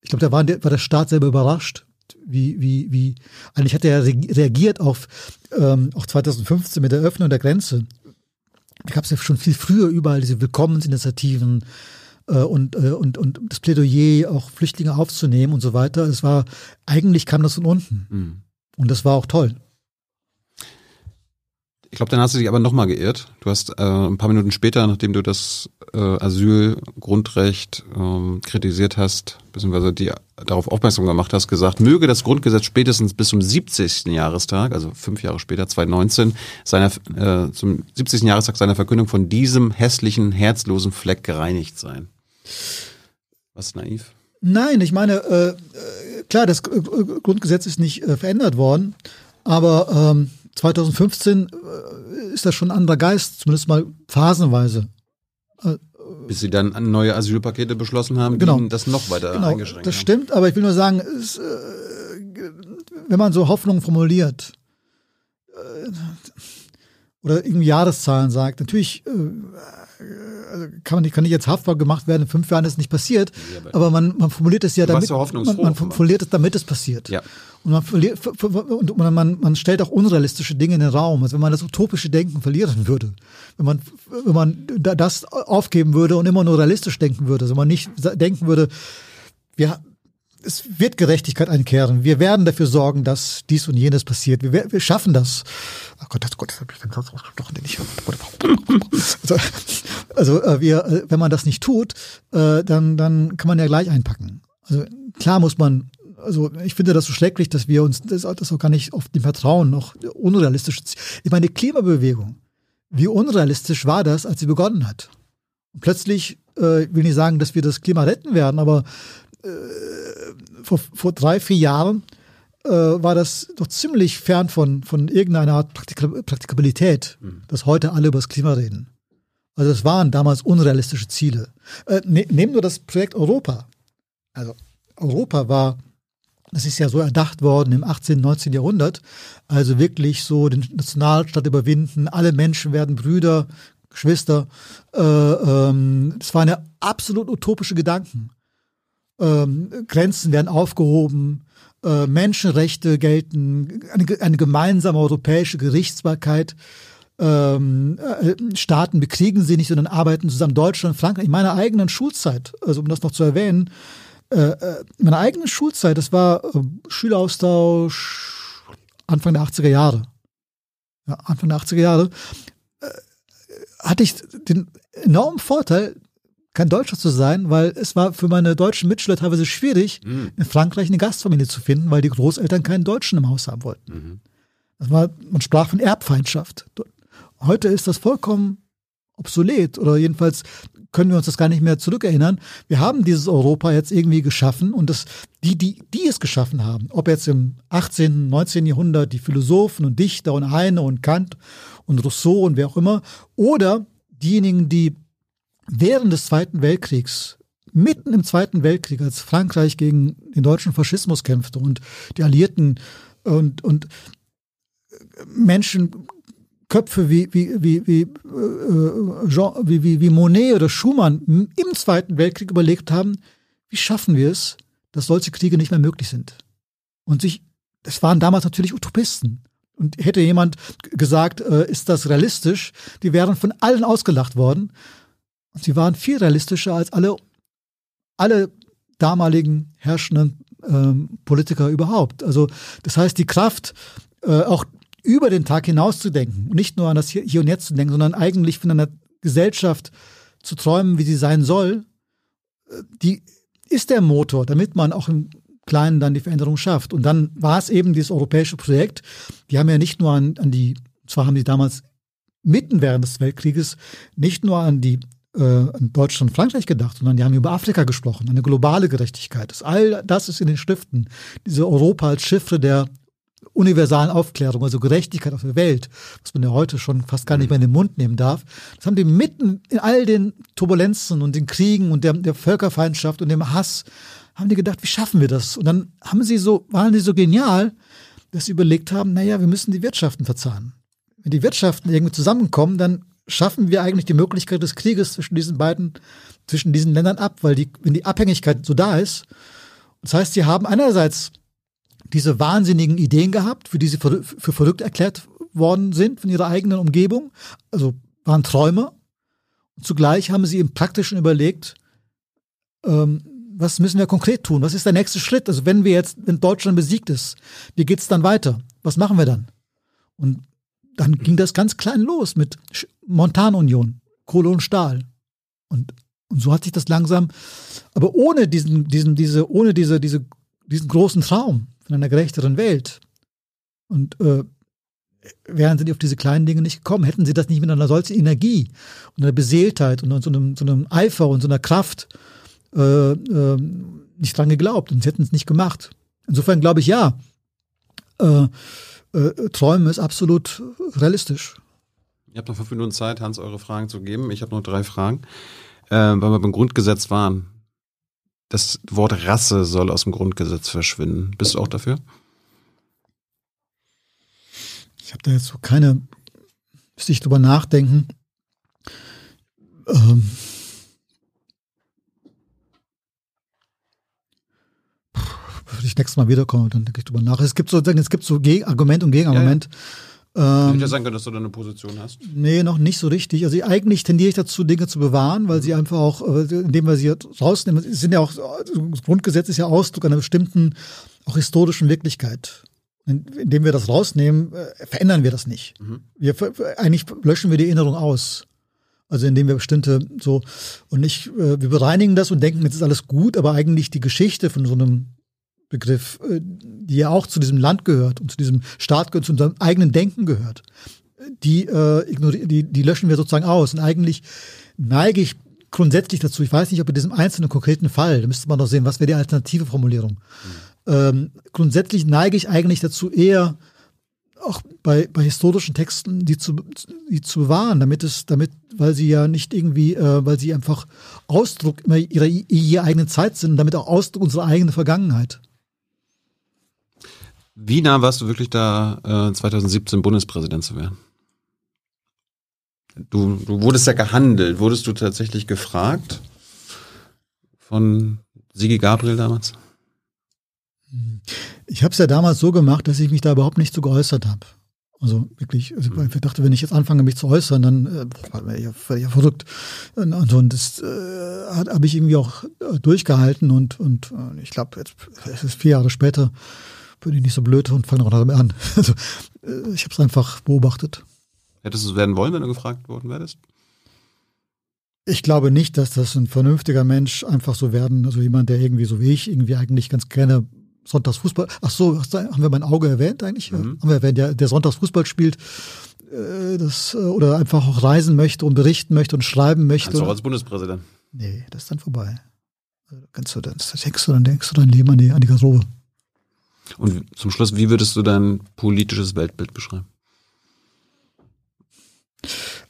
ich glaube, da war der, war der Staat selber überrascht, wie, wie, wie, eigentlich hat er reagiert auf, ähm, auch 2015 mit der Öffnung der Grenze. Da gab es ja schon viel früher überall diese Willkommensinitiativen äh, und, äh, und, und das Plädoyer, auch Flüchtlinge aufzunehmen und so weiter. Es war, eigentlich kam das von unten. Mhm. Und das war auch toll. Ich glaube, dann hast du dich aber nochmal geirrt. Du hast äh, ein paar Minuten später, nachdem du das äh, Asylgrundrecht ähm, kritisiert hast, beziehungsweise die darauf aufmerksam gemacht hast, gesagt, möge das Grundgesetz spätestens bis zum 70. Jahrestag, also fünf Jahre später, 2019, seiner, äh, zum 70. Jahrestag seiner Verkündung von diesem hässlichen, herzlosen Fleck gereinigt sein. Was naiv? Nein, ich meine, äh, äh klar, das Grundgesetz ist nicht äh, verändert worden, aber ähm, 2015 äh, ist das schon ein anderer Geist, zumindest mal phasenweise. Äh, Bis sie dann neue Asylpakete beschlossen haben, genau. die das noch weiter genau, eingeschränkt das haben. stimmt, aber ich will nur sagen, es, äh, wenn man so Hoffnungen formuliert oder irgendwie Jahreszahlen sagt, natürlich also kann man nicht, kann nicht jetzt haftbar gemacht werden, in fünf Jahren ist es nicht passiert, ja, aber, aber man, man formuliert es ja damit, man, man formuliert es, damit es passiert. Ja. Und, man, verliert, und man, man stellt auch unrealistische Dinge in den Raum. Also wenn man das utopische Denken verlieren würde, wenn man, wenn man das aufgeben würde und immer nur realistisch denken würde, also man nicht denken würde, wir, es wird Gerechtigkeit einkehren. Wir werden dafür sorgen, dass dies und jenes passiert. Wir, wir schaffen das. Oh Gott, das, Gott, ich den Satz ausgesprochen, den ich. Also, also äh, wir, äh, wenn man das nicht tut, äh, dann, dann kann man ja gleich einpacken. Also klar muss man also ich finde das so schrecklich, dass wir uns das, das auch gar nicht auf dem Vertrauen noch unrealistisch. Ich meine, die Klimabewegung, wie unrealistisch war das, als sie begonnen hat? Und plötzlich, äh, will nicht sagen, dass wir das Klima retten werden, aber äh, vor, vor drei, vier Jahren äh, war das doch ziemlich fern von, von irgendeiner Art Praktik Praktikabilität, mhm. dass heute alle über das Klima reden. Also es waren damals unrealistische Ziele. Äh, ne, nehmen wir das Projekt Europa. Also Europa war das ist ja so erdacht worden im 18., 19. Jahrhundert. Also wirklich so den Nationalstaat überwinden, alle Menschen werden Brüder, Geschwister. Äh, ähm, das waren ja absolut utopische Gedanken. Ähm, Grenzen werden aufgehoben, äh, Menschenrechte gelten, eine, eine gemeinsame europäische Gerichtsbarkeit. Ähm, äh, Staaten bekriegen sie nicht, sondern arbeiten zusammen. Deutschland, Frankreich, in meiner eigenen Schulzeit, also um das noch zu erwähnen, äh, äh, meine eigene Schulzeit, das war äh, Schüleraustausch Anfang der 80er Jahre. Ja, Anfang der 80er Jahre äh, hatte ich den enormen Vorteil, kein Deutscher zu sein, weil es war für meine deutschen Mitschüler teilweise schwierig, mhm. in Frankreich eine Gastfamilie zu finden, weil die Großeltern keinen Deutschen im Haus haben wollten. Mhm. Das war, man sprach von Erbfeindschaft. Heute ist das vollkommen obsolet oder jedenfalls können wir uns das gar nicht mehr zurückerinnern. Wir haben dieses Europa jetzt irgendwie geschaffen und das, die, die, die es geschaffen haben, ob jetzt im 18., 19. Jahrhundert die Philosophen und Dichter und Heine und Kant und Rousseau und wer auch immer, oder diejenigen, die während des Zweiten Weltkriegs mitten im Zweiten Weltkrieg, als Frankreich gegen den deutschen Faschismus kämpfte und die Alliierten und, und Menschen Köpfe wie, wie, wie, wie, äh, Jean, wie, wie, wie Monet oder Schumann im Zweiten Weltkrieg überlegt haben, wie schaffen wir es, dass solche Kriege nicht mehr möglich sind. Und sich, das waren damals natürlich Utopisten. Und hätte jemand gesagt, äh, ist das realistisch, die wären von allen ausgelacht worden. Und sie waren viel realistischer als alle, alle damaligen herrschenden ähm, Politiker überhaupt. Also das heißt, die Kraft, äh, auch über den Tag hinaus zu denken und nicht nur an das Hier und Jetzt zu denken, sondern eigentlich von einer Gesellschaft zu träumen, wie sie sein soll, äh, die ist der Motor, damit man auch im Kleinen dann die Veränderung schafft. Und dann war es eben dieses europäische Projekt. Die haben ja nicht nur an, an die, zwar haben die damals mitten während des Weltkrieges nicht nur an die äh, an Deutschland und Frankreich gedacht, sondern die haben über Afrika gesprochen, eine globale Gerechtigkeit. Das, all das ist in den Stiften. Diese Europa als Chiffre der universalen Aufklärung, also Gerechtigkeit auf der Welt, was man ja heute schon fast gar nicht mehr in den Mund nehmen darf. Das haben die mitten in all den Turbulenzen und den Kriegen und der, der Völkerfeindschaft und dem Hass, haben die gedacht, wie schaffen wir das? Und dann haben sie so, waren sie so genial, dass sie überlegt haben, naja, wir müssen die Wirtschaften verzahnen. Wenn die Wirtschaften irgendwie zusammenkommen, dann schaffen wir eigentlich die Möglichkeit des Krieges zwischen diesen beiden, zwischen diesen Ländern ab, weil die, wenn die Abhängigkeit so da ist, das heißt, sie haben einerseits diese wahnsinnigen Ideen gehabt, für die sie für, verrückt erklärt worden sind von ihrer eigenen Umgebung. Also waren Träume. Und zugleich haben sie im Praktischen überlegt, ähm, was müssen wir konkret tun? Was ist der nächste Schritt? Also wenn wir jetzt, wenn Deutschland besiegt ist, wie geht's dann weiter? Was machen wir dann? Und dann ging das ganz klein los mit Montanunion, Kohle und Stahl. Und, und so hat sich das langsam, aber ohne diesen, diesen, diese, ohne diese, diese, diesen großen Traum von einer gerechteren Welt. Und äh, wären sie auf diese kleinen Dinge nicht gekommen, hätten sie das nicht mit einer solchen Energie und einer Beseeltheit und so einem, so einem Eifer und so einer Kraft äh, äh, nicht dran geglaubt und sie hätten es nicht gemacht. Insofern glaube ich ja, äh, äh, Träumen ist absolut realistisch. Ihr habt noch fünf Minuten Zeit, Hans, eure Fragen zu geben. Ich habe noch drei Fragen. Äh, weil wir beim Grundgesetz waren. Das Wort Rasse soll aus dem Grundgesetz verschwinden. Bist du auch dafür? Ich habe da jetzt so keine, müsste ich drüber nachdenken. Ähm, würde ich nächstes Mal wiederkommen, dann denke ich drüber nach. Es gibt so, es gibt so Argument und Gegenargument. Ja, ja. Ähm, Hätte ja sein können, dass du da eine Position hast. Nee, noch nicht so richtig. Also eigentlich tendiere ich dazu, Dinge zu bewahren, weil sie einfach auch, äh, indem wir sie rausnehmen, sind ja auch, das Grundgesetz ist ja Ausdruck einer bestimmten, auch historischen Wirklichkeit. Indem wir das rausnehmen, äh, verändern wir das nicht. Mhm. Wir, eigentlich löschen wir die Erinnerung aus. Also indem wir bestimmte so und nicht, äh, wir bereinigen das und denken, jetzt ist alles gut, aber eigentlich die Geschichte von so einem Begriff, äh, die ja auch zu diesem Land gehört und zu diesem Staat gehört, zu unserem eigenen Denken gehört, die, äh, die, die löschen wir sozusagen aus. Und eigentlich neige ich grundsätzlich dazu, ich weiß nicht, ob in diesem einzelnen konkreten Fall, da müsste man noch sehen, was wäre die alternative Formulierung. Mhm. Ähm, grundsätzlich neige ich eigentlich dazu, eher auch bei, bei historischen Texten die zu, die zu bewahren, damit es, damit, weil sie ja nicht irgendwie, äh, weil sie einfach Ausdruck ihrer, ihrer eigenen Zeit sind, damit auch Ausdruck unserer eigenen Vergangenheit. Wie nah warst du wirklich da, äh, 2017 Bundespräsident zu werden? Du, du wurdest ja gehandelt. Wurdest du tatsächlich gefragt von Sigi Gabriel damals? Ich habe es ja damals so gemacht, dass ich mich da überhaupt nicht so geäußert habe. Also wirklich, also ich dachte, wenn ich jetzt anfange, mich zu äußern, dann äh, wäre ich, ja verrückt. Und, und das äh, habe ich irgendwie auch äh, durchgehalten und, und äh, ich glaube, jetzt es ist vier Jahre später, bin ich nicht so blöd und fange noch damit an. Also äh, ich habe es einfach beobachtet. Hättest du es werden wollen, wenn du gefragt worden wärst? Ich glaube nicht, dass das ein vernünftiger Mensch einfach so werden, also jemand, der irgendwie so wie ich irgendwie eigentlich ganz gerne Sonntagsfußball. Ach so, haben wir mein Auge erwähnt eigentlich? Mhm. Haben wir erwähnt, der, der Sonntagsfußball spielt, äh, das, äh, oder einfach auch reisen möchte und berichten möchte und schreiben möchte. Kannst du auch als Bundespräsident? Nee, das ist dann vorbei. Also, kannst du, dann, denkst du, dann denkst du dein Leben an die, an die Garderobe. Und zum Schluss, wie würdest du dein politisches Weltbild beschreiben?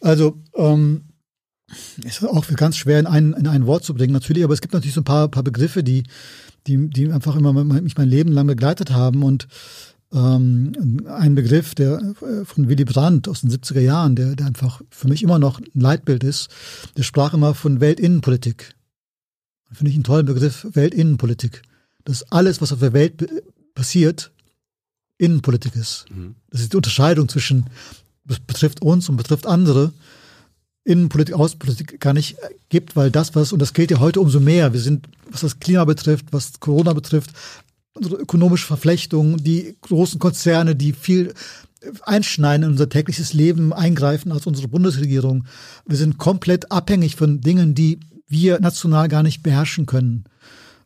Also, ähm, ist auch ganz schwer in ein, in ein Wort zu bringen, natürlich, aber es gibt natürlich so ein paar, paar Begriffe, die, die, die einfach immer mich mein Leben lang begleitet haben. Und ähm, ein Begriff, der äh, von Willy Brandt aus den 70er Jahren, der, der einfach für mich immer noch ein Leitbild ist, der sprach immer von Weltinnenpolitik. Finde ich einen tollen Begriff, Weltinnenpolitik. Das alles, was auf der Welt passiert, Innenpolitik ist. Mhm. Das ist die Unterscheidung zwischen, betrifft uns und betrifft andere, Innenpolitik, Außenpolitik gar nicht gibt, weil das, was, und das gilt ja heute umso mehr, wir sind, was das Klima betrifft, was Corona betrifft, unsere ökonomische Verflechtung, die großen Konzerne, die viel einschneiden in unser tägliches Leben, eingreifen als unsere Bundesregierung. Wir sind komplett abhängig von Dingen, die wir national gar nicht beherrschen können.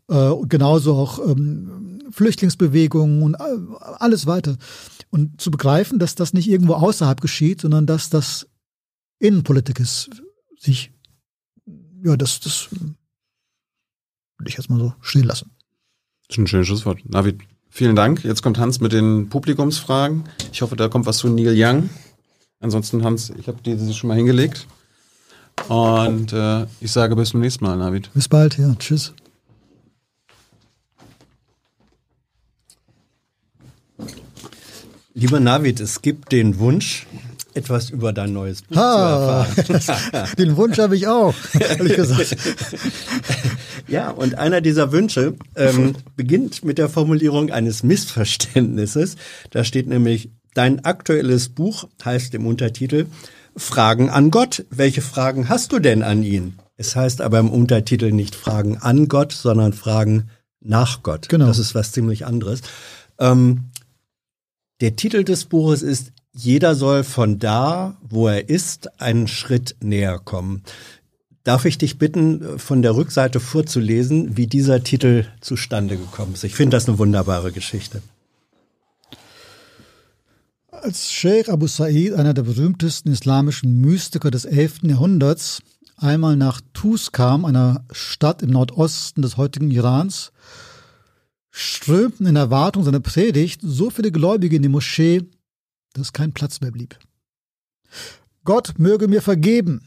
Äh, genauso auch ähm, Flüchtlingsbewegungen und äh, alles weiter. Und zu begreifen, dass das nicht irgendwo außerhalb geschieht, sondern dass das Innenpolitik ist, sich, ja, das, das würde ich jetzt mal so stehen lassen. Das ist ein schönes Schlusswort. Navid, vielen Dank. Jetzt kommt Hans mit den Publikumsfragen. Ich hoffe, da kommt was zu Neil Young. Ansonsten, Hans, ich habe diese schon mal hingelegt. Und äh, ich sage bis zum nächsten Mal, Navid. Bis bald, ja. Tschüss. Lieber Navid, es gibt den Wunsch, etwas über dein neues Buch ha, zu erfahren. den Wunsch habe ich auch, ehrlich gesagt. ja, und einer dieser Wünsche ähm, beginnt mit der Formulierung eines Missverständnisses. Da steht nämlich, dein aktuelles Buch heißt im Untertitel, Fragen an Gott. Welche Fragen hast du denn an ihn? Es heißt aber im Untertitel nicht Fragen an Gott, sondern Fragen nach Gott. Genau. Das ist was ziemlich anderes. Ähm, der Titel des Buches ist Jeder soll von da, wo er ist, einen Schritt näher kommen. Darf ich dich bitten, von der Rückseite vorzulesen, wie dieser Titel zustande gekommen ist? Ich finde das eine wunderbare Geschichte. Als Sheikh Abu Sa'id, einer der berühmtesten islamischen Mystiker des 11. Jahrhunderts, einmal nach Tus kam, einer Stadt im Nordosten des heutigen Irans, strömten in Erwartung seiner Predigt so viele Gläubige in die Moschee, dass kein Platz mehr blieb. Gott möge mir vergeben,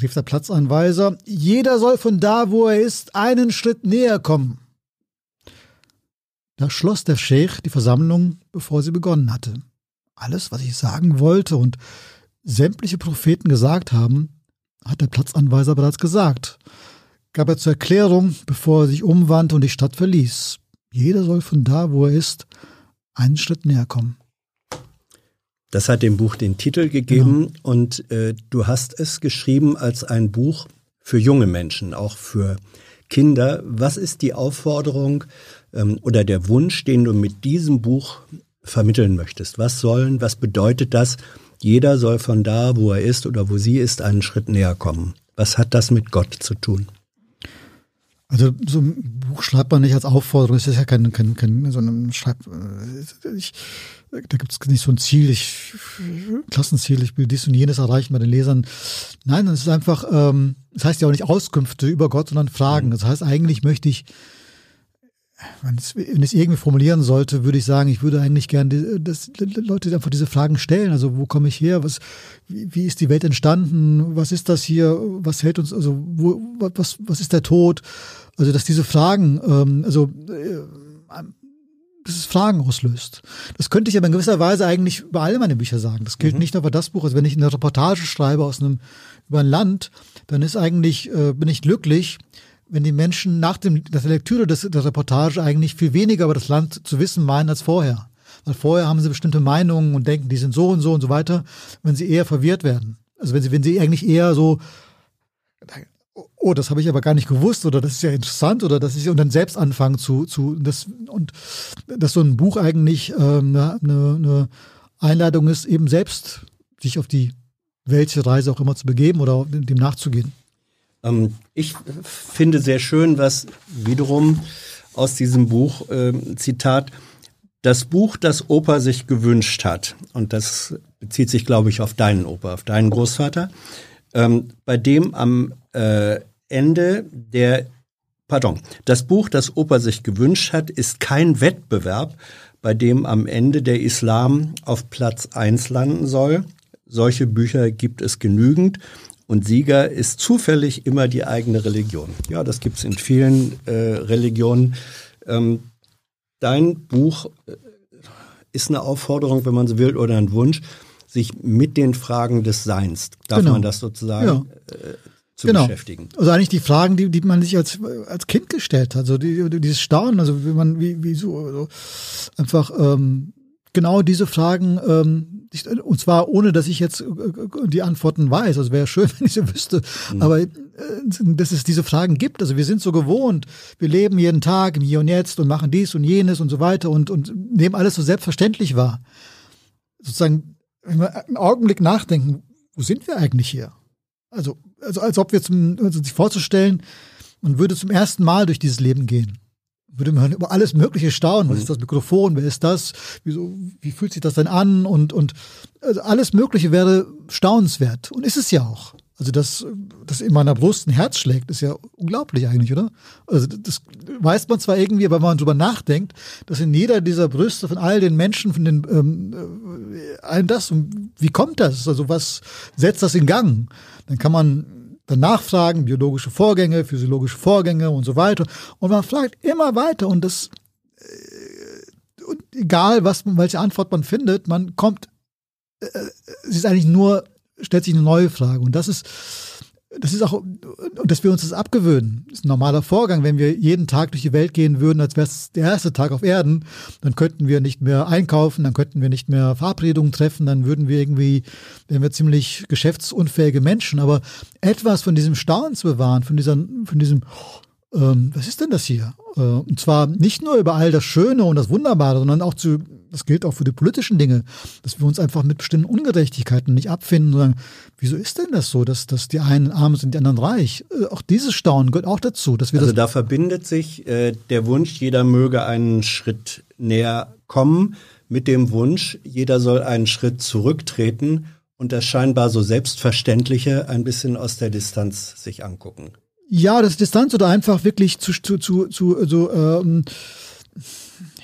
rief der Platzanweiser, jeder soll von da, wo er ist, einen Schritt näher kommen. Da schloss der Scheich die Versammlung, bevor sie begonnen hatte. Alles, was ich sagen wollte und sämtliche Propheten gesagt haben, hat der Platzanweiser bereits gesagt. Gab er zur Erklärung, bevor er sich umwandte und die Stadt verließ. Jeder soll von da, wo er ist, einen Schritt näher kommen. Das hat dem Buch den Titel gegeben genau. und äh, du hast es geschrieben als ein Buch für junge Menschen, auch für Kinder. Was ist die Aufforderung ähm, oder der Wunsch, den du mit diesem Buch vermitteln möchtest? Was sollen, was bedeutet das? Jeder soll von da, wo er ist oder wo sie ist, einen Schritt näher kommen. Was hat das mit Gott zu tun? Also so ein Buch schreibt man nicht als Aufforderung, es ist ja kein, kein, kein so ein Schreib, äh, ich, da gibt es nicht so ein Ziel, ich, Klassenziel, ich will dies und jenes erreichen bei den Lesern. Nein, es ist einfach, ähm, das heißt ja auch nicht Auskünfte über Gott, sondern Fragen. Das heißt, eigentlich möchte ich wenn ich es irgendwie formulieren sollte, würde ich sagen, ich würde eigentlich gerne, dass Leute einfach diese Fragen stellen. Also wo komme ich her? Was, wie, wie, ist die Welt entstanden? Was ist das hier? Was hält uns? Also wo, was, was ist der Tod? Also dass diese Fragen, ähm, also äh, dass es Fragen auslöst. Das könnte ich aber in gewisser Weise eigentlich über alle meine Bücher sagen. Das gilt mhm. nicht nur für das Buch. Also wenn ich eine Reportage schreibe aus einem über ein Land, dann ist eigentlich äh, bin ich glücklich wenn die Menschen nach dem, der Lektüre des, der Reportage eigentlich viel weniger über das Land zu wissen meinen als vorher. Weil vorher haben sie bestimmte Meinungen und denken, die sind so und so und so weiter, wenn sie eher verwirrt werden. Also wenn sie, wenn sie eigentlich eher so, oh, das habe ich aber gar nicht gewusst oder das ist ja interessant oder das ist und dann selbst anfangen zu, zu das und dass so ein Buch eigentlich ähm, eine, eine Einladung ist, eben selbst sich auf die welche Reise auch immer zu begeben oder dem nachzugehen. Ähm, ich finde sehr schön, was wiederum aus diesem Buch, äh, Zitat, das Buch, das Opa sich gewünscht hat, und das bezieht sich, glaube ich, auf deinen Opa, auf deinen Großvater, ähm, bei dem am äh, Ende der, pardon, das Buch, das Opa sich gewünscht hat, ist kein Wettbewerb, bei dem am Ende der Islam auf Platz eins landen soll. Solche Bücher gibt es genügend. Und Sieger ist zufällig immer die eigene Religion. Ja, das gibt's in vielen äh, Religionen. Ähm, dein Buch äh, ist eine Aufforderung, wenn man so will, oder ein Wunsch, sich mit den Fragen des Seins, darf genau. man das sozusagen, ja. äh, zu genau. beschäftigen. Also eigentlich die Fragen, die, die man sich als, als Kind gestellt hat, so die, dieses Staunen, also wie man, wie, wie so, so einfach ähm, genau diese Fragen ähm, und zwar ohne, dass ich jetzt äh, die Antworten weiß. Also wäre schön, wenn ich sie wüsste. Mhm. Aber äh, dass es diese Fragen gibt. Also wir sind so gewohnt. Wir leben jeden Tag im Hier und Jetzt und machen dies und jenes und so weiter und, und nehmen alles so selbstverständlich wahr. Sozusagen, wenn wir einen Augenblick nachdenken, wo sind wir eigentlich hier? Also, also als ob wir zum, also sich vorzustellen, man würde zum ersten Mal durch dieses Leben gehen würde man über alles Mögliche staunen. Was mhm. ist das Mikrofon? Wer ist das? Wieso, wie fühlt sich das denn an? Und, und also alles Mögliche wäre staunenswert. Und ist es ja auch. Also, dass das in meiner Brust ein Herz schlägt, ist ja unglaublich eigentlich, oder? Also, das weiß man zwar irgendwie, aber wenn man drüber nachdenkt, dass in jeder dieser Brüste von all den Menschen, von den, ähm, äh, all das, wie kommt das? Also, was setzt das in Gang? Dann kann man nachfragen, biologische Vorgänge, physiologische Vorgänge und so weiter. Und man fragt immer weiter und das, äh, und egal was, welche Antwort man findet, man kommt, äh, es ist eigentlich nur, stellt sich eine neue Frage. Und das ist, das ist auch, und dass wir uns das abgewöhnen, das ist ein normaler Vorgang. Wenn wir jeden Tag durch die Welt gehen würden, als wäre es der erste Tag auf Erden, dann könnten wir nicht mehr einkaufen, dann könnten wir nicht mehr Verabredungen treffen, dann würden wir irgendwie, wären wir ziemlich geschäftsunfähige Menschen. Aber etwas von diesem Staunen zu bewahren, von dieser, von diesem, ähm, was ist denn das hier? Äh, und zwar nicht nur über all das Schöne und das Wunderbare, sondern auch zu, das gilt auch für die politischen Dinge, dass wir uns einfach mit bestimmten Ungerechtigkeiten nicht abfinden, sondern wieso ist denn das so, dass, dass die einen arm sind, die anderen reich? Äh, auch dieses Staunen gehört auch dazu. Dass wir also da verbindet sich äh, der Wunsch, jeder möge einen Schritt näher kommen, mit dem Wunsch, jeder soll einen Schritt zurücktreten und das scheinbar so Selbstverständliche ein bisschen aus der Distanz sich angucken. Ja, das Distanz oder einfach wirklich zu, zu, zu, zu so, ähm,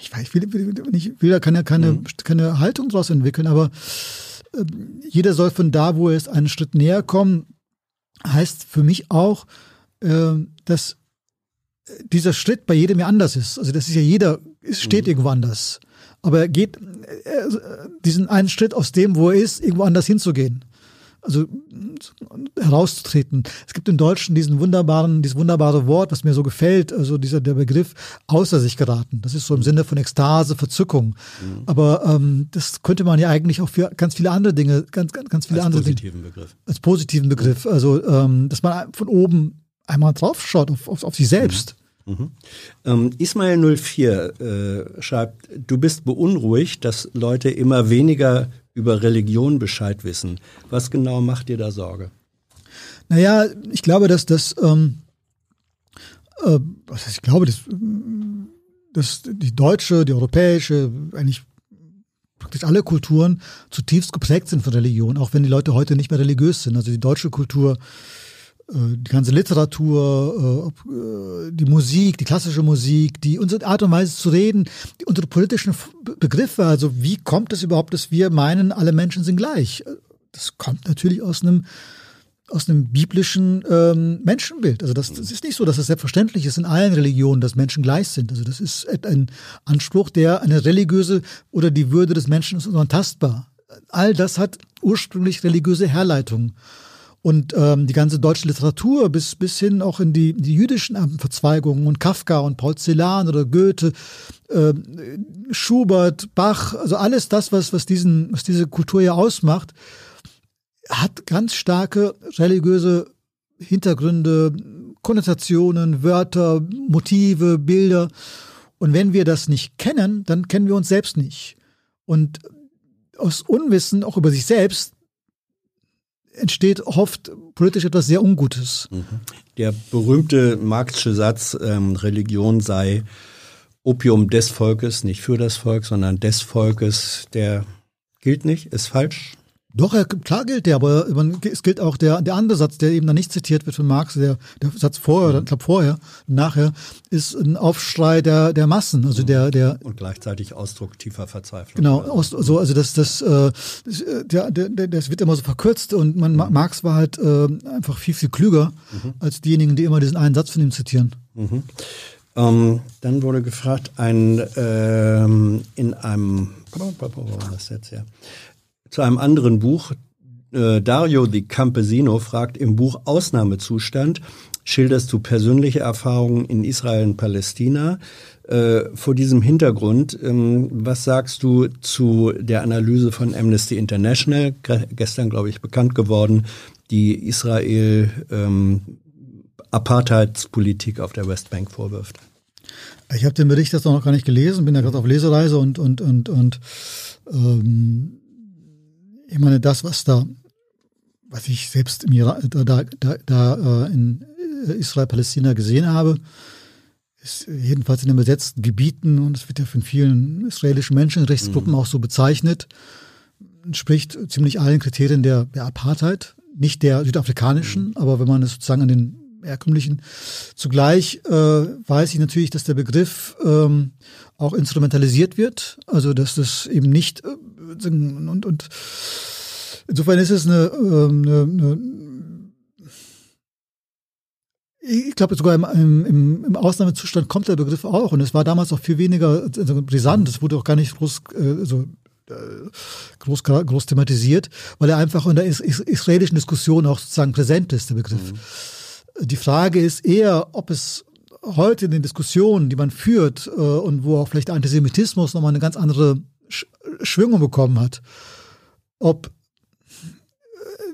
ich weiß, ich will, will, ich will da keine, keine, mhm. keine Haltung draus entwickeln, aber äh, jeder soll von da, wo er ist, einen Schritt näher kommen, heißt für mich auch, äh, dass dieser Schritt bei jedem ja anders ist. Also das ist ja jeder, es steht mhm. irgendwo anders. Aber er geht äh, diesen einen Schritt aus dem, wo er ist, irgendwo anders hinzugehen also herauszutreten. Es gibt im Deutschen diesen wunderbaren, dieses wunderbare Wort, was mir so gefällt, also dieser der Begriff außer sich geraten. Das ist so im Sinne von Ekstase, Verzückung. Mhm. Aber ähm, das könnte man ja eigentlich auch für ganz viele andere Dinge, ganz ganz, ganz viele als andere positiven Dinge, Begriff. als positiven Begriff. Also ähm, dass man von oben einmal draufschaut auf, auf, auf sich selbst. Mhm. Mhm. Ähm, Ismail 04 äh, schreibt, du bist beunruhigt, dass Leute immer weniger über Religion Bescheid wissen. Was genau macht dir da Sorge? Naja, ich glaube, dass das, ähm, äh, was heißt, ich glaube, dass, dass die deutsche, die europäische, eigentlich praktisch alle Kulturen zutiefst geprägt sind von Religion, auch wenn die Leute heute nicht mehr religiös sind. Also die deutsche Kultur die ganze Literatur, äh, äh, die Musik, die klassische Musik, die unsere Art und Weise zu reden, unsere politischen Begriffe, also wie kommt es überhaupt, dass wir meinen, alle Menschen sind gleich? Das kommt natürlich aus einem aus einem biblischen ähm, Menschenbild. Also das, das ist nicht so, dass es selbstverständlich ist in allen Religionen, dass Menschen gleich sind. Also das ist ein Anspruch, der eine religiöse oder die Würde des Menschen ist unantastbar. All das hat ursprünglich religiöse Herleitungen. Und ähm, die ganze deutsche Literatur bis, bis hin auch in die, die jüdischen Verzweigungen und Kafka und Paul Celan oder Goethe, äh, Schubert, Bach, also alles das, was, was, diesen, was diese Kultur ja ausmacht, hat ganz starke religiöse Hintergründe, Konnotationen, Wörter, Motive, Bilder. Und wenn wir das nicht kennen, dann kennen wir uns selbst nicht. Und aus Unwissen auch über sich selbst entsteht oft politisch etwas sehr Ungutes. Mhm. Der berühmte Marxische Satz, ähm, Religion sei Opium des Volkes, nicht für das Volk, sondern des Volkes, der gilt nicht, ist falsch. Doch, klar gilt der, aber es gilt auch der, der andere Satz, der eben da nicht zitiert wird von Marx, der, der Satz vorher, ich glaube vorher, nachher, ist ein Aufschrei der, der Massen, also der, der. Und gleichzeitig Ausdruck tiefer Verzweiflung. Genau, aus, so, also das, das, äh, der, der, der, das wird immer so verkürzt und man, mhm. Marx war halt äh, einfach viel, viel klüger mhm. als diejenigen, die immer diesen einen Satz von ihm zitieren. Mhm. Ähm, dann wurde gefragt, ein, ähm, in einem, was ist jetzt, ja, zu einem anderen Buch. Äh, Dario Di Campesino fragt im Buch Ausnahmezustand, schilderst du persönliche Erfahrungen in Israel und Palästina. Äh, vor diesem Hintergrund, ähm, was sagst du zu der Analyse von Amnesty International, gestern, glaube ich, bekannt geworden, die Israel ähm, Apartheidspolitik auf der Westbank vorwirft? Ich habe den Bericht jetzt noch gar nicht gelesen, bin ja gerade auf Lesereise und, und, und, und ähm, ich meine, das, was da, was ich selbst im Iran, da, da, da, äh, in Israel-Palästina gesehen habe, ist jedenfalls in den besetzten Gebieten, und es wird ja von vielen israelischen Menschenrechtsgruppen mhm. auch so bezeichnet, entspricht ziemlich allen Kriterien der, der Apartheid, nicht der südafrikanischen, mhm. aber wenn man es sozusagen an den herkömmlichen. Zugleich äh, weiß ich natürlich, dass der Begriff ähm, auch instrumentalisiert wird, also dass das eben nicht äh, und, und insofern ist es eine, ähm, eine, eine ich glaube sogar im, im, im Ausnahmezustand kommt der Begriff auch und es war damals auch viel weniger also brisant, es wurde auch gar nicht groß, also groß, groß thematisiert, weil er einfach in der israelischen Diskussion auch sozusagen präsent ist, der Begriff. Mhm. Die Frage ist eher, ob es heute in den Diskussionen, die man führt äh, und wo auch vielleicht der Antisemitismus nochmal eine ganz andere Sch Schwingung bekommen hat, ob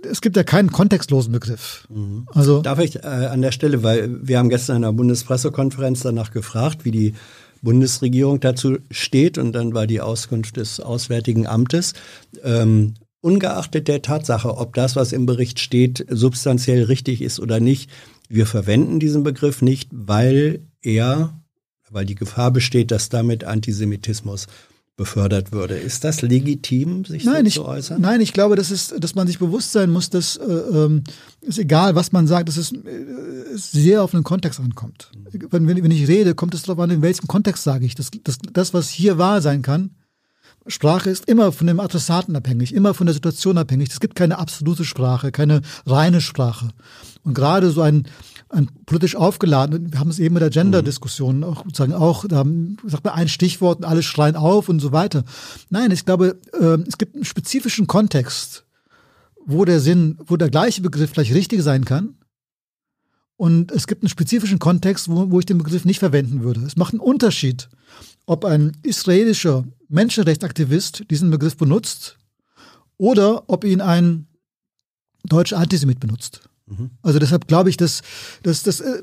äh, es gibt ja keinen kontextlosen Begriff. Mhm. Also Darf ich äh, an der Stelle, weil wir haben gestern in der Bundespressekonferenz danach gefragt, wie die Bundesregierung dazu steht und dann war die Auskunft des Auswärtigen Amtes. Ähm, ungeachtet der Tatsache, ob das, was im Bericht steht, substanziell richtig ist oder nicht, wir verwenden diesen Begriff nicht, weil er, weil die Gefahr besteht, dass damit Antisemitismus befördert würde. Ist das legitim, sich nein, so ich, zu äußern? Nein, ich glaube, das ist, dass man sich bewusst sein muss, dass äh, ähm, ist egal, was man sagt, dass es äh, sehr auf den Kontext ankommt. Wenn, wenn, wenn ich rede, kommt es darauf an, in welchem Kontext sage ich. Das, das, das, was hier wahr sein kann, Sprache ist immer von dem Adressaten abhängig, immer von der Situation abhängig. Es gibt keine absolute Sprache, keine reine Sprache. Und gerade so ein, ein politisch aufgeladen, wir haben es eben mit der Gender-Diskussion auch sozusagen auch, da sagt man ein Stichwort und alle schreien auf und so weiter. Nein, ich glaube, äh, es gibt einen spezifischen Kontext, wo der Sinn, wo der gleiche Begriff vielleicht richtig sein kann. Und es gibt einen spezifischen Kontext, wo, wo ich den Begriff nicht verwenden würde. Es macht einen Unterschied, ob ein israelischer Menschenrechtsaktivist diesen Begriff benutzt oder ob ihn ein deutscher Antisemit benutzt. Mhm. Also deshalb glaube ich, dass, dass, dass äh,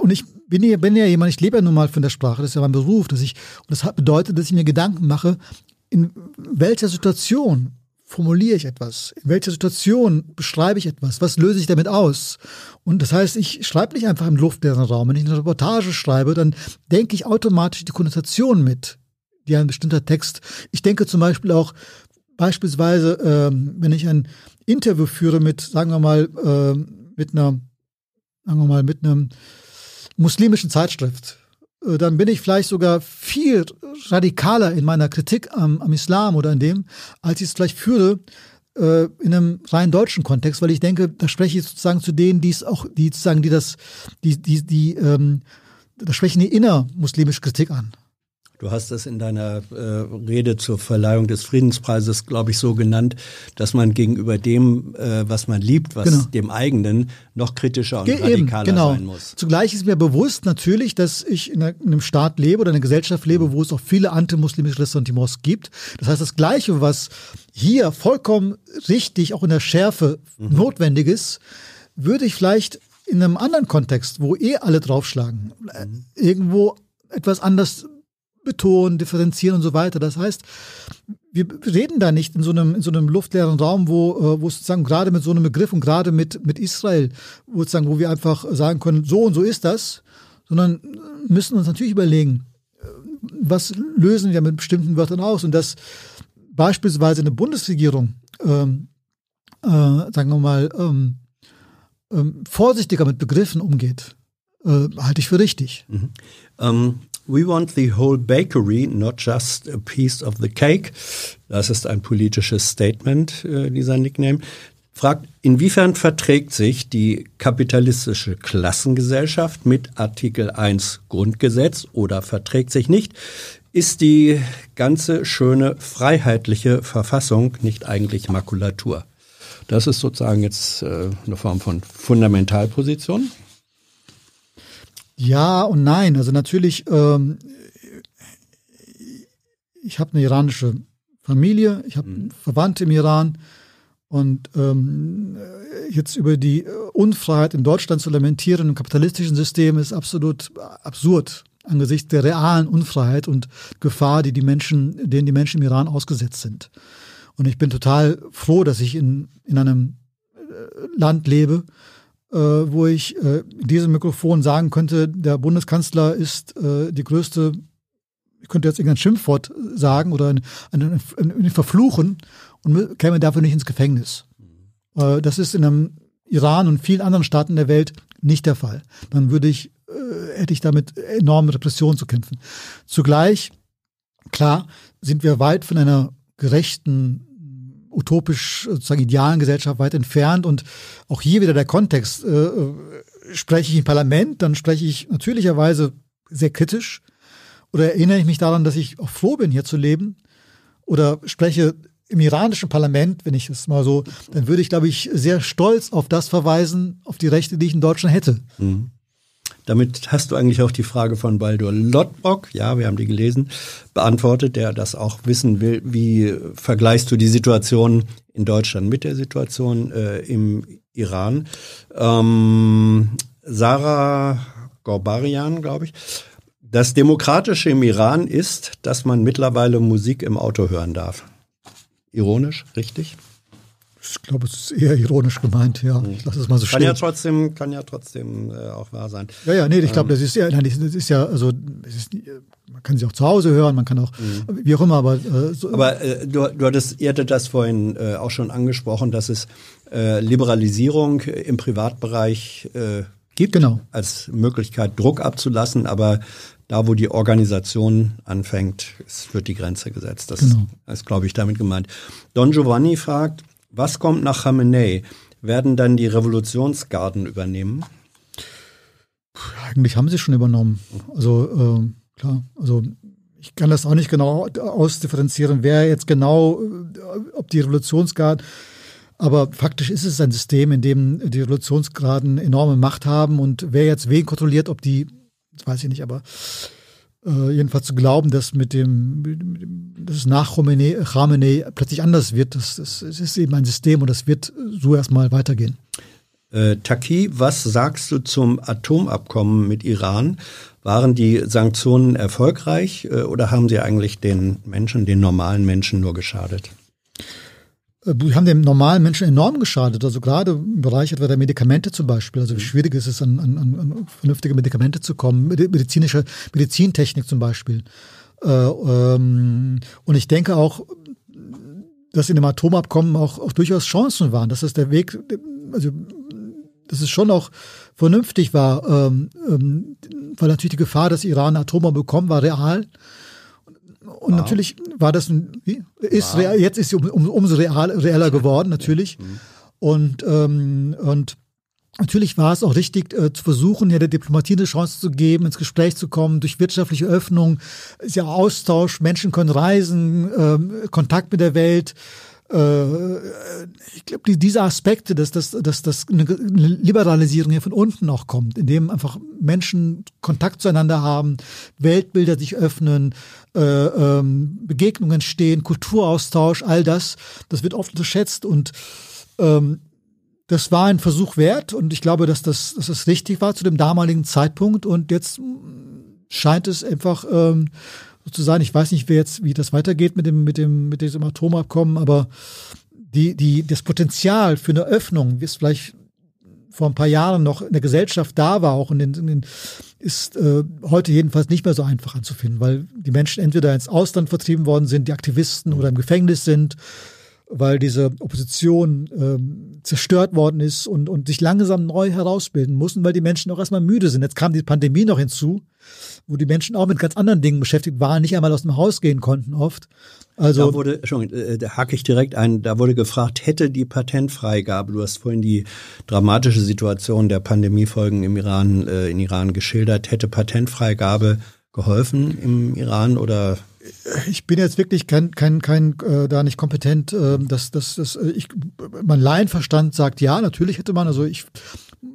und ich bin ja, bin ja jemand, ich lebe ja nun mal von der Sprache, das ist ja mein Beruf, dass ich, und das bedeutet, dass ich mir Gedanken mache, in welcher Situation formuliere ich etwas? In welcher Situation beschreibe ich etwas? Was löse ich damit aus? Und das heißt, ich schreibe nicht einfach im luftleeren Raum. Wenn ich eine Reportage schreibe, dann denke ich automatisch die Konnotation mit, die ein bestimmter Text. Ich denke zum Beispiel auch, beispielsweise, ähm, wenn ich ein Interview führe mit, sagen wir mal, äh, mit einer, sagen wir mal, mit einem muslimischen Zeitschrift, äh, dann bin ich vielleicht sogar viel radikaler in meiner Kritik am, am Islam oder in dem, als ich es vielleicht führe äh, in einem rein deutschen Kontext, weil ich denke, da spreche ich sozusagen zu denen, die es auch, die sozusagen, die das, die, die, die, ähm, da sprechen die innermuslimische Kritik an. Du hast es in deiner äh, Rede zur Verleihung des Friedenspreises, glaube ich, so genannt, dass man gegenüber dem, äh, was man liebt, was genau. dem eigenen, noch kritischer und Ge radikaler genau. sein muss. Zugleich ist mir bewusst natürlich, dass ich in, einem Staat lebe oder in einer Gesellschaft lebe, wo es auch viele antimuslimische Ressentiments gibt. Das heißt, das Gleiche, was hier vollkommen richtig, auch in der Schärfe mhm. notwendig ist, würde ich vielleicht in einem anderen Kontext, wo eh alle draufschlagen, mhm. irgendwo etwas anders betonen, differenzieren und so weiter. Das heißt, wir reden da nicht in so einem, in so einem luftleeren Raum, wo, äh, wo sozusagen gerade mit so einem Begriff und gerade mit, mit Israel, wo sozusagen, wo wir einfach sagen können, so und so ist das, sondern müssen uns natürlich überlegen, äh, was lösen wir mit bestimmten Wörtern aus und dass beispielsweise eine Bundesregierung, ähm, äh, sagen wir mal, ähm, ähm, vorsichtiger mit Begriffen umgeht, äh, halte ich für richtig. Mhm. We want the whole bakery, not just a piece of the cake. Das ist ein politisches Statement, äh, dieser Nickname. Fragt, inwiefern verträgt sich die kapitalistische Klassengesellschaft mit Artikel 1 Grundgesetz oder verträgt sich nicht? Ist die ganze schöne freiheitliche Verfassung nicht eigentlich Makulatur? Das ist sozusagen jetzt äh, eine Form von Fundamentalposition. Ja und nein. Also natürlich, ähm, ich habe eine iranische Familie, ich habe mhm. Verwandte im Iran und ähm, jetzt über die Unfreiheit in Deutschland zu lamentieren im kapitalistischen System ist absolut absurd angesichts der realen Unfreiheit und Gefahr, die die Menschen, denen die Menschen im Iran ausgesetzt sind. Und ich bin total froh, dass ich in, in einem äh, Land lebe, äh, wo ich äh, in diesem Mikrofon sagen könnte, der Bundeskanzler ist äh, die größte, ich könnte jetzt irgendein Schimpfwort sagen oder eine, eine, eine verfluchen und käme dafür nicht ins Gefängnis. Äh, das ist in einem Iran und vielen anderen Staaten der Welt nicht der Fall. Dann würde ich, äh, hätte ich damit enorme Repressionen zu kämpfen. Zugleich, klar, sind wir weit von einer gerechten utopisch sozusagen idealen Gesellschaft weit entfernt. Und auch hier wieder der Kontext. Äh, äh, spreche ich im Parlament, dann spreche ich natürlicherweise sehr kritisch. Oder erinnere ich mich daran, dass ich auch froh bin, hier zu leben. oder spreche im iranischen Parlament, wenn ich es mal so, dann würde ich, glaube ich, sehr stolz auf das verweisen, auf die Rechte, die ich in Deutschland hätte. Mhm. Damit hast du eigentlich auch die Frage von Baldur Lottbock, ja, wir haben die gelesen, beantwortet, der das auch wissen will. Wie vergleichst du die Situation in Deutschland mit der Situation äh, im Iran? Ähm, Sarah Gorbarian, glaube ich. Das Demokratische im Iran ist, dass man mittlerweile Musik im Auto hören darf. Ironisch, richtig? Ich glaube, es ist eher ironisch gemeint, ja. Ich lasse es mal so kann Ja trotzdem, kann ja trotzdem äh, auch wahr sein. Ja, ja, nee, ich glaube, ähm. das ist ja, nein, das ist ja, also, ist, man kann sie auch zu Hause hören, man kann auch, mhm. wie auch immer, aber. Äh, so. Aber äh, du, du hattest, ihr hattet das vorhin äh, auch schon angesprochen, dass es äh, Liberalisierung im Privatbereich äh, gibt, genau. als Möglichkeit, Druck abzulassen, aber da, wo die Organisation anfängt, es wird die Grenze gesetzt. Das genau. ist, glaube ich, damit gemeint. Don Giovanni fragt, was kommt nach Khamenei? Werden dann die Revolutionsgarden übernehmen? Eigentlich haben sie schon übernommen. Also äh, klar, also ich kann das auch nicht genau ausdifferenzieren, wer jetzt genau, äh, ob die Revolutionsgarden, aber faktisch ist es ein System, in dem die Revolutionsgarden enorme Macht haben und wer jetzt wen kontrolliert, ob die, das weiß ich nicht, aber äh, jedenfalls zu glauben, dass mit dem, dass es nach Khamenei, plötzlich anders wird, das, das, das, ist eben ein System und das wird so erstmal weitergehen. Äh, Taki, was sagst du zum Atomabkommen mit Iran? Waren die Sanktionen erfolgreich äh, oder haben sie eigentlich den Menschen, den normalen Menschen nur geschadet? Wir haben dem normalen Menschen enorm geschadet. Also gerade im Bereich etwa der Medikamente zum Beispiel. Also wie schwierig ist es, an, an, an vernünftige Medikamente zu kommen. Medizinische Medizintechnik zum Beispiel. Äh, ähm, und ich denke auch, dass in dem Atomabkommen auch, auch durchaus Chancen waren. Dass es der Weg, also dass es schon auch vernünftig war, ähm, ähm, weil natürlich die Gefahr, dass Iran Atombomben bekommen, war real. Und wow. natürlich war das ein, wie? ist wow. real, jetzt ist sie um, um, umso real, reeller geworden, natürlich. Mhm. Und, ähm, und natürlich war es auch richtig, äh, zu versuchen, ja der Diplomatie eine Chance zu geben, ins Gespräch zu kommen, durch wirtschaftliche Öffnung, ist ja Austausch, Menschen können reisen, äh, Kontakt mit der Welt. Äh, ich glaube, die, diese Aspekte, dass, dass, dass, dass eine Liberalisierung hier von unten auch kommt, indem einfach Menschen Kontakt zueinander haben, Weltbilder sich öffnen, äh, ähm, Begegnungen stehen, Kulturaustausch, all das, das wird oft unterschätzt und ähm, das war ein Versuch wert und ich glaube, dass das, dass das richtig war zu dem damaligen Zeitpunkt und jetzt scheint es einfach ähm, so zu sein. Ich weiß nicht, wie jetzt, wie das weitergeht mit dem, mit dem, mit diesem Atomabkommen, aber die, die, das Potenzial für eine Öffnung, wie es vielleicht vor ein paar Jahren noch in der Gesellschaft da war, auch in den, in den ist äh, heute jedenfalls nicht mehr so einfach anzufinden, weil die Menschen entweder ins Ausland vertrieben worden sind, die Aktivisten oder im Gefängnis sind, weil diese Opposition ähm, zerstört worden ist und, und sich langsam neu herausbilden mussten, weil die Menschen auch erstmal müde sind. Jetzt kam die Pandemie noch hinzu wo die Menschen auch mit ganz anderen Dingen beschäftigt waren, nicht einmal aus dem Haus gehen konnten oft. Also da wurde, schon, äh, da hake ich direkt ein, da wurde gefragt, hätte die Patentfreigabe, du hast vorhin die dramatische Situation der Pandemiefolgen im Iran, äh, in Iran geschildert, hätte Patentfreigabe geholfen im Iran oder ich bin jetzt wirklich kein, kein, kein äh, da nicht kompetent. Äh, dass, dass, dass, äh, ich, mein Laienverstand sagt ja, natürlich hätte man. Also ich,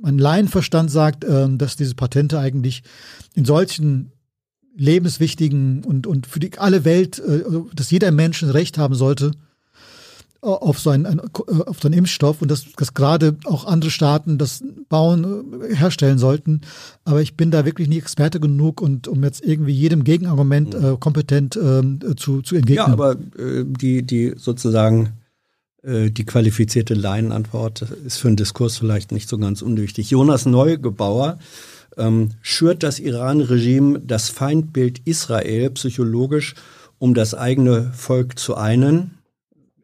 mein Laienverstand sagt, äh, dass diese Patente eigentlich in solchen lebenswichtigen und, und für die, alle Welt, äh, also, dass jeder Mensch ein Recht haben sollte auf so einen, äh, auf so einen Impfstoff und dass, dass gerade auch andere Staaten das bauen, herstellen sollten. Aber ich bin da wirklich nie Experte genug und um jetzt irgendwie jedem Gegenargument mhm. äh, kompetent äh, zu, zu entgegnen. Ja, aber äh, die, die sozusagen die qualifizierte Laienantwort ist für einen Diskurs vielleicht nicht so ganz unwichtig. Jonas Neugebauer ähm, schürt das Iran-Regime das Feindbild Israel psychologisch, um das eigene Volk zu einen.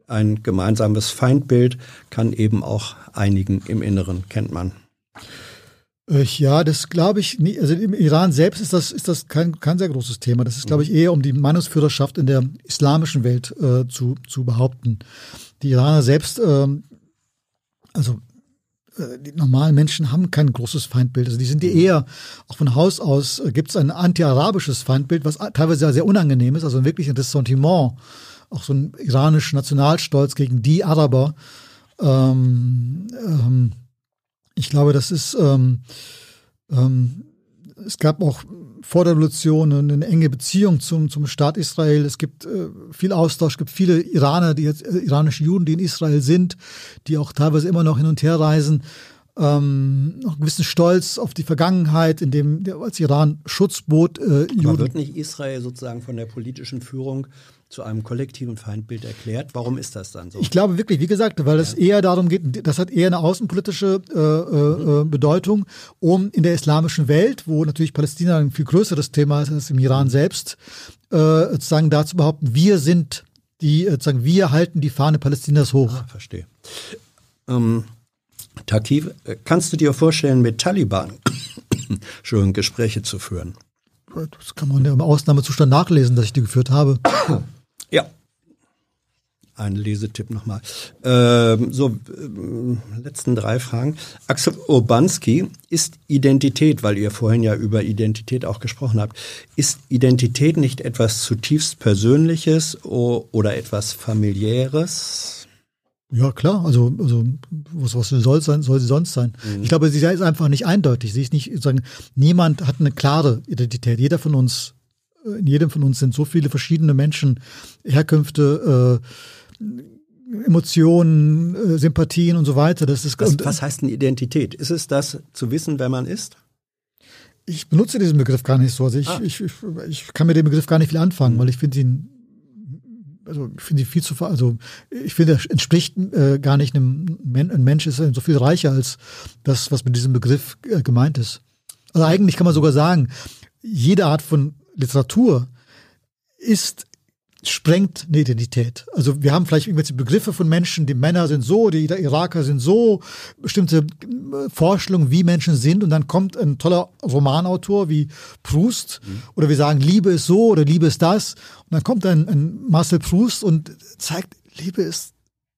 Ein gemeinsames Feindbild kann eben auch einigen im Inneren, kennt man. Äh, ja, das glaube ich nie. Also im Iran selbst ist das, ist das kein, kein sehr großes Thema. Das ist, glaube ich, eher um die Meinungsführerschaft in der islamischen Welt äh, zu, zu behaupten. Die Iraner selbst, äh, also äh, die normalen Menschen haben kein großes Feindbild. Also die sind die eher, auch von Haus aus äh, gibt es ein anti-arabisches Feindbild, was teilweise sehr, sehr unangenehm ist, also wirklich ein Ressentiment auch so ein iranischer Nationalstolz gegen die Araber. Ähm, ähm, ich glaube, das ist, ähm, ähm, es gab auch vor der Revolution eine enge Beziehung zum, zum Staat Israel. Es gibt äh, viel Austausch, es gibt viele Iraner, die jetzt, äh, iranische Juden, die in Israel sind, die auch teilweise immer noch hin und her reisen. Ähm, noch einen gewissen Stolz auf die Vergangenheit, in dem als Iran Schutz bot. Äh, Juden. Aber wird nicht Israel sozusagen von der politischen Führung zu einem kollektiven Feindbild erklärt. Warum ist das dann so? Ich glaube wirklich, wie gesagt, weil es eher darum geht, das hat eher eine außenpolitische äh, äh, mhm. Bedeutung, um in der islamischen Welt, wo natürlich Palästina ein viel größeres Thema ist als im Iran selbst, äh, sozusagen da zu behaupten, wir sind die, äh, sozusagen, wir halten die Fahne Palästinas hoch. Ah, verstehe. Ähm, Takif, äh, kannst du dir vorstellen, mit Taliban schon Gespräche zu führen? Das kann man ja im Ausnahmezustand nachlesen, dass ich die geführt habe. Ja. Ein Lesetipp nochmal. Ähm, so, äh, letzten drei Fragen. Axel Urbanski, ist Identität, weil ihr vorhin ja über Identität auch gesprochen habt, ist Identität nicht etwas zutiefst Persönliches oder etwas Familiäres? Ja, klar. Also, also was, was soll sein, soll sie sonst sein? Mhm. Ich glaube, sie ist einfach nicht eindeutig. Sie ist nicht, sagen, niemand hat eine klare Identität. Jeder von uns in jedem von uns sind so viele verschiedene Menschen, Herkünfte, äh, Emotionen, äh, Sympathien und so weiter. Das ist, was, was heißt eine Identität? Ist es das zu wissen, wer man ist? Ich benutze diesen Begriff gar nicht so. Also ich, ah. ich, ich, ich, kann mit dem Begriff gar nicht viel anfangen, mhm. weil ich finde ihn, also ich finde ihn viel zu, also ich finde, er entspricht äh, gar nicht einem Men ein Mensch ist so viel reicher als das, was mit diesem Begriff äh, gemeint ist. Also eigentlich kann man sogar sagen, jede Art von Literatur ist sprengt eine Identität. Also wir haben vielleicht irgendwelche Begriffe von Menschen, die Männer sind so, die Iraker sind so, bestimmte äh, Vorstellungen, wie Menschen sind und dann kommt ein toller Romanautor wie Proust mhm. oder wir sagen, Liebe ist so oder Liebe ist das und dann kommt ein, ein Marcel Proust und zeigt, Liebe ist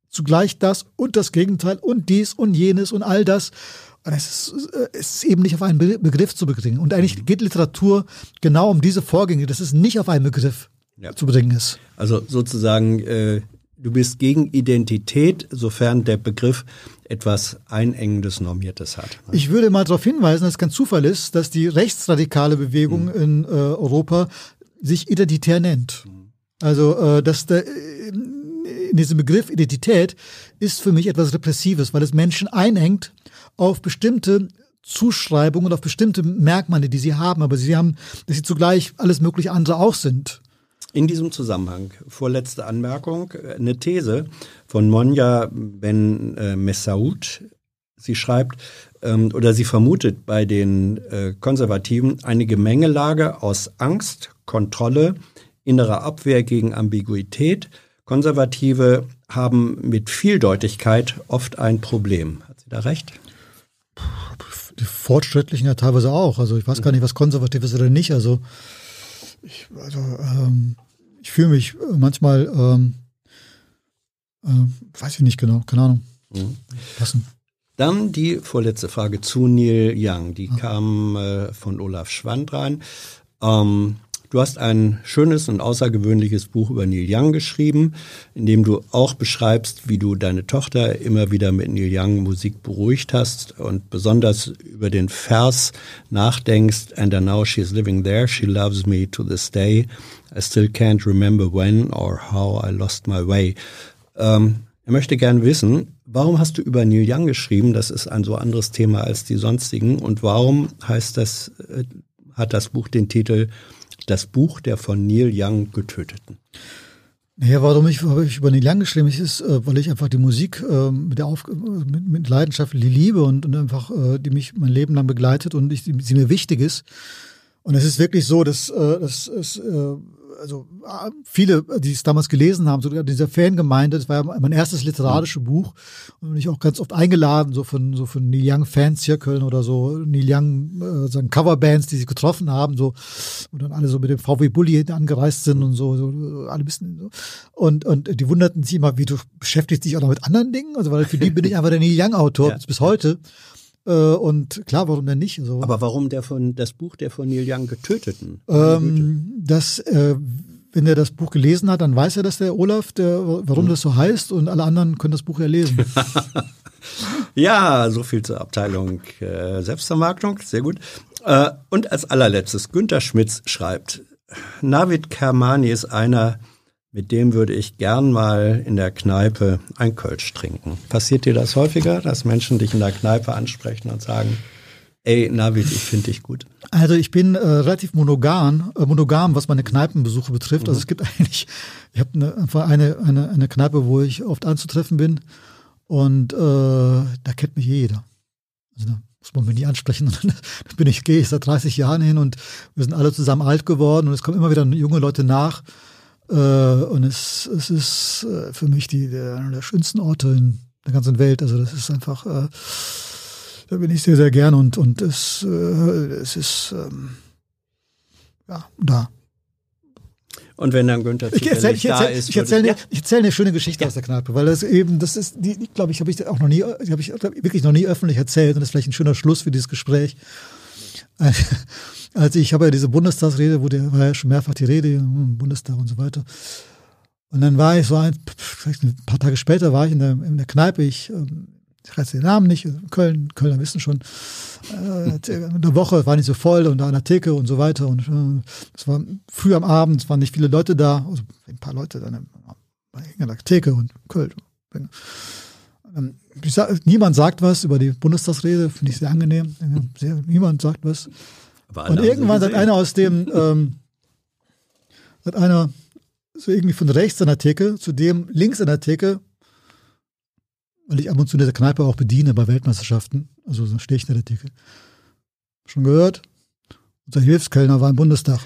zugleich das und das Gegenteil und dies und jenes und all das und es ist, es ist eben nicht auf einen Begriff zu bringen. Und eigentlich mhm. geht Literatur genau um diese Vorgänge, dass es nicht auf einen Begriff ja. zu bringen ist. Also sozusagen, äh, du bist gegen Identität, sofern der Begriff etwas Einengendes, Normiertes hat. Ne? Ich würde mal darauf hinweisen, dass es kein Zufall ist, dass die rechtsradikale Bewegung mhm. in äh, Europa sich identitär nennt. Mhm. Also, äh, dass der, äh, in diesem Begriff Identität ist für mich etwas Repressives, weil es Menschen einengt auf bestimmte Zuschreibungen, auf bestimmte Merkmale, die sie haben, aber sie haben, dass sie zugleich alles mögliche andere auch sind. In diesem Zusammenhang, vorletzte Anmerkung, eine These von Monja Ben äh, Messaoud. Sie schreibt ähm, oder sie vermutet bei den äh, Konservativen eine Gemengelage aus Angst, Kontrolle, innerer Abwehr gegen Ambiguität. Konservative haben mit Vieldeutigkeit oft ein Problem. Hat sie da recht? Die Fortschrittlichen ja teilweise auch. Also ich weiß gar nicht, was konservativ ist oder nicht. Also ich, also, ähm, ich fühle mich manchmal, ähm, äh, weiß ich nicht genau, keine Ahnung. Mhm. Passen. Dann die vorletzte Frage zu Neil Young. Die ah. kam äh, von Olaf Schwand rein. Ähm, Du hast ein schönes und außergewöhnliches Buch über Neil Young geschrieben, in dem du auch beschreibst, wie du deine Tochter immer wieder mit Neil Young Musik beruhigt hast und besonders über den Vers nachdenkst. And now she's living there. She loves me to this day. I still can't remember when or how I lost my way. Ähm, er möchte gern wissen, warum hast du über Neil Young geschrieben? Das ist ein so anderes Thema als die sonstigen. Und warum heißt das, äh, hat das Buch den Titel das Buch der von Neil Young Getöteten. Naja, warum ich, habe ich über Neil Young geschrieben ist, äh, weil ich einfach die Musik äh, mit der Auf mit, mit Leidenschaft liebe und, und einfach, äh, die mich mein Leben lang begleitet und ich, sie mir wichtig ist. Und es ist wirklich so, dass, äh, dass es äh, also ah, viele, die es damals gelesen haben, sogar dieser Fangemeinde, das war ja mein erstes literarisches Buch und bin ich auch ganz oft eingeladen, so von so von Neil Young Fanzirkeln oder so Neil Young äh, sagen Coverbands, die sich getroffen haben, so und dann alle so mit dem VW Bulli angereist sind und so, so alle bisschen so. und und die wunderten sich immer, wie du beschäftigst dich auch noch mit anderen Dingen, also weil für die bin ich einfach der Neil Young Autor ja. bis heute. Äh, und klar, warum denn nicht? Also, Aber warum der von das Buch der von Neil Young Getöteten? Ähm, das äh, wenn er das Buch gelesen hat, dann weiß er, dass der Olaf, der, warum das so heißt und alle anderen können das Buch ja lesen. ja, so viel zur Abteilung äh, Selbstvermarktung, sehr gut. Äh, und als allerletztes, Günter Schmitz schreibt, Navid Kermani ist einer, mit dem würde ich gern mal in der Kneipe ein Kölsch trinken. Passiert dir das häufiger, dass Menschen dich in der Kneipe ansprechen und sagen, ey Navid, ich finde dich gut? Also ich bin äh, relativ monogam, äh, monogam, was meine Kneipenbesuche betrifft. Also mhm. Also es gibt eigentlich, ich habe eine, einfach eine, eine, eine Kneipe, wo ich oft anzutreffen bin und äh, da kennt mich jeder. Also da muss man mich nie ansprechen. da bin ich, gehe ich seit 30 Jahren hin und wir sind alle zusammen alt geworden und es kommen immer wieder junge Leute nach. Äh, und es, es ist äh, für mich die, der, einer der schönsten Orte in der ganzen Welt. Also das ist einfach, äh, da bin ich sehr, sehr gern und, und es, äh, es ist, ähm, ja, da. Und wenn dann Günther ich erzähl, ich erzähl, da ist, ich erzähle ja. erzähl eine schöne Geschichte ja. aus der Kneipe, weil das eben, das ist, die, die glaube ich, habe ich auch noch nie, habe ich wirklich noch nie öffentlich erzählt und das ist vielleicht ein schöner Schluss für dieses Gespräch. Als ich habe ja diese Bundestagsrede, wo der war ja schon mehrfach die Rede im Bundestag und so weiter. Und dann war ich so ein, ein paar Tage später war ich in der, in der Kneipe, ich, ähm, ich weiß den Namen nicht, Köln, Kölner wissen schon, äh, eine Woche war nicht so voll und da an der Theke und so weiter. Und äh, es war früh am Abend, es waren nicht viele Leute da, also ein paar Leute dann an der Theke und Köln. Ähm, sag, niemand sagt was über die Bundestagsrede, finde ich sehr angenehm. Sehr, niemand sagt was. und irgendwann sagt einer aus dem, ähm, sagt einer so irgendwie von rechts an der Theke zu dem links an der Theke, weil ich ab und zu in der Kneipe auch bediene bei Weltmeisterschaften. Also so stehe ich in der Theke. Schon gehört? Unser Hilfskellner war im Bundestag.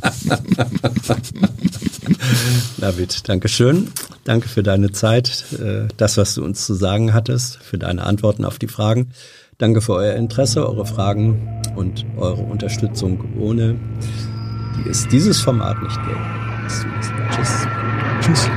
David, danke schön. Danke für deine Zeit, äh, das, was du uns zu sagen hattest, für deine Antworten auf die Fragen. Danke für euer Interesse, eure Fragen und eure Unterstützung. Ohne die es dieses Format nicht gäbe. Tschüss. Tschüss.